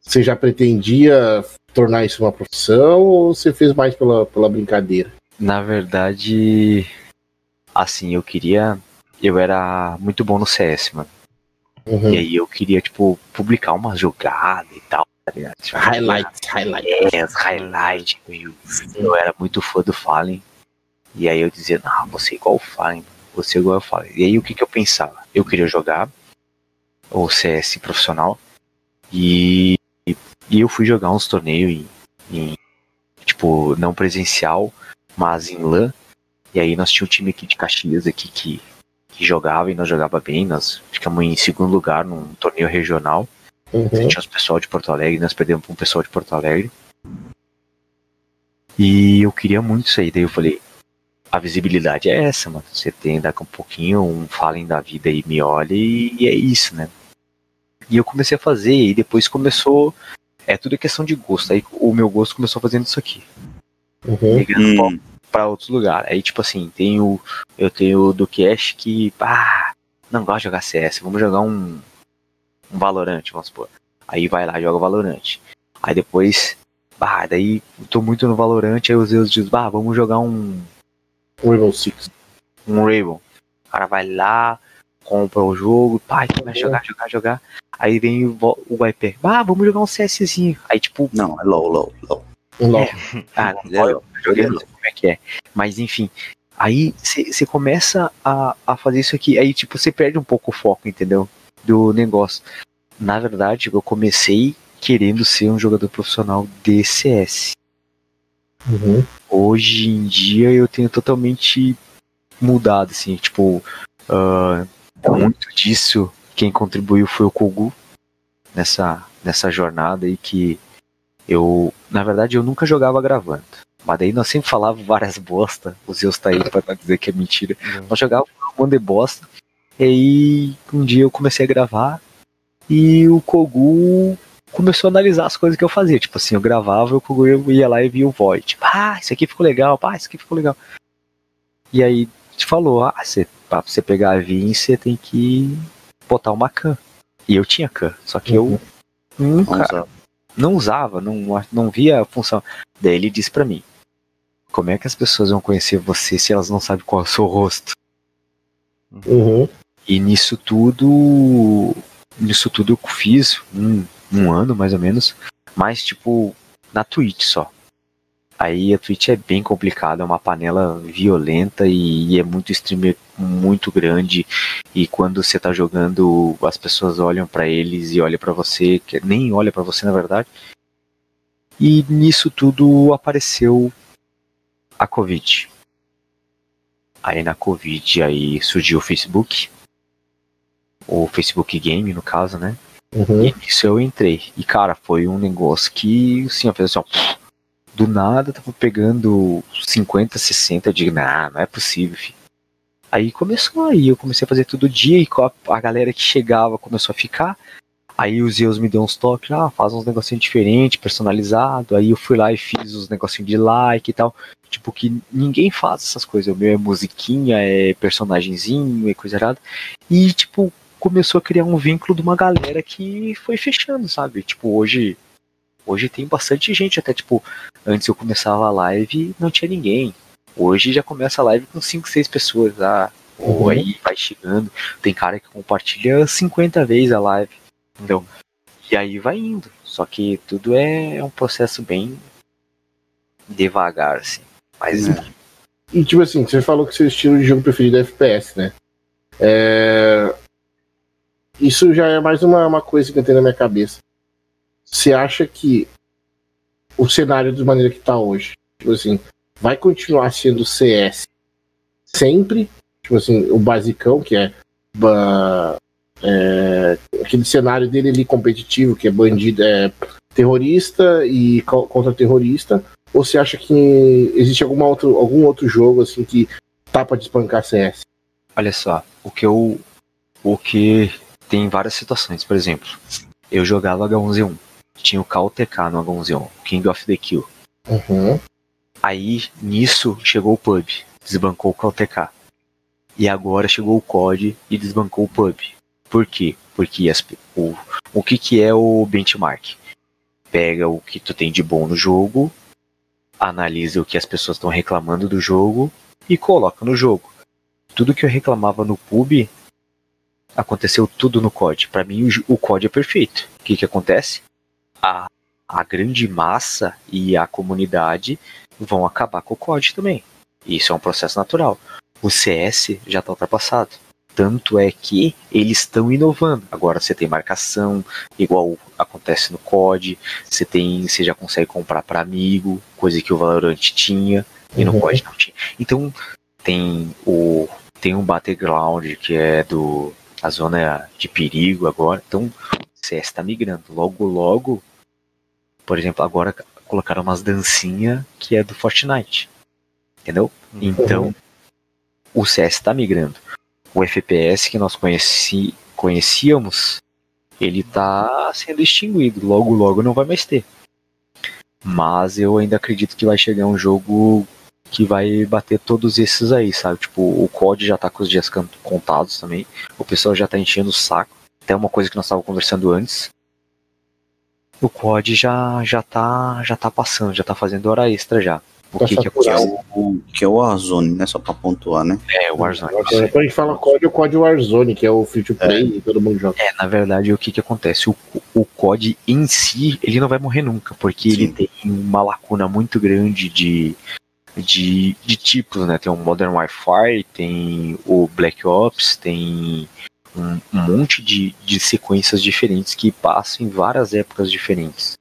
Você já pretendia tornar isso uma profissão ou você fez mais pela, pela brincadeira? Na verdade, assim, eu queria. Eu era muito bom no CS, mano. Uhum. E aí eu queria, tipo, publicar umas jogadas e tal, tá ligado? Tipo, Highlights, highlights. É, highlights. Eu, eu era muito fã do Fallen. E aí eu dizia, não, você é igual o Fallen, você é igual ao Fallen. E aí o que, que eu pensava? Eu queria jogar o CS profissional e, e eu fui jogar uns torneios em, em, tipo, não presencial, mas em LAN. E aí nós tínhamos um time aqui de Caxias aqui que, que jogava e nós jogava bem. Nós ficamos em segundo lugar num torneio regional. Uhum. Tinha os pessoal de Porto Alegre, nós perdemos para um pessoal de Porto Alegre. E eu queria muito isso aí. Daí eu falei, a visibilidade é essa, mano. Você tem daqui a um pouquinho um falem da vida aí, me olha e, e é isso, né? E eu comecei a fazer, e depois começou. É tudo questão de gosto. Aí o meu gosto começou fazendo isso aqui. Uhum. Pra- Hum, pra outros lugares. Aí, tipo assim, tem o, eu tenho o do Cash que, pá, não gosta de jogar CS, vamos jogar um, um Valorant, vamos supor. Aí vai lá, joga Valorant. Aí depois, bah, daí eu tô muito no Valorant, aí os Zeus bah, vamos jogar um, Rainbow Six. um Rainbow. O cara vai lá, compra o jogo, pá, começa a jogar, jogar, jogar. Aí vem o, o IP, ah, vamos jogar um CSzinho. Aí, tipo, não, é low, low, low. LOL. ah, não, é low. eu não sei como é que é. Mas enfim, aí você começa a, a fazer isso aqui, aí tipo, você perde um pouco o foco, entendeu? Do negócio. Na verdade, eu comecei querendo ser um jogador profissional de CS. Uhum. Hoje em dia eu tenho totalmente mudado, assim, tipo, ah, muito disso quem contribuiu foi o Kogu nessa, nessa jornada aí que eu, na verdade, eu nunca jogava gravando. Mas daí nós sempre falávamos várias bosta, o Zeus tá aí pra dizer que é mentira. Nós jogávamos um monte de bosta. E aí um dia eu comecei a gravar e o Kogu começou a analisar as coisas que eu fazia. Tipo assim, eu gravava, o Kogu ia lá e via o void. Tipo, ah, isso aqui ficou legal, pá, isso aqui ficou legal. E aí te falou, ah, você, pra você pegar a VIN, você tem que botar uma can. E eu tinha can, só que eu nunca. Não usava, não, não via a função. Daí ele disse pra mim: Como é que as pessoas vão conhecer você se elas não sabem qual é o seu rosto? Uhum. E nisso tudo. Nisso tudo eu fiz um, um ano mais ou menos, mas tipo, na Twitch só. Aí a Twitch é bem complicada, é uma panela violenta e, e é muito streamer muito grande. E quando você tá jogando, as pessoas olham pra eles e olham pra você, que nem olha pra você na verdade. E nisso tudo apareceu a Covid. Aí na Covid aí surgiu o Facebook. O Facebook Game, no caso, né? Uhum. E nisso eu entrei. E, cara, foi um negócio que, assim, eu fiz assim, ó, do nada tava pegando 50, 60, eu digo, nah, não é possível, filho. Aí começou aí, eu comecei a fazer todo dia e a, a galera que chegava começou a ficar. Aí os Zeus me deu uns toques, ah, faz uns negocinhos diferentes, personalizado. Aí eu fui lá e fiz os negocinhos de like e tal. Tipo, que ninguém faz essas coisas. O meu é musiquinha, é personagenzinho, é coisa errada. E, tipo, começou a criar um vínculo de uma galera que foi fechando, sabe? Tipo, hoje. Hoje tem bastante gente, até tipo, antes eu começava a live não tinha ninguém. Hoje já começa a live com 5, 6 pessoas. Ah, ou Uhum. aí vai chegando. Tem cara que compartilha 50 vezes a live. Entendeu? E aí vai indo. Só que tudo é um processo bem devagar, assim. Mas É. E tipo assim, você falou que seu estilo de jogo preferido é FPS, né? É... Isso já é mais uma, uma coisa que eu tenho na minha cabeça. Você acha que o cenário de maneira que tá hoje, tipo assim, vai continuar sendo CS sempre? Tipo assim, o basicão, que é, é, aquele cenário dele ali competitivo, que é bandido, é terrorista e co- contra-terrorista, ou você acha que existe alguma outro, algum outro jogo assim que tá pra despancar CS? Olha só, o que eu. O que tem várias situações. Por exemplo, eu jogava H1Z1. Tinha o KOTK no H1Z1, King of the Kill. Uhum. Aí, nisso, chegou o pub, desbancou o KTK. E agora chegou o COD e desbancou o pub. Por quê? Porque as, o, o que, que é o benchmark? Pega o que tu tem de bom no jogo, analisa o que as pessoas estão reclamando do jogo e coloca no jogo. Tudo que eu reclamava no pub aconteceu tudo no COD. Para mim, o, o COD é perfeito. O que, que acontece? A, a grande massa e a comunidade vão acabar com o COD também. Isso é um processo natural. O CS já está ultrapassado. Tanto é que eles estão inovando. Agora você tem marcação, igual acontece no COD. Você tem, você já consegue comprar para amigo, coisa que o Valorant tinha e no COD não tinha. Então tem o tem um battleground que é do a zona de perigo agora. Então o CS está migrando. Logo logo, por exemplo, agora colocaram umas dancinhas que é do Fortnite. Entendeu? Uhum. Então o CS está migrando. O FPS que nós conheci, conhecíamos, ele está sendo extinguido. Logo, logo não vai mais ter. Mas eu ainda acredito que vai chegar um jogo que vai bater todos esses aí, sabe? Tipo, o COD já tá com os dias contados também. O pessoal já tá enchendo o saco. Até uma coisa que nós estávamos conversando antes. O COD já, já, tá, já tá passando, já tá fazendo hora extra já. O Tá que, que Que é acontece? o, que é o Warzone, né? Só pra pontuar, né? É, o Warzone. Quando a gente fala COD, é o COD Warzone, que é o free to play e todo mundo joga. É, na verdade, o que que acontece? O, o COD em si, ele não vai morrer nunca, porque ele Sim. tem uma lacuna muito grande de, de, de tipos, né? Tem o Modern Wi-Fi, tem o Black Ops, tem um, um monte de, de sequências diferentes que passam em várias épocas diferentes.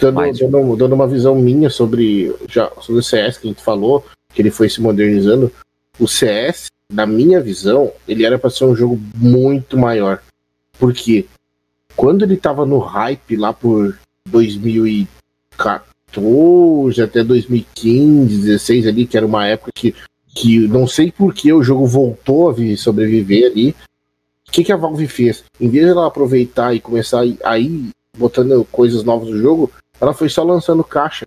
Dando, Mas- dando, dando uma visão minha sobre, já, sobre o CS que a gente falou, que ele foi se modernizando. O CS, na minha visão, ele era para ser um jogo muito maior. Porque quando ele tava no hype lá por 2014 até 2015, 16 ali, que era uma época que, que não sei por que o jogo voltou a vi- sobreviver ali. O que, que a Valve fez? Em vez de ela aproveitar e começar a ir- a ir botando coisas novas no jogo, ela foi só lançando caixa.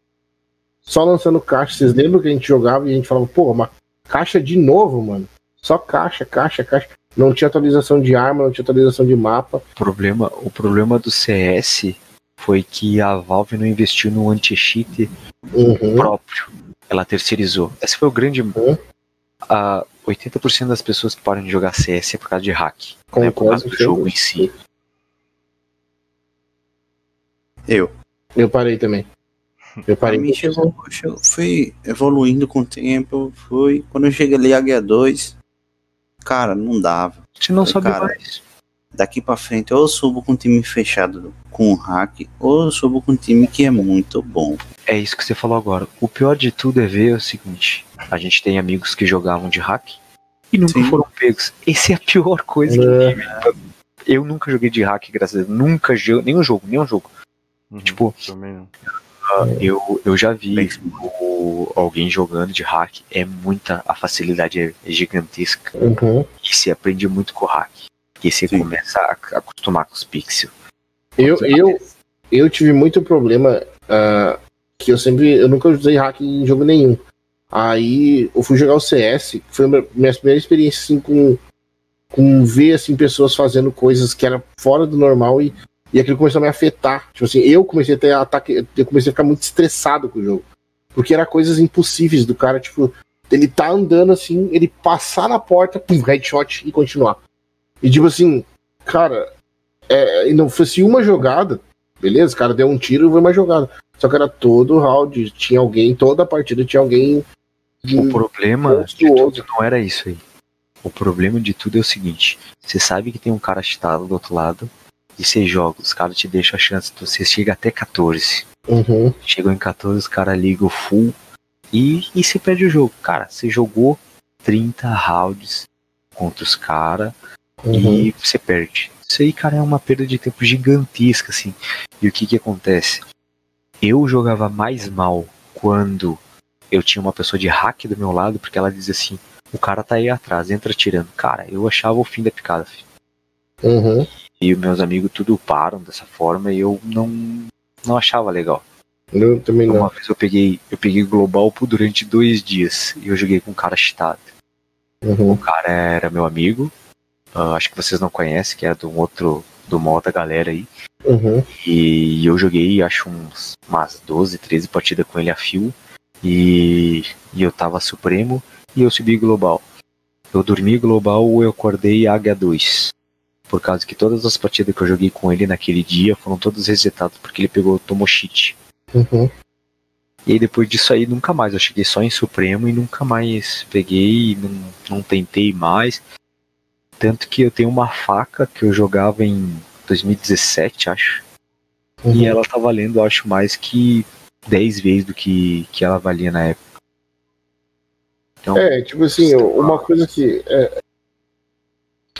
Só lançando caixa. Vocês lembram que a gente jogava e a gente falava, pô, uma caixa de novo, mano. Só caixa, caixa, caixa. Não tinha atualização de arma, não tinha atualização de mapa. O problema, o problema do CS foi que a Valve não investiu no anti-cheat Uhum. próprio. Ela terceirizou. Esse foi o grande. Uhum. A 80% das pessoas que param de jogar CS é por causa de hack. Não é por causa do jogo em si. Eu. Eu parei também. Eu Pra parei. mim chegou, chegou, foi evoluindo com o tempo, foi. Quando eu cheguei ali H2, cara, não dava. Você não sabe cara. mais. Daqui pra frente, ou eu subo com um time fechado com hack, ou eu subo com um time que é muito bom. É isso que você falou agora. O pior de tudo é ver o seguinte: a gente tem amigos que jogavam de hack e nunca Sim. foram pegos. Essa é a pior coisa que É. tem. velho. Eu nunca joguei de hack, graças a Deus. Nunca joguei, nenhum jogo, nenhum jogo. Uhum, Tipo, também não. Eu, eu já vi o- alguém jogando de hack. É muita. A facilidade é, gigantesca. Uhum. E se aprende muito com o hack. E você Sim. começa a acostumar com os pixels. Eu, eu, eu tive muito problema ah, que eu sempre. Eu nunca usei hack em jogo nenhum. Aí eu fui jogar o CS, que foi a minha primeira experiência assim, com, com ver assim, pessoas fazendo coisas que era fora do normal e, e aquilo começou a me afetar. Tipo assim, eu comecei a ter ataque, eu comecei a ficar muito estressado com o jogo. Porque era coisas impossíveis do cara, tipo, ele tá andando assim, ele passar na porta, pum, headshot e continuar. E tipo assim, cara, é, e não fosse uma jogada, beleza, o cara deu um tiro e foi uma jogada. Só que era todo round, tinha alguém, toda a partida tinha alguém. De- O problema Outro, de tudo não era isso aí. O problema de tudo é o seguinte: você sabe que tem um cara cheatado do outro lado, e você joga, os caras te deixam a chance, você chega até 14. Uhum, Chegou em 14, os caras ligam o full e, e você perde o jogo. Cara, você jogou 30 rounds contra os caras uhum. e você perde. Isso aí, cara, é uma perda de tempo gigantesca, assim. E o que que acontece? Eu jogava mais mal quando eu tinha uma pessoa de hack do meu lado, porque ela dizia assim, o cara tá aí atrás, entra tirando. Cara, eu achava o fim da picada, filho. Uhum. E meus amigos tudo param dessa forma e eu não, não achava legal. Eu também não. Uma vez eu peguei, eu peguei Global por durante dois dias e eu joguei com um cara cheatado. Uhum. O cara era meu amigo, ah, acho que vocês não conhecem, que é de um outro, de uma outra galera aí. Uhum. E eu joguei, acho, uns, umas 12, 13 partidas com ele a fio. E, e eu tava Supremo e eu subi Global. Eu dormi Global ou eu acordei Águia 2. Por causa que todas as partidas que eu joguei com ele naquele dia foram todas resetadas, porque ele pegou, tomou cheat. Uhum. E aí depois disso aí nunca mais. Eu cheguei só em Supremo e nunca mais peguei, não, não tentei mais. Tanto que eu tenho uma faca que eu jogava em 2017, acho. Uhum. E ela tá valendo, acho, mais que 10 vezes do que, que ela valia na época. Então, É, tipo assim, uma coisa que. é,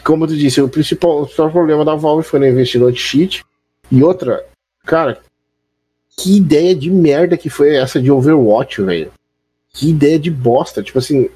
como tu disse, o principal, o principal problema da Valve foi não investir no anti-cheat. E outra, cara, que ideia de merda que foi essa de Overwatch, velho. Que ideia de bosta. Tipo assim,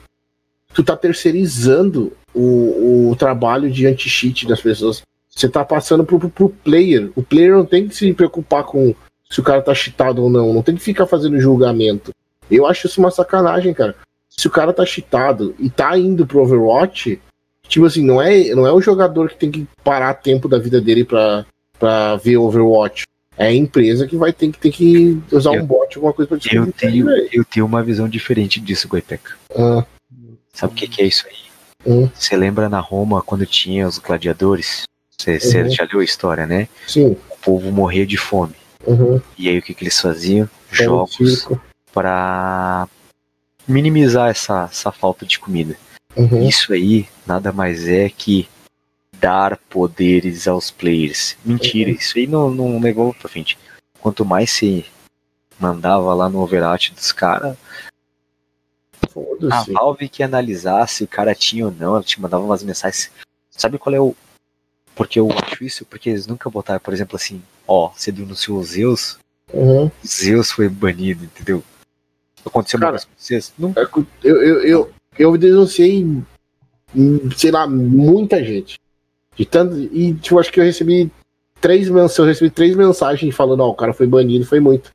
tu tá terceirizando o, o trabalho de anti-cheat das pessoas. Você tá passando pro, pro, pro player. O player não tem que se preocupar com se o cara tá cheatado ou não. Não tem que ficar fazendo julgamento. Eu acho isso uma sacanagem, cara. Se o cara tá cheatado e tá indo pro Overwatch, tipo assim, não é, não é o jogador que tem que parar tempo da vida dele pra, pra ver Overwatch. É a empresa que vai ter que, ter que usar Eu- um bot, alguma coisa pra eu isso aí, tenho, eu tenho uma visão diferente disso, Goipeca. Ah, Sabe o que, que é isso aí? Hum. Você lembra na Roma quando tinha os gladiadores? Você você Uhum. já leu a história, né? sim. O povo morria de fome. Uhum. E aí o que, que eles faziam? Jogos circo. para minimizar essa, essa falta de comida. Uhum. Isso aí nada mais é que dar poderes aos players. Mentira, Uhum. isso aí não, não levou pra frente. Quanto mais se mandava lá no Overwatch dos caras, a. Valve que analisasse se o cara tinha ou não, ela te mandava umas mensagens. Sabe qual é o. Porque eu acho isso? Porque eles nunca botaram, por exemplo, assim, ó, você denunciou o Zeus, Uhum. Zeus foi banido, entendeu? Aconteceu Cara, vez com vocês? Nunca. É Eu, eu, eu, eu denunciei, sei lá, muita gente. De tanto, e tipo, acho que eu recebi três mensagens, eu recebi três mensagens falando, ó, o cara foi banido, foi muito.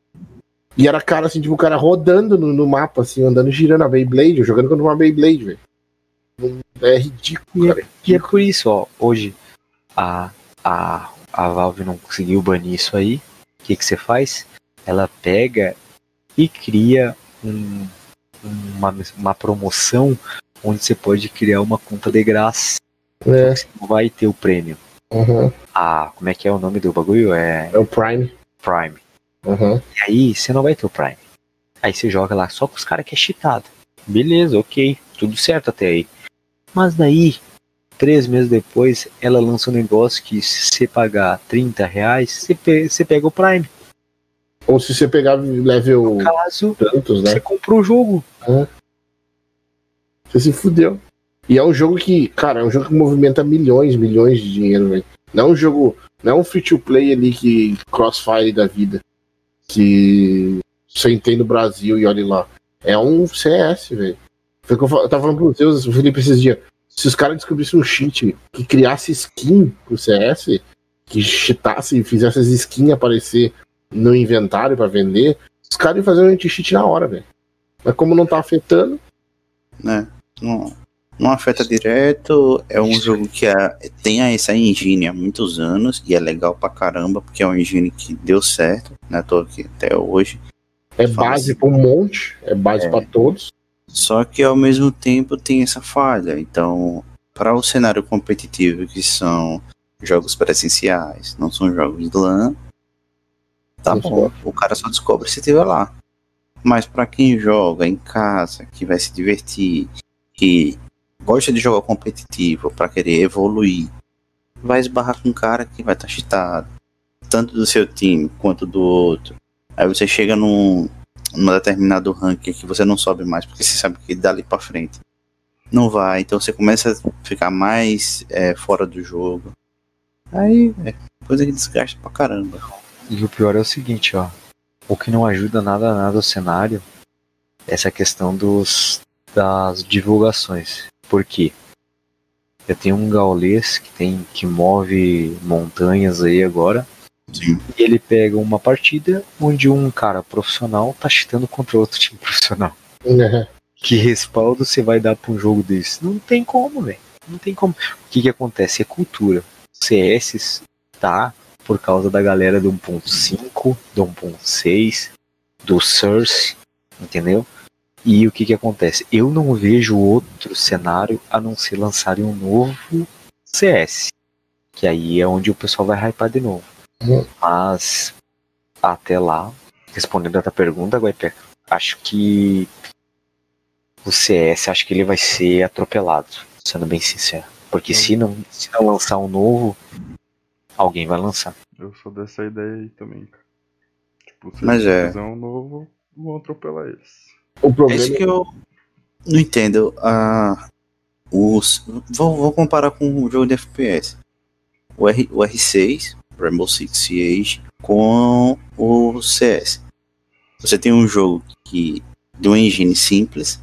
E era cara assim, tipo, o cara rodando no, no mapa, assim, andando, girando a Beyblade, jogando contra uma Beyblade, velho. É ridículo, cara. E é por isso, ó, hoje a, a, a Valve não conseguiu banir isso aí. O que que você faz? Ela pega e cria um, uma, uma promoção onde você pode criar uma conta de graça. É, Você não vai ter o prêmio. uhum. Ah, como é que é o nome do bagulho? É é o Prime. Prime. Uhum. E aí você não vai ter o Prime. Aí você joga lá só com os caras que é cheatado. Beleza, ok. Tudo certo até aí. Mas daí, três meses depois, ela lança um negócio que se você pagar 30 reais, você, pe- você pega o Prime. Ou se você pegar level No caso, tantos, né? você comprou o jogo. Você se fudeu. E é um jogo que, cara, é um jogo que movimenta milhões, milhões de dinheiro, velho. Não é um jogo, não é um free to play ali que crossfire da vida. Que você tem no Brasil e olha lá. É um CS, velho. Foi o que eu, eu tava falando pro Zeus, o Felipe esses dias. Se os caras descobrissem um cheat que criasse skin pro CS, que cheatasse e fizesse as skins aparecer no inventário pra vender, os caras iam fazer um anti-cheat na hora, velho. Mas como não tá afetando, né? Não, não afeta direto, é um jogo que é- tem essa engine há muitos anos e é legal pra caramba, porque é uma engine que deu certo, né? Tô aqui até hoje. É base assim. pra um monte, é base É. pra todos. Só que ao mesmo tempo tem essa falha. Então, para o cenário competitivo, que são jogos presenciais, não são jogos de LAN, tá bom. O cara só descobre se estiver lá. Mas para quem joga em casa, que vai se divertir, que gosta de jogar competitivo para querer evoluir, vai esbarrar com um cara que vai estar cheatado, tanto do seu time quanto do outro. Aí você chega num, num determinado ranking que você não sobe mais, porque você sabe que dali pra frente não vai, então você começa a ficar mais é, fora do jogo. Aí é coisa que desgasta pra caramba. E o pior é o seguinte, ó. O que não ajuda nada nada o cenário é essa questão dos das divulgações. Por quê? Eu tenho um gaulês que tem que move montanhas aí agora Sim. E ele pega uma partida onde um cara profissional tá chitando contra outro time profissional. É. Que respaldo você vai dar pra um jogo desse? Não tem como, velho. Não tem como. O que que acontece? É cultura. CS tá por causa da galera do 1.5, do 1.6, do Source, entendeu? E o que que acontece? Eu não vejo outro cenário a não ser lançarem um novo CS. Que aí é onde o pessoal vai hypar de novo. Mas até lá, respondendo a tua pergunta, Guaipeca, acho que o CS acho que ele vai ser atropelado, sendo bem sincero. Porque se não, se não lançar um novo, alguém vai lançar. Eu sou dessa ideia aí também, cara. Tipo, se Mas eles é. um novo, vão atropelar eles. O É problema isso que eu não entendo. Ah, os, vou, vou comparar com o jogo de FPS. O, R, o R6, Rainbow Six Siege, com o CS. Você tem um jogo que de uma engine simples,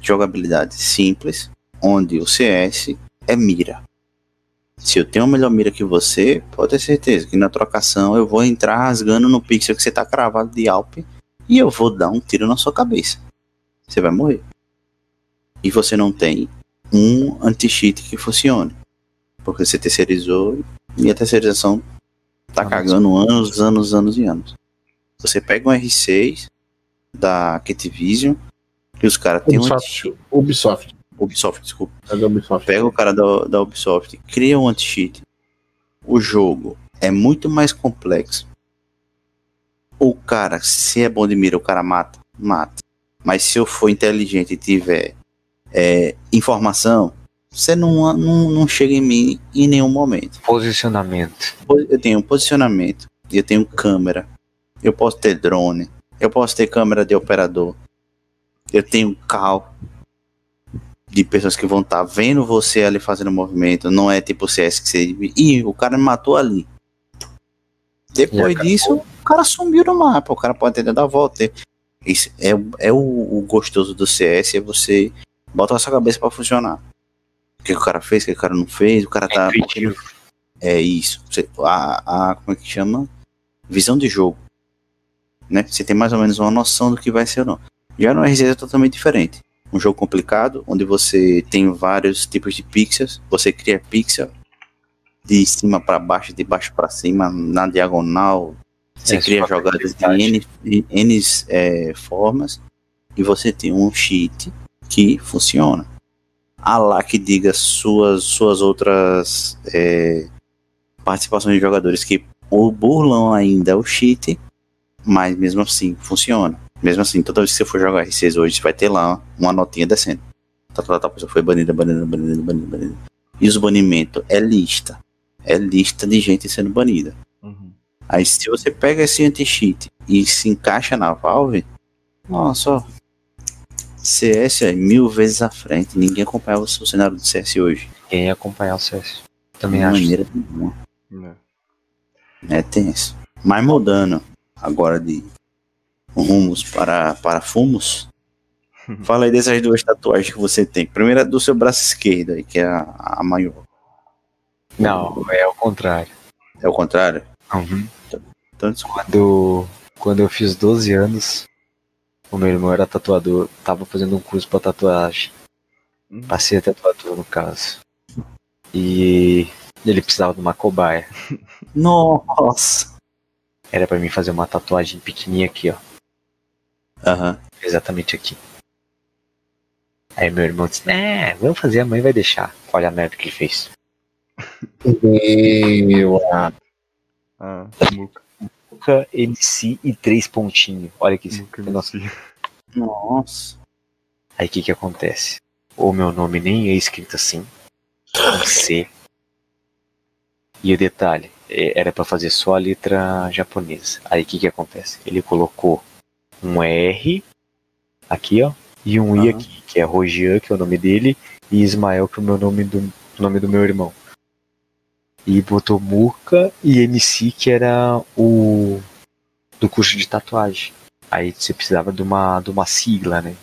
jogabilidade simples, onde o CS é mira. Se eu tenho uma melhor mira que você, pode ter certeza que na trocação eu vou entrar rasgando no pixel que você tá cravado de Alp e eu vou dar um tiro na sua cabeça. Você vai morrer. E você não tem um anti-cheat que funcione. Porque você terceirizou e a terceirização tá Ah, cagando anos, anos, anos e anos. Você pega um R6 da Activision e os caras têm um Ubisoft. Ubisoft. Desculpa. É Ubisoft. Pega o cara da, da Ubisoft, cria um anti-cheat. O jogo é muito mais complexo. O cara, se é bom de mira, o cara mata, mata. Mas se eu for inteligente e tiver é, informação, você não, não, não chega em mim em nenhum momento. Posicionamento. Eu tenho posicionamento, eu tenho câmera, eu posso ter drone, eu posso ter câmera de operador, eu tenho cal de pessoas que vão estar vendo você ali fazendo movimento, não é tipo CS que você. Ih, o cara me matou ali. Depois disso, o cara sumiu no mapa, o cara pode tentar dar a volta. Isso é, é o, o gostoso do CS, é você botar a sua cabeça pra funcionar. O que, o cara fez, o que, o cara não fez, o cara tá. intuitivo. É isso. Você- a, a, como é que chama? Visão de jogo. Né? Você tem mais ou menos uma noção do que vai ser ou não. Já no R6 é totalmente diferente. Um jogo complicado, onde você tem vários tipos de pixels. Você cria pixel de cima para baixo, de baixo para cima, na diagonal. Você É, cria jogadas de. N, N é, formas. E você tem um cheat que funciona. A lá que diga suas, suas outras é, participações de jogadores que burlam ainda o cheat, mas mesmo assim funciona. Mesmo assim, toda vez que você for jogar R6 hoje, você vai ter lá uma notinha descendo. Tá, tá, tá, a pessoa foi banida, banida, banida, banida, banida. E os banimentos é lista. É lista de gente sendo banida. Uhum. Aí se você pega esse anti-cheat e se encaixa na Valve, nossa, CS é mil vezes à frente. Ninguém acompanhava o cenário do CS hoje. Quem ia acompanhar o CS. Também de acho. maneira nenhuma. né? É tenso. Mas mudando agora de rumos para, para fumos. Fala aí dessas duas tatuagens que você tem. Primeira do seu braço esquerdo, aí, que é a, a maior. Não, é o contrário. É o contrário? Uhum. Então, desculpa. Quando, quando eu fiz 12 anos, o meu irmão era tatuador, tava fazendo um curso pra tatuagem. Hum. Pra ser tatuador, no caso. E ele precisava de uma cobaia. Nossa! Era pra mim fazer uma tatuagem pequenininha aqui, ó. Aham. Exatamente aqui. Aí meu irmão disse, é, vamos fazer, a mãe vai deixar. Olha a merda que ele fez. Meu, ah, Ah, Muca. Nunca MC e três pontinhos. Olha que nossa. Nossa. Aí o que que acontece? O meu nome nem é escrito assim. C. E o detalhe, é, era pra fazer só a letra japonesa. Aí o que que acontece? Ele colocou um R aqui, ó, e um I Aham. aqui, que é Rogian, que é o nome dele, e Ismael, que é o meu nome do nome do meu irmão. E botou Murka e MC, que era o do curso de tatuagem. Aí você precisava de uma, de uma sigla, né?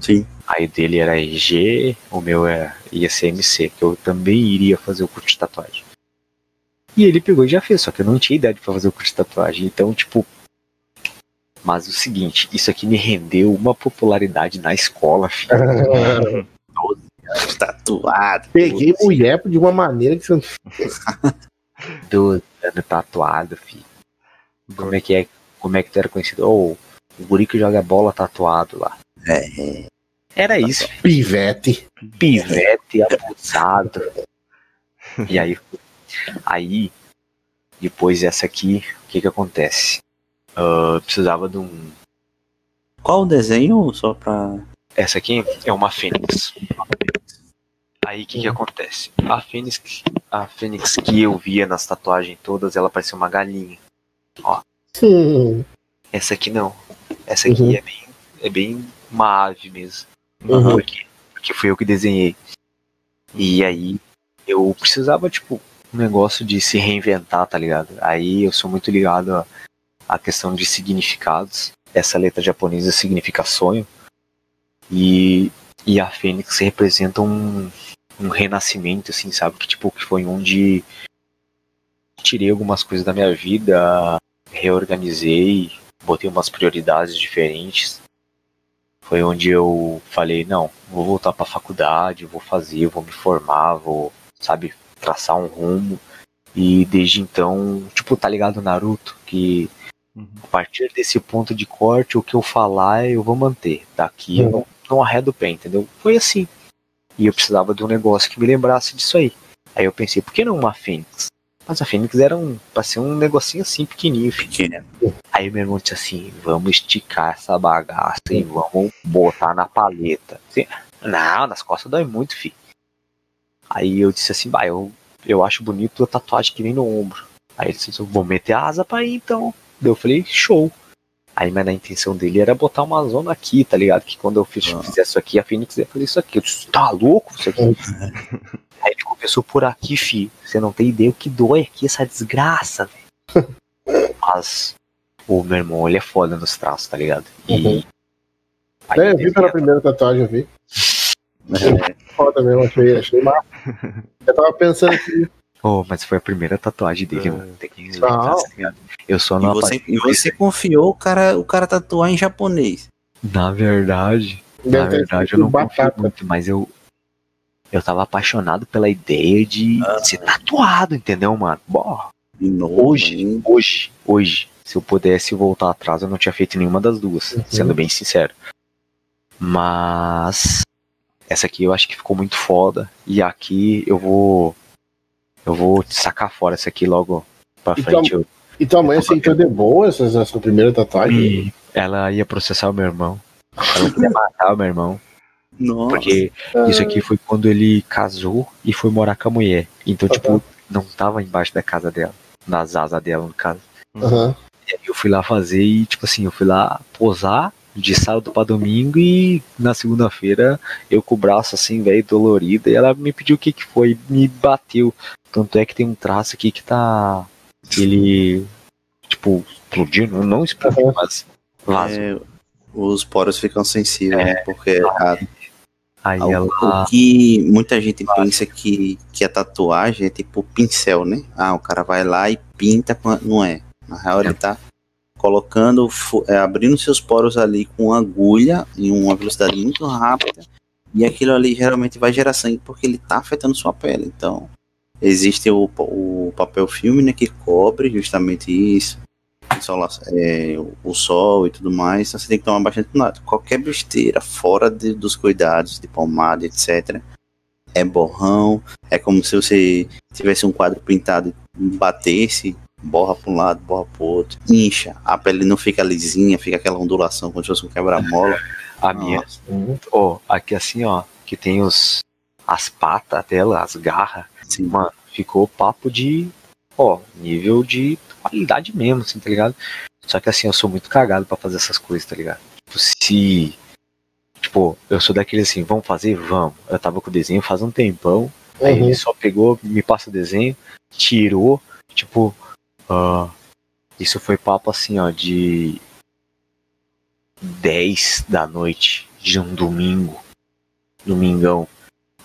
Sim. Aí o dele era EG, o meu é, ia ser MC, que eu também iria fazer o curso de tatuagem. E ele pegou e já fez, só que eu não tinha idade pra fazer o curso de tatuagem. Então, tipo. Mas o seguinte, isso aqui me rendeu uma popularidade na escola, filho. Tatuado. Peguei mulher de uma maneira que você não. 12 anos tatuado, filho. Como é que é? Como é que tu era conhecido? Ô, o guri que joga bola tatuado lá. É, Era isso. Pivete. pivete abusado. E aí, aí, depois dessa aqui, o que que acontece? Eu precisava de um. Qual o desenho? Só pra. Essa aqui é uma fênix. Aí o que que acontece? A fênix, a fênix que eu via nas tatuagens todas, ela parecia uma galinha. Hum. Essa aqui não. Essa aqui Uhum. é bem, é bem uma ave mesmo. Uhum. Porque, porque fui eu que desenhei. E aí eu precisava, tipo, um negócio de se reinventar, tá ligado? Aí eu sou muito ligado à questão de significados. Essa letra japonesa significa sonho. E, e a Fênix representa um, um renascimento, assim, sabe? Que tipo, que foi onde tirei algumas coisas da minha vida, reorganizei, botei umas prioridades diferentes. Foi onde eu falei, não, vou voltar pra faculdade, vou fazer, vou me formar, vou, sabe, traçar um rumo. E desde então, tipo, tá ligado Naruto, que Uhum. a partir desse ponto de corte, o que eu falar eu vou manter. Daqui eu não, não arredo o pé, entendeu? Foi assim. E eu precisava de um negócio que me lembrasse disso aí. Aí eu pensei, por que não uma Fênix? Mas a Fênix era um, um negocinho assim, pequenininho. Pequeno. Aí meu irmão disse assim, vamos esticar essa bagaça e vamos botar na paleta. Assim, Não, nas costas dói muito, filho. Aí eu disse assim, bah, eu, eu acho bonito a tatuagem que vem no ombro. Aí ele disse, vou meter a asa pra ir então. Eu falei, show. Aí, mas a intenção dele era botar uma zona aqui, tá ligado? Que quando eu fiz, Ah. fizesse isso aqui, a Phoenix ia fazer isso aqui. Eu disse, tá louco isso aqui? Aí ele começou por aqui, fi. Você não tem ideia o que dói aqui, essa desgraça, velho. Mas o meu irmão, ele é foda nos traços, tá ligado? E. Uhum. É, eu vi pela primeira tatuagem, eu vi. É, Foda mesmo, achei, achei massa. Eu tava pensando aqui, Oh, mas foi a primeira tatuagem dele, É. mano. Tem que Não. tá ligado? Eu só e, não você, apaixonei- e você confiou o cara, o cara tatuar em japonês. Na verdade, na deve ter verdade, eu não confio batata. muito, mas eu. Eu tava apaixonado pela ideia de Ah. ser tatuado, entendeu, mano? Bom, novo. Hoje, hein? hoje, hoje, se eu pudesse voltar atrás, eu não tinha feito nenhuma das duas, Uhum. sendo bem sincero. Mas essa aqui eu acho que ficou muito foda. E aqui eu vou. Eu vou sacar fora essa aqui logo pra Então, frente. Eu- E tua mãe sentiu de boa essa, essa primeira tatuagem? e ela ia processar o meu irmão. Ela queria matar o meu irmão. Nossa. Porque isso aqui foi quando ele casou e foi morar com a mulher. Então, tipo, não tava embaixo da casa dela. Nas asas dela, no caso. Aham. E aí eu fui lá fazer e, tipo assim, eu fui lá posar de sábado pra domingo e na segunda-feira eu com o braço assim, velho, dolorido, e ela me pediu o que que foi, me bateu. Tanto é que tem um traço aqui que tá. Ele. Tipo, explodindo, não explodiu, Uhum. mas vazou. É, os poros ficam sensíveis, né? Porque a- Aí o, ela. o que muita gente pensa que, que a tatuagem é tipo pincel, né? Ah, o cara vai lá e pinta, a- não é. Na real, ele tá colocando, é, abrindo seus poros ali com agulha em uma velocidade muito rápida. E aquilo ali geralmente vai gerar sangue porque ele tá afetando sua pele. Então, existe o, o papel filme, né? Que cobre justamente isso. É, o sol e tudo mais, então você tem que tomar bastante cuidado. Qualquer besteira fora de- dos cuidados de pomada, etc., é borrão. É como se você tivesse um quadro pintado e batesse, borra para um lado, borra para outro, incha. A pele não fica lisinha, fica aquela ondulação como se fosse um quebra-mola. A minha. Ó, aqui assim, ó, que tem os. As patas dela, as garras. Assim, Mano, ficou papo de. Ó, nível de qualidade mesmo, assim, tá ligado? Só que assim, eu sou muito cagado pra fazer essas coisas, tá ligado? Tipo, se. Tipo, eu sou daquele assim, vamos fazer? Vamos. Eu tava com o desenho faz um tempão. Aí Uhum. ele só pegou, me passa o desenho, tirou, tipo. Ah, isso foi papo assim, ó, de 10 da noite de um domingo. Domingão.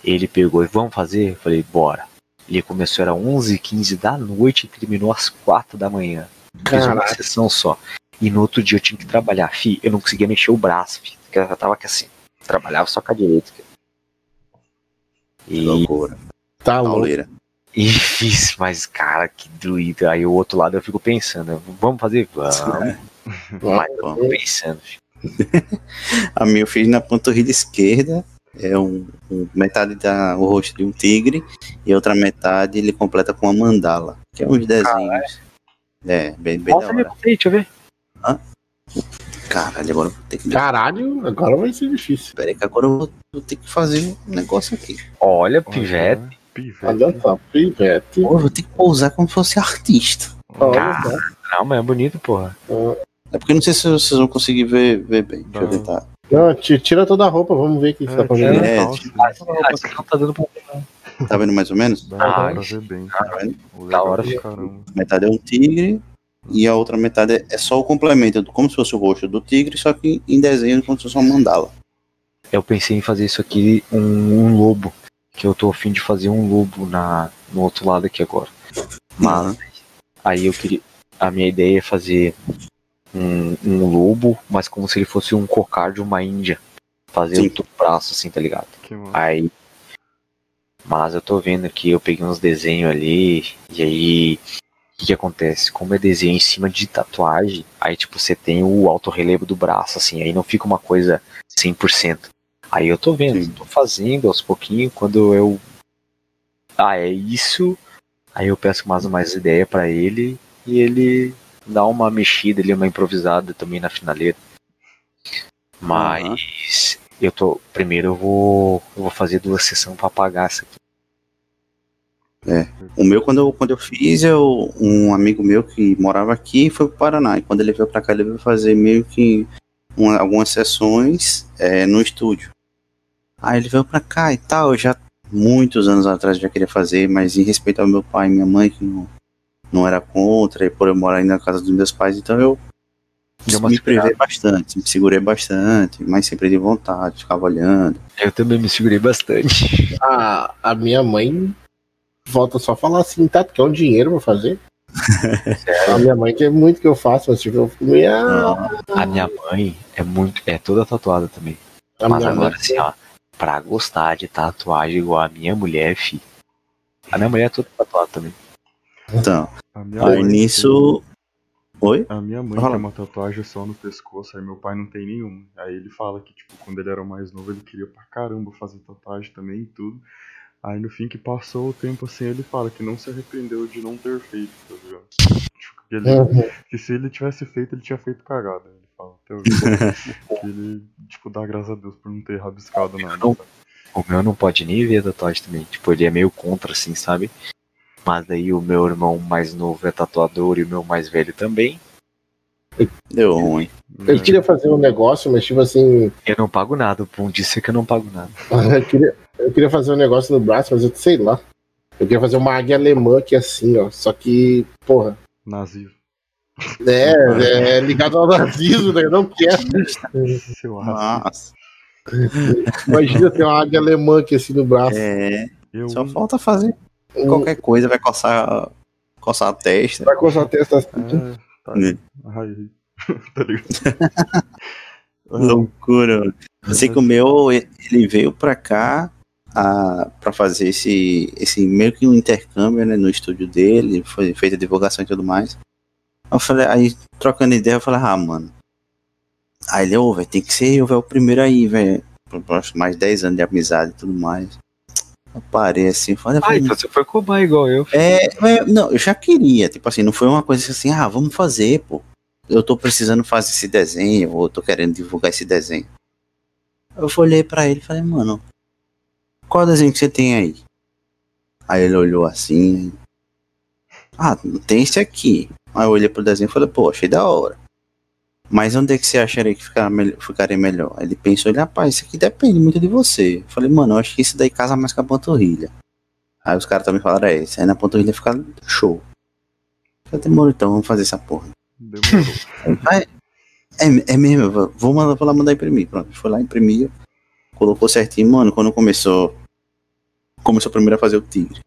Ele pegou e vamos fazer? Eu falei, bora. Ele começou era 11 15 da noite e terminou às 4 da manhã. Fiz uma sessão só. E no outro dia eu tinha que trabalhar. Fi, eu não conseguia mexer o braço, fi. Porque eu já tava aqui assim. Trabalhava só com a direita. E, loucura. Tá louco. E fiz, mas cara, que doído. Aí o outro lado eu fico pensando, vamos fazer? Vamos. Mas eu fico pensando. A minha eu fiz na panturrilha esquerda. É um, um- metade da o rosto de um tigre e outra metade ele completa com uma mandala, que é uns desenhos. É, bem, bem da Mostra aí, hora. aí, deixa eu ver. Caralho, agora eu vou ter que. Caralho, agora vai ser difícil. Peraí, que agora eu vou, vou ter que fazer um negócio aqui. Olha, pivete. Pivete. Olha só, pivete. Pô, eu vou ter que pousar como se fosse artista. Só. Não, mas é bonito, porra. É porque eu não sei se vocês vão conseguir ver, ver bem. Deixa eu Não. tentar. Não, ti- tira toda a roupa, vamos ver o que você tá fazendo. É. Ah, não tá dando pra Tá vendo mais ou menos? Dá Ah, pra ver bem. Tá vendo? Da hora, pra filho. caramba. Metade é um tigre e a outra metade é- é só o complemento, como se fosse o rosto do tigre, só que em desenho como se fosse uma mandala. Eu pensei em fazer isso aqui um, um lobo. Que eu tô afim de fazer um lobo na, no outro lado aqui agora. Mas Uhum. aí eu queria. A minha ideia é fazer um, um lobo, mas como se ele fosse um cocar de uma índia. Fazer Sim. o braço assim, tá ligado? Aí. Mas eu tô vendo aqui, eu peguei uns desenhos ali, e aí. O que, que acontece? Como é desenho em cima de tatuagem, aí tipo, você tem o alto relevo do braço, assim, aí não fica uma coisa 100%. Aí eu tô vendo, Sim. tô fazendo aos pouquinhos, quando eu. Ah, é isso. Aí eu peço mais mais ideia pra ele, e ele dá uma mexida ali, uma improvisada também na finaleira. Mas eu tô. Primeiro eu vou. Eu vou fazer duas sessões pra apagar essa aqui. O meu, quando eu, quando eu fiz, eu, um amigo meu que morava aqui foi pro Paraná. E quando ele veio pra cá, ele veio fazer meio que uma- algumas sessões é, no estúdio. Aí ele veio pra cá e tal. Eu já, muitos anos atrás, já queria fazer, mas em respeito ao meu pai e minha mãe, que não, não era contra, e por eu morar ainda na casa dos meus pais, então eu me segurada. privei bastante, me segurei bastante, mas sempre de vontade, ficava olhando. Eu também me segurei bastante. A, a minha mãe volta só a falar assim, tá? Tu quer um dinheiro pra fazer? a minha mãe quer muito que eu faça, mas tipo, eu fico meio. ah, A minha mãe é muito. É toda tatuada também. a Mas agora mãe- assim, ó. Pra gostar de tatuagem igual a minha mulher, fi. A minha mulher é toda tatuada também. Então, aí nisso. Oi? A minha mãe Fala. tem uma tatuagem só no pescoço, aí meu pai não tem nenhuma. Aí ele fala que, tipo, quando ele era mais novo, ele queria pra caramba fazer tatuagem também e tudo. Aí no fim que passou o tempo assim, ele fala que não se arrependeu de não ter feito, tá ligado? Tipo, que, ele, Uhum. que se ele tivesse feito, ele tinha feito cagada. Ele fala até hoje. que ele, tipo, dá graças a Deus por não ter rabiscado nada. Não. sabe? O meu não pode nem ver a tatuagem também. Tipo, ele é meio contra, assim, sabe? Mas daí o meu irmão mais novo é tatuador e o meu mais velho também. Deu ruim. Eu queria fazer um negócio, mas tipo assim, Eu não pago nada. O bom disso é que eu não pago nada. eu queria, eu queria fazer um negócio no braço, mas eu sei lá. Eu queria fazer uma águia alemã aqui assim, ó. Só que, porra, Nazismo. É, é ligado ao nazismo, né? Eu não quero. Seu racista. Nossa. Imagina ter uma águia alemã aqui assim no braço. É, Eu, só falta fazer Um- qualquer coisa, vai coçar, coçar a testa. Vai coçar a testa assim. É, tá aí. tá ligado? Loucura. sei que o meu, ele veio pra cá a, pra fazer esse, esse meio que um intercâmbio né, no estúdio dele, foi feita a divulgação e tudo mais. Eu falei, aí trocando ideia, eu falei, ah, mano. Aí ele, ô, velho, tem que ser eu, velho, o primeiro aí, velho. Mais 10 anos de amizade e tudo mais. Eu parei assim, falei, Ah, então você foi cobar igual eu. é, é, não, eu já queria, tipo assim, não foi uma coisa assim, ah, vamos fazer, pô. Eu tô precisando fazer esse desenho, ou tô querendo divulgar esse desenho. Eu olhei pra ele e falei, mano, qual desenho que você tem aí? Aí ele olhou assim, ah, tem esse aqui. Aí eu olhei pro desenho e falei, pô, achei da hora. Mas onde é que você acharia que ficar mel- ficaria melhor? Ele pensou, ele, rapaz, isso aqui depende muito de você. Eu falei, mano, eu acho que isso daí casa mais com a panturrilha. Aí os caras também falaram, é isso. Aí na panturrilha fica show. Falei, demorou então, vamos fazer essa porra. Demorou. Aí, é, é mesmo, vou- mandar, vou lá mandar imprimir. Pronto, foi lá, imprimir. Colocou certinho, mano, quando começou. Começou primeiro a fazer o tigre.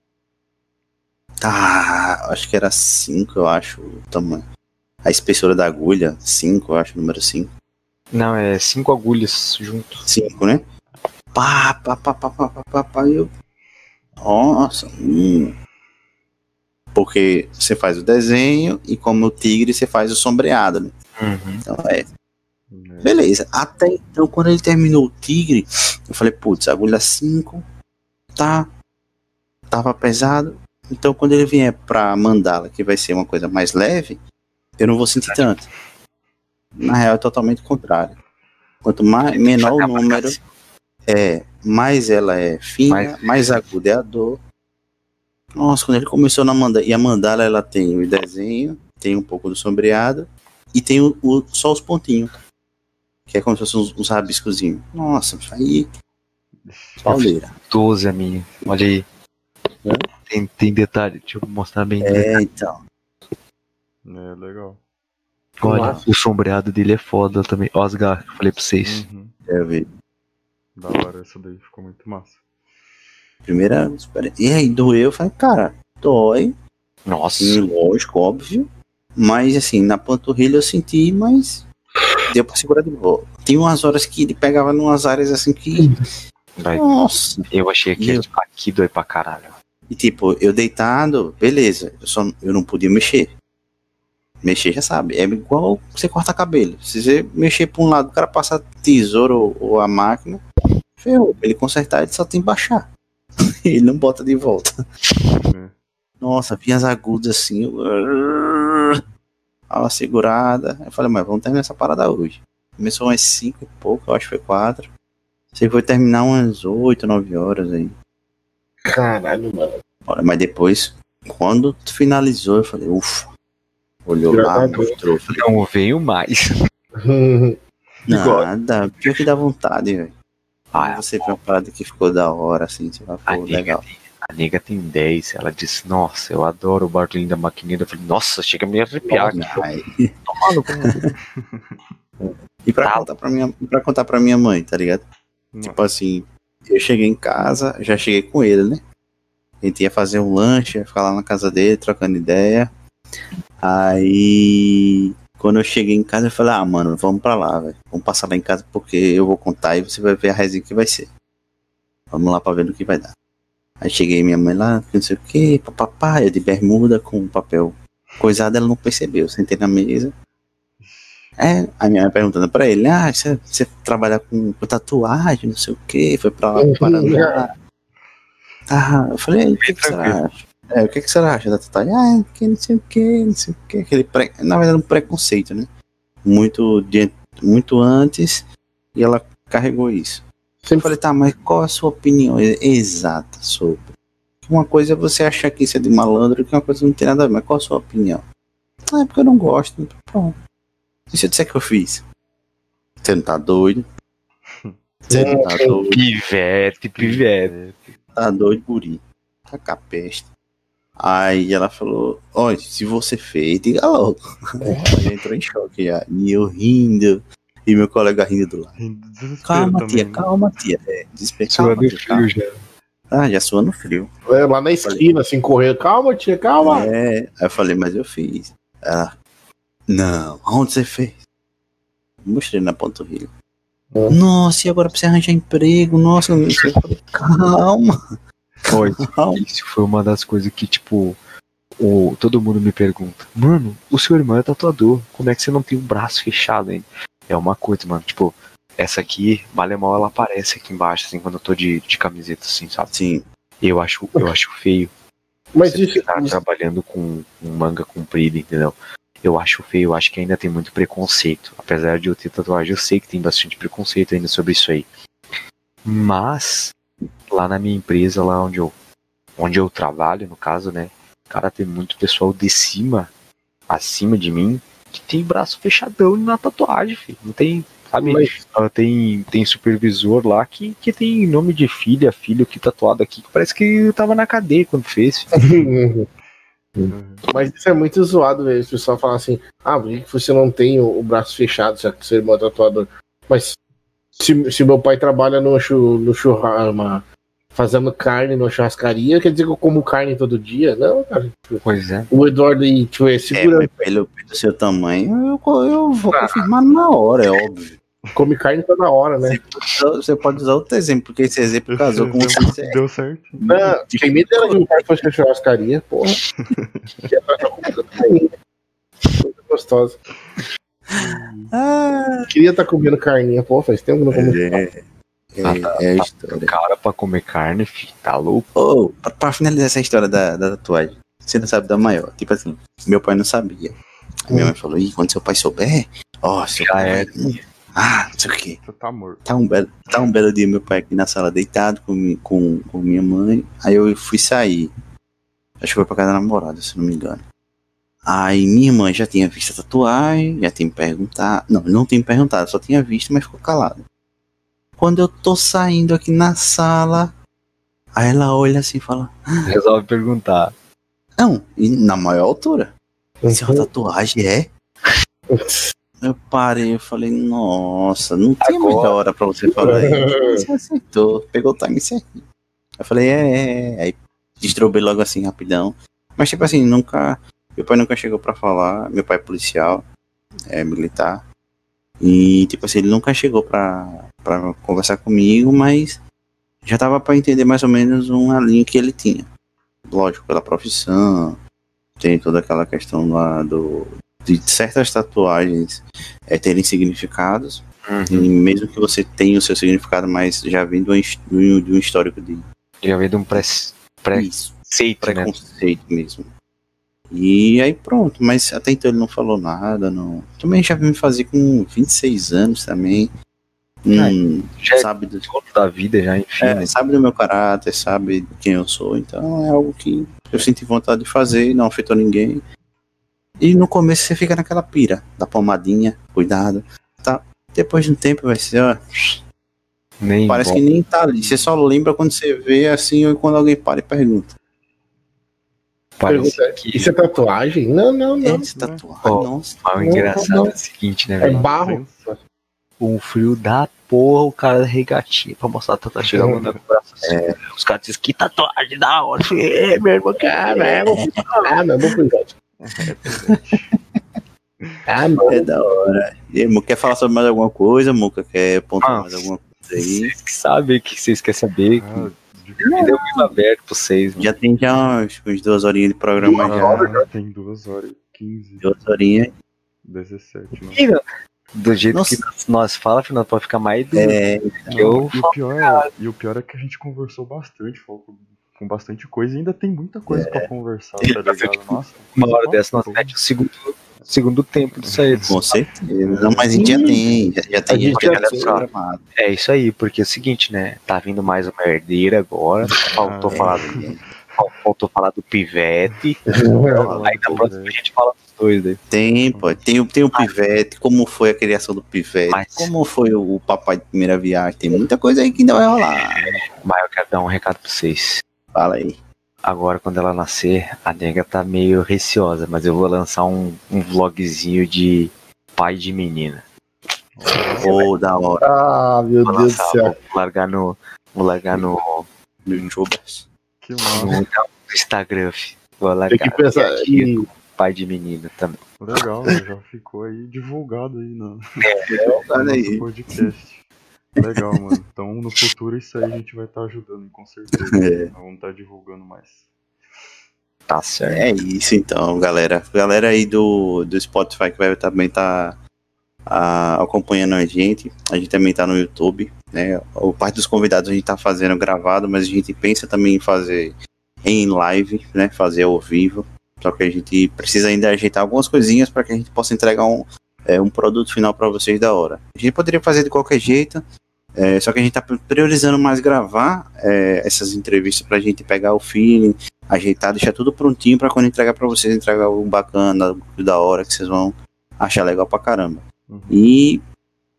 Ah, acho que era 5, eu acho, o tamanho. A espessura da agulha, 5, eu acho, número 5. Não, é cinco agulhas junto. 5, né? Pá, pá, pá, pá, pá, pá, pá, pá, eu. Nossa, hum. Porque você faz o desenho e como o tigre você faz o sombreado, né? Uhum. Então é. Beleza. Até então, quando ele terminou o tigre, eu falei, putz, agulha 5, tá. Tava pesado. Então quando ele vier pra mandala, que vai ser uma coisa mais leve, eu não vou sentir tanto. Na real é totalmente o contrário. Quanto mais, menor o número, é, mais ela é fina, Mais- mais, aguda é a dor. Nossa, quando ele começou na mandala, e a mandala ela tem o desenho, tem um pouco do sombreado e tem o, o- só os pontinhos. Que é como se fossem uns, uns rabiscozinhos. Nossa, aí. Pauleira. 12 a minha. Olha aí. Hã? Tem, tem detalhe, deixa eu mostrar bem. É, então. É, legal. Olha, Nossa. o sombreado dele é foda também. Oscar, eu falei pra vocês. Uhum. Eu vi. Da hora, essa daí ficou muito massa. Primeira. experiência. E aí, doeu, eu falei, cara, dói. Nossa. Sim, lógico, óbvio. Mas assim, na panturrilha eu senti, mas deu pra segurar de boa. Tem umas horas que ele pegava numas áreas assim que. Vai. Nossa! Eu achei que aqui dói pra caralho. E tipo, eu deitado, beleza. Eu, só, eu não podia mexer. Mexer já sabe. É igual você cortar cabelo. Se você mexer pra um lado, o cara passa tesoura ou, ou a máquina, ferrou. Ele consertar, ele só tem que baixar. ele não bota de volta. É. Nossa, vinha as agudas assim. eu- uma segurada. Eu falei, mas vamos terminar essa parada hoje. Começou umas 5 e pouco, eu acho que foi 4. Você foi terminar umas 8, 9 horas aí. Caralho, mano. Olha, mas depois, quando finalizou, eu falei, ufa. Olhou lá, mostrou. Falei, Não veio mais. nada, pior que dá vontade, velho. Ah, Você vê uma parada que ficou da hora, assim, pô, nega, legal. tem, a nega tem 10. Ela disse, nossa, eu adoro o barulhinho da maquininha. Eu falei, nossa, chega a me arrepiar. aqui. E pra, Tá. contar pra, minha, pra contar pra minha mãe, tá ligado? Nossa. Tipo assim, eu cheguei em casa, já cheguei com ele, né? A gente ia fazer um lanche, ia ficar lá na casa dele, trocando ideia. Aí, quando eu cheguei em casa, eu falei, ah, mano, vamos pra lá, velho. Vamos passar lá em casa porque eu vou contar e você vai ver a resenha que vai ser. Vamos lá pra ver no que vai dar. Aí cheguei minha mãe lá, não sei o que, papapá, eu de bermuda com papel coisado, ela não percebeu. Sentei na mesa. É, a minha mãe perguntando pra ele, ah, você, você trabalha com, com tatuagem, não sei o que, foi pra lá pro Paraná. Ah, eu falei, o que, que acha? É, o que, que você acha da tatuagem? Ah, que não sei o que, não sei o que, aquele pre... na verdade um preconceito, né? Muito, de, muito antes, e ela carregou isso. Eu falei, tá, mas qual a sua opinião exata sobre? Uma coisa é você achar que isso é de malandro, que uma coisa não tem nada a ver, mas qual a sua opinião? Ah, é porque eu não gosto. Pronto. E se eu disser que eu fiz? Você não tá doido? Você não tá doido? Pivete, pivete. Tá doido, guri. Tá com a peste. Aí ela falou, olha, se você fez, diga logo. Ela já entrou em choque já. E eu rindo. E meu colega rindo do lado. Desespero Calma, também, tia, né? calma, tia. É, desespero. Calma, Suando tia, calma. frio já. Ah, já suando frio. É, lá na esquina, assim, correndo. Calma, tia, calma. É. Aí eu falei, mas eu fiz. Ela, não, aonde você fez? Mostrei na panturrilha. É. Nossa, e agora pra você arranjar emprego? Nossa, calma, Foi. calma. Isso foi uma das coisas que, tipo, o, todo mundo me pergunta, mano, o seu irmão é tatuador, como é que você não tem o braço fechado ainda? É uma coisa, mano, tipo, essa aqui, mal mal, ela aparece aqui embaixo, assim, quando eu tô de, de camiseta, assim, sabe? Sim, Eu acho, eu acho feio Mas você isso, isso- trabalhando com um manga comprido, entendeu? Eu acho feio, eu acho que ainda tem muito preconceito. Apesar de eu ter tatuagem, eu sei que tem bastante preconceito ainda sobre isso aí. Mas, lá na minha empresa, lá onde eu, onde eu trabalho, no caso, né? Cara, tem muito pessoal de cima, acima de mim, que tem braço fechadão na tatuagem, filho. Não tem, sabe? Mas- Ah, Tem, tem supervisor lá que, que tem nome de filha, filho que tatuado aqui, que parece que tava na cadeia quando fez. Uhum. Mas isso é muito zoado, velho. Os pessoal falam assim: ah, por que você não tem o, o braço fechado, já que seu irmão é tatuador? Mas se, se meu pai trabalha no, chu, no churrasco, fazendo carne numa churrascaria, quer dizer que eu como carne todo dia? Não, cara. Pois é. O Eduardo aí, tipo, é É, segurando, mas pelo, pelo seu tamanho, eu, eu vou Ah. confirmar na hora, é óbvio. Come carne toda hora, né? Você pode usar- outro exemplo, porque esse exemplo casou com você. exemplo Deu certo. Não, quem me dera de um cara que fosse churrascaria, porra. Que é pra comida. Coisa gostosa. Ah, Queria estar comendo carninha, pô, faz tempo que não como. é, Ah, tá, é, é a tá. história. Cara pra comer carne, filho, tá louco? Ô, pra, pra finalizar essa história da, da tatuagem, você não sabe da maior. Tipo assim, meu pai não sabia. A minha mãe falou, ih, quando seu pai souber, ó, seu Já pai é. Ah, não sei o quê. Tá morto. Tá um belo, tá um belo dia meu pai aqui na sala deitado com, com, com minha mãe. Aí eu fui sair. Acho que foi pra casa da namorada, se não me engano. Aí minha irmã já tinha visto a tatuagem, já tinha me perguntado. Não, não tinha me perguntado, só tinha visto, mas ficou calada. Quando eu tô saindo aqui na sala, aí ela olha assim e fala: Resolve perguntar. Não, e na maior altura. Isso é uma Uhum. tatuagem, é? Eu parei, eu falei, nossa, não tinha Agora. muita hora pra você falar isso. Você aceitou, pegou o time certinho. Eu falei, é, é, é. Aí destrobei logo assim, rapidão. Mas tipo assim, nunca. Meu pai nunca chegou pra falar. Meu pai é policial, é militar. E tipo assim, ele nunca chegou pra, pra conversar comigo, mas já tava pra entender mais ou menos uma linha que ele tinha. Lógico, pela profissão, tem toda aquela questão lá do, de certas tatuagens é, terem significados. Uhum. E mesmo que você tenha o seu significado, mas já vem de um, de um- histórico de Já veio de um pre- preceito, né? preconceito mesmo. E aí pronto, mas até então ele não falou nada, não. Também já vim fazer com 26 anos também. Hum, já é sabe, do, da vida já, enfim. é, né? sabe do meu caráter, sabe de quem eu sou, então é algo que eu senti vontade de fazer, não afetou ninguém. E no começo você fica naquela pira, da pomadinha, cuidado, tá? Depois de um tempo vai ser, ó, Nem parece bom. que nem tá ali. Você só lembra quando você vê assim ou quando alguém para e pergunta. Parece Pergunta, que Isso é tatuagem? Não, não, É, não. esse tatuagem, Ó. nossa. o não, engraçado não. é o seguinte, né, É velho? barro. Um frio da porra, o cara regatinha pra mostrar a tatuagem. Chega mandando o braço assim. Os caras dizem que tatuagem da hora. Eu falei, é, meu irmão, cara, Ah, não, vou falar, não, vou cuidar. Ah, não. É da hora. E aí, Muca, quer falar sobre mais alguma coisa, Muca? Quer pontuar Ah, mais alguma coisa aí? Vocês que sabem, que vocês querem saber. Ah, Que deu muito aberto pra vocês, mano. Já tem já umas, umas duas horinhas de programa já. Ah, tem duas horas e 15, Duas horinhas. 17, né? Ih, não. Do jeito Nossa. que nós- fala, afinal, pode ficar mais do É, que eu E o, pior, e o pior é que a gente conversou bastante, falou com, bastante coisa, e ainda tem muita coisa pra conversar, tá ligado? Nossa. Uma hora dessa nós mete o segundo, segundo tempo disso aí. com certeza. Não, mas a gente já tem. Já, já tem A gente já tem. programado. É isso aí, porque é o seguinte, né? Tá vindo mais uma herdeira agora. Faltou Ah, falar do. Faltou falar do pivete. Aí na próxima a gente fala dos dois daí. Tem, pô. Tem, o- tem o pivete, como foi a criação do pivete, Mas- como foi o, o papai de primeira viagem. Tem muita coisa aí que ainda vai rolar. Mas eu quero dar um recado pra vocês. Fala aí. Agora, quando ela nascer, a nega tá meio receosa, mas eu vou lançar um, um vlogzinho de pai de menina. Ô, da hora. Ah, meu Vou Deus do lançar, céu. vou largar no. Vou largar no, YouTubers. Que no, massa. no Instagram. Vou Tem largar que pensar. aqui, E, pai de menina também. Legal, né? já ficou aí divulgado aí no, no Olha nosso aí. podcast. Legal, mano. Então no futuro isso aí a gente vai estar ajudando, com certeza. É. Vamos estar divulgando mais. Tá certo. É isso então, galera. Galera aí do, do Spotify que vai também tá ah, acompanhando a gente. A gente também tá no YouTube, né? O parte dos convidados a gente tá fazendo gravado, mas a gente pensa também em fazer em live, né? Fazer ao vivo. Só que a gente precisa ainda ajeitar algumas coisinhas para que a gente possa entregar um, é, um produto final para vocês da hora. A gente poderia fazer de qualquer jeito, é, só que a gente tá priorizando mais gravar é, essas entrevistas pra gente pegar o feeling, ajeitar, deixar tudo prontinho pra quando entregar pra vocês, entregar o bacana, o da hora que vocês vão achar legal pra caramba. Uhum. E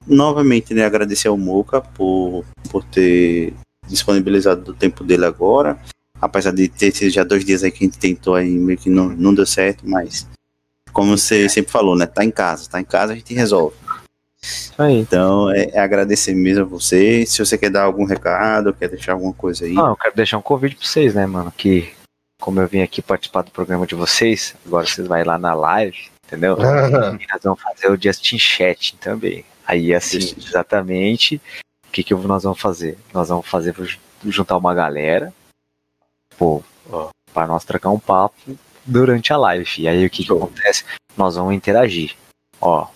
novamente, né, agradecer ao Moca por, por ter disponibilizado o tempo dele agora. Apesar de ter sido já dois dias aí que a gente tentou aí, meio que não, não deu certo, mas como você sempre falou, né? Tá em casa, tá em casa, a gente resolve. Aí. Então, é, é agradecer mesmo a você. Se você quer dar algum recado, quer deixar alguma coisa aí. Não, eu quero deixar um convite pra vocês, né, mano? Que como eu vim aqui participar do programa de vocês, agora vocês vão lá na live, entendeu? E nós vamos fazer o Justin Chat também. Aí, assim, exatamente, o que, que nós vamos fazer? Nós vamos fazer juntar uma galera, pô, ó, pra nós trocar um papo durante a live. E aí, o que, que acontece? Nós vamos interagir. Ó,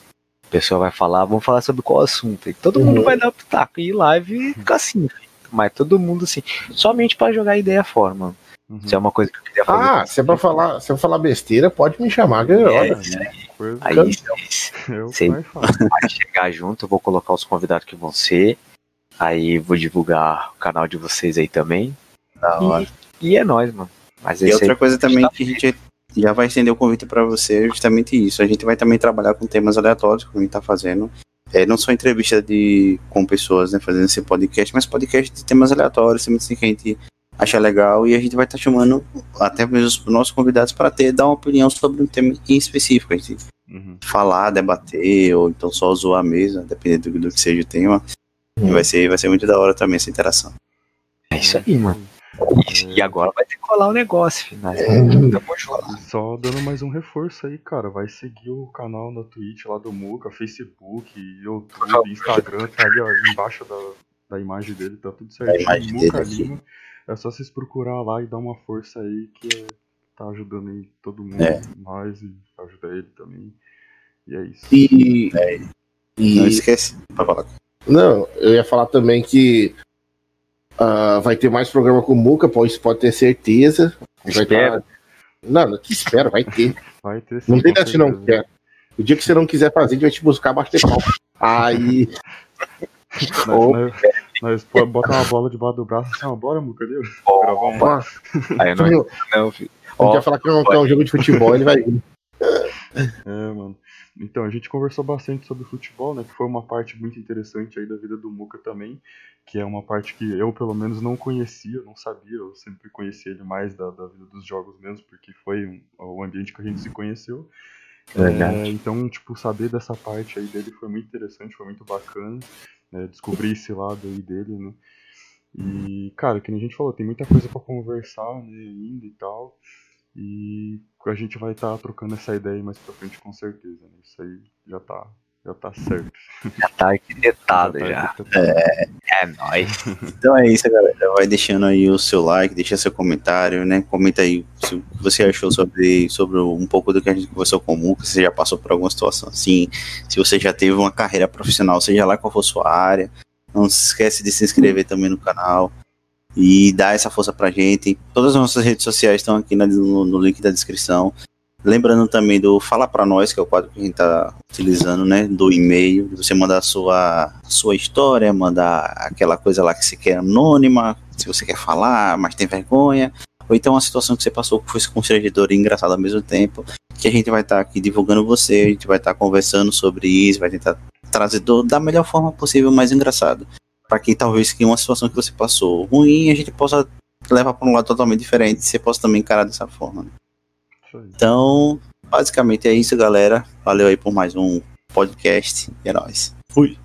a pessoa vai falar, vamos falar sobre qual assunto. E todo mundo Uhum. vai dar pitaco. E live fica assim, mas todo mundo assim, somente pra jogar ideia fora, mano. Uhum. Isso é uma coisa que eu queria fazer. Ah, se é pra falar, se eu falar besteira, pode me chamar, que eu É, aí. Aí vocês é o que sei. mais fala. vai chegar junto, eu vou colocar os convidados que vão ser. Aí vou divulgar o canal de vocês aí também. Da hora. E é nóis, mano. Mas E outra aí, coisa também que a gente já vai estender o convite para você justamente isso. A gente vai também trabalhar com temas aleatórios que a gente tá fazendo. É, não só entrevista de, com pessoas, né, fazendo esse podcast, mas podcast de temas aleatórios, temas assim que a gente acha legal e a gente vai estar chamando até mesmo os nossos convidados para ter dar uma opinião sobre um tema em específico. A gente Uhum. falar, debater ou então só zoar mesmo, dependendo do, do que seja o tema. E Hum. vai ser, vai ser muito da hora também essa interação. é isso aí, mano. E, e agora vai ter que colar o negócio, filho. Nós Hum. tamo junto. E Só dando mais um reforço aí, cara. Vai seguir o canal na Twitch lá do Muca, Facebook, YouTube, Instagram, tá ali ó, embaixo da, da imagem dele, tá tudo certinho. Muca. Lima. É só vocês procurar lá e dar uma força aí que é- tá ajudando aí todo mundo, É. nós e ajuda ele também. E é isso. E, Não e esquece. Pra falar. não, eu ia falar também que ah, vai ter mais programa com o Muca, pode, pode ter certeza. Vai Espero. tá- Não, não que espero, vai ter. Vai ter sim, Não tem com dessa não quer. O dia que você não quiser fazer, a gente vai te buscar bater pau. Aí. Ou- nós, nós bota uma bola debaixo do braço assim, ó, bora, Muca, Gravar um ó, Aí não, não, não, filho. a gente vai falar que é um, que é um jogo de futebol, ele vai vir. É, mano. Então, a gente conversou bastante sobre futebol, né? Que foi uma parte muito interessante aí da vida do Muca também. Que é uma parte que eu, pelo menos, não conhecia, não sabia. Eu sempre conheci ele mais da, da vida dos jogos mesmo, porque foi um- o ambiente que a gente se conheceu. É, então, tipo, saber dessa parte aí dele foi muito interessante, foi muito bacana. né, descobrir esse lado aí dele, né? E, cara, que a gente falou, tem muita coisa pra conversar, né, ainda e tal. E a gente vai estar trocando essa ideia aí mais pra frente com certeza, né? Isso aí já tá, já tá certo. já tá arquitetado tá já. arquitetado. É nóis. Então é isso, galera. Vai deixando aí o seu like, deixa seu comentário, né? Comenta aí se- o que você achou sobre, sobre um pouco do que a gente conversou com o Muca, se você já passou por alguma situação assim, se você já teve uma carreira profissional, seja lá qual for sua área. Não se esquece de se inscrever também no canal e dar essa força pra gente. Todas as nossas redes sociais estão aqui na- no, no link da descrição. Lembrando também do Fala Pra Nós, que é o quadro que a gente tá utilizando, né? Do e-mail. Você mandar a sua, a sua história, mandar aquela coisa lá que você quer anônima, se você quer falar, mas tem vergonha. Ou então uma situação que você passou que foi constrangedora e engraçada ao mesmo tempo. Que a gente vai estar aqui divulgando você, a gente vai estar conversando sobre isso, vai tentar trazer do, da melhor forma possível, mais engraçado. Para que talvez que uma situação que você passou ruim, a gente possa levar para um lado totalmente diferente, você possa também encarar dessa forma. né? Então, basicamente é isso, galera. Valeu aí por mais um podcast. E é nóis. Fui.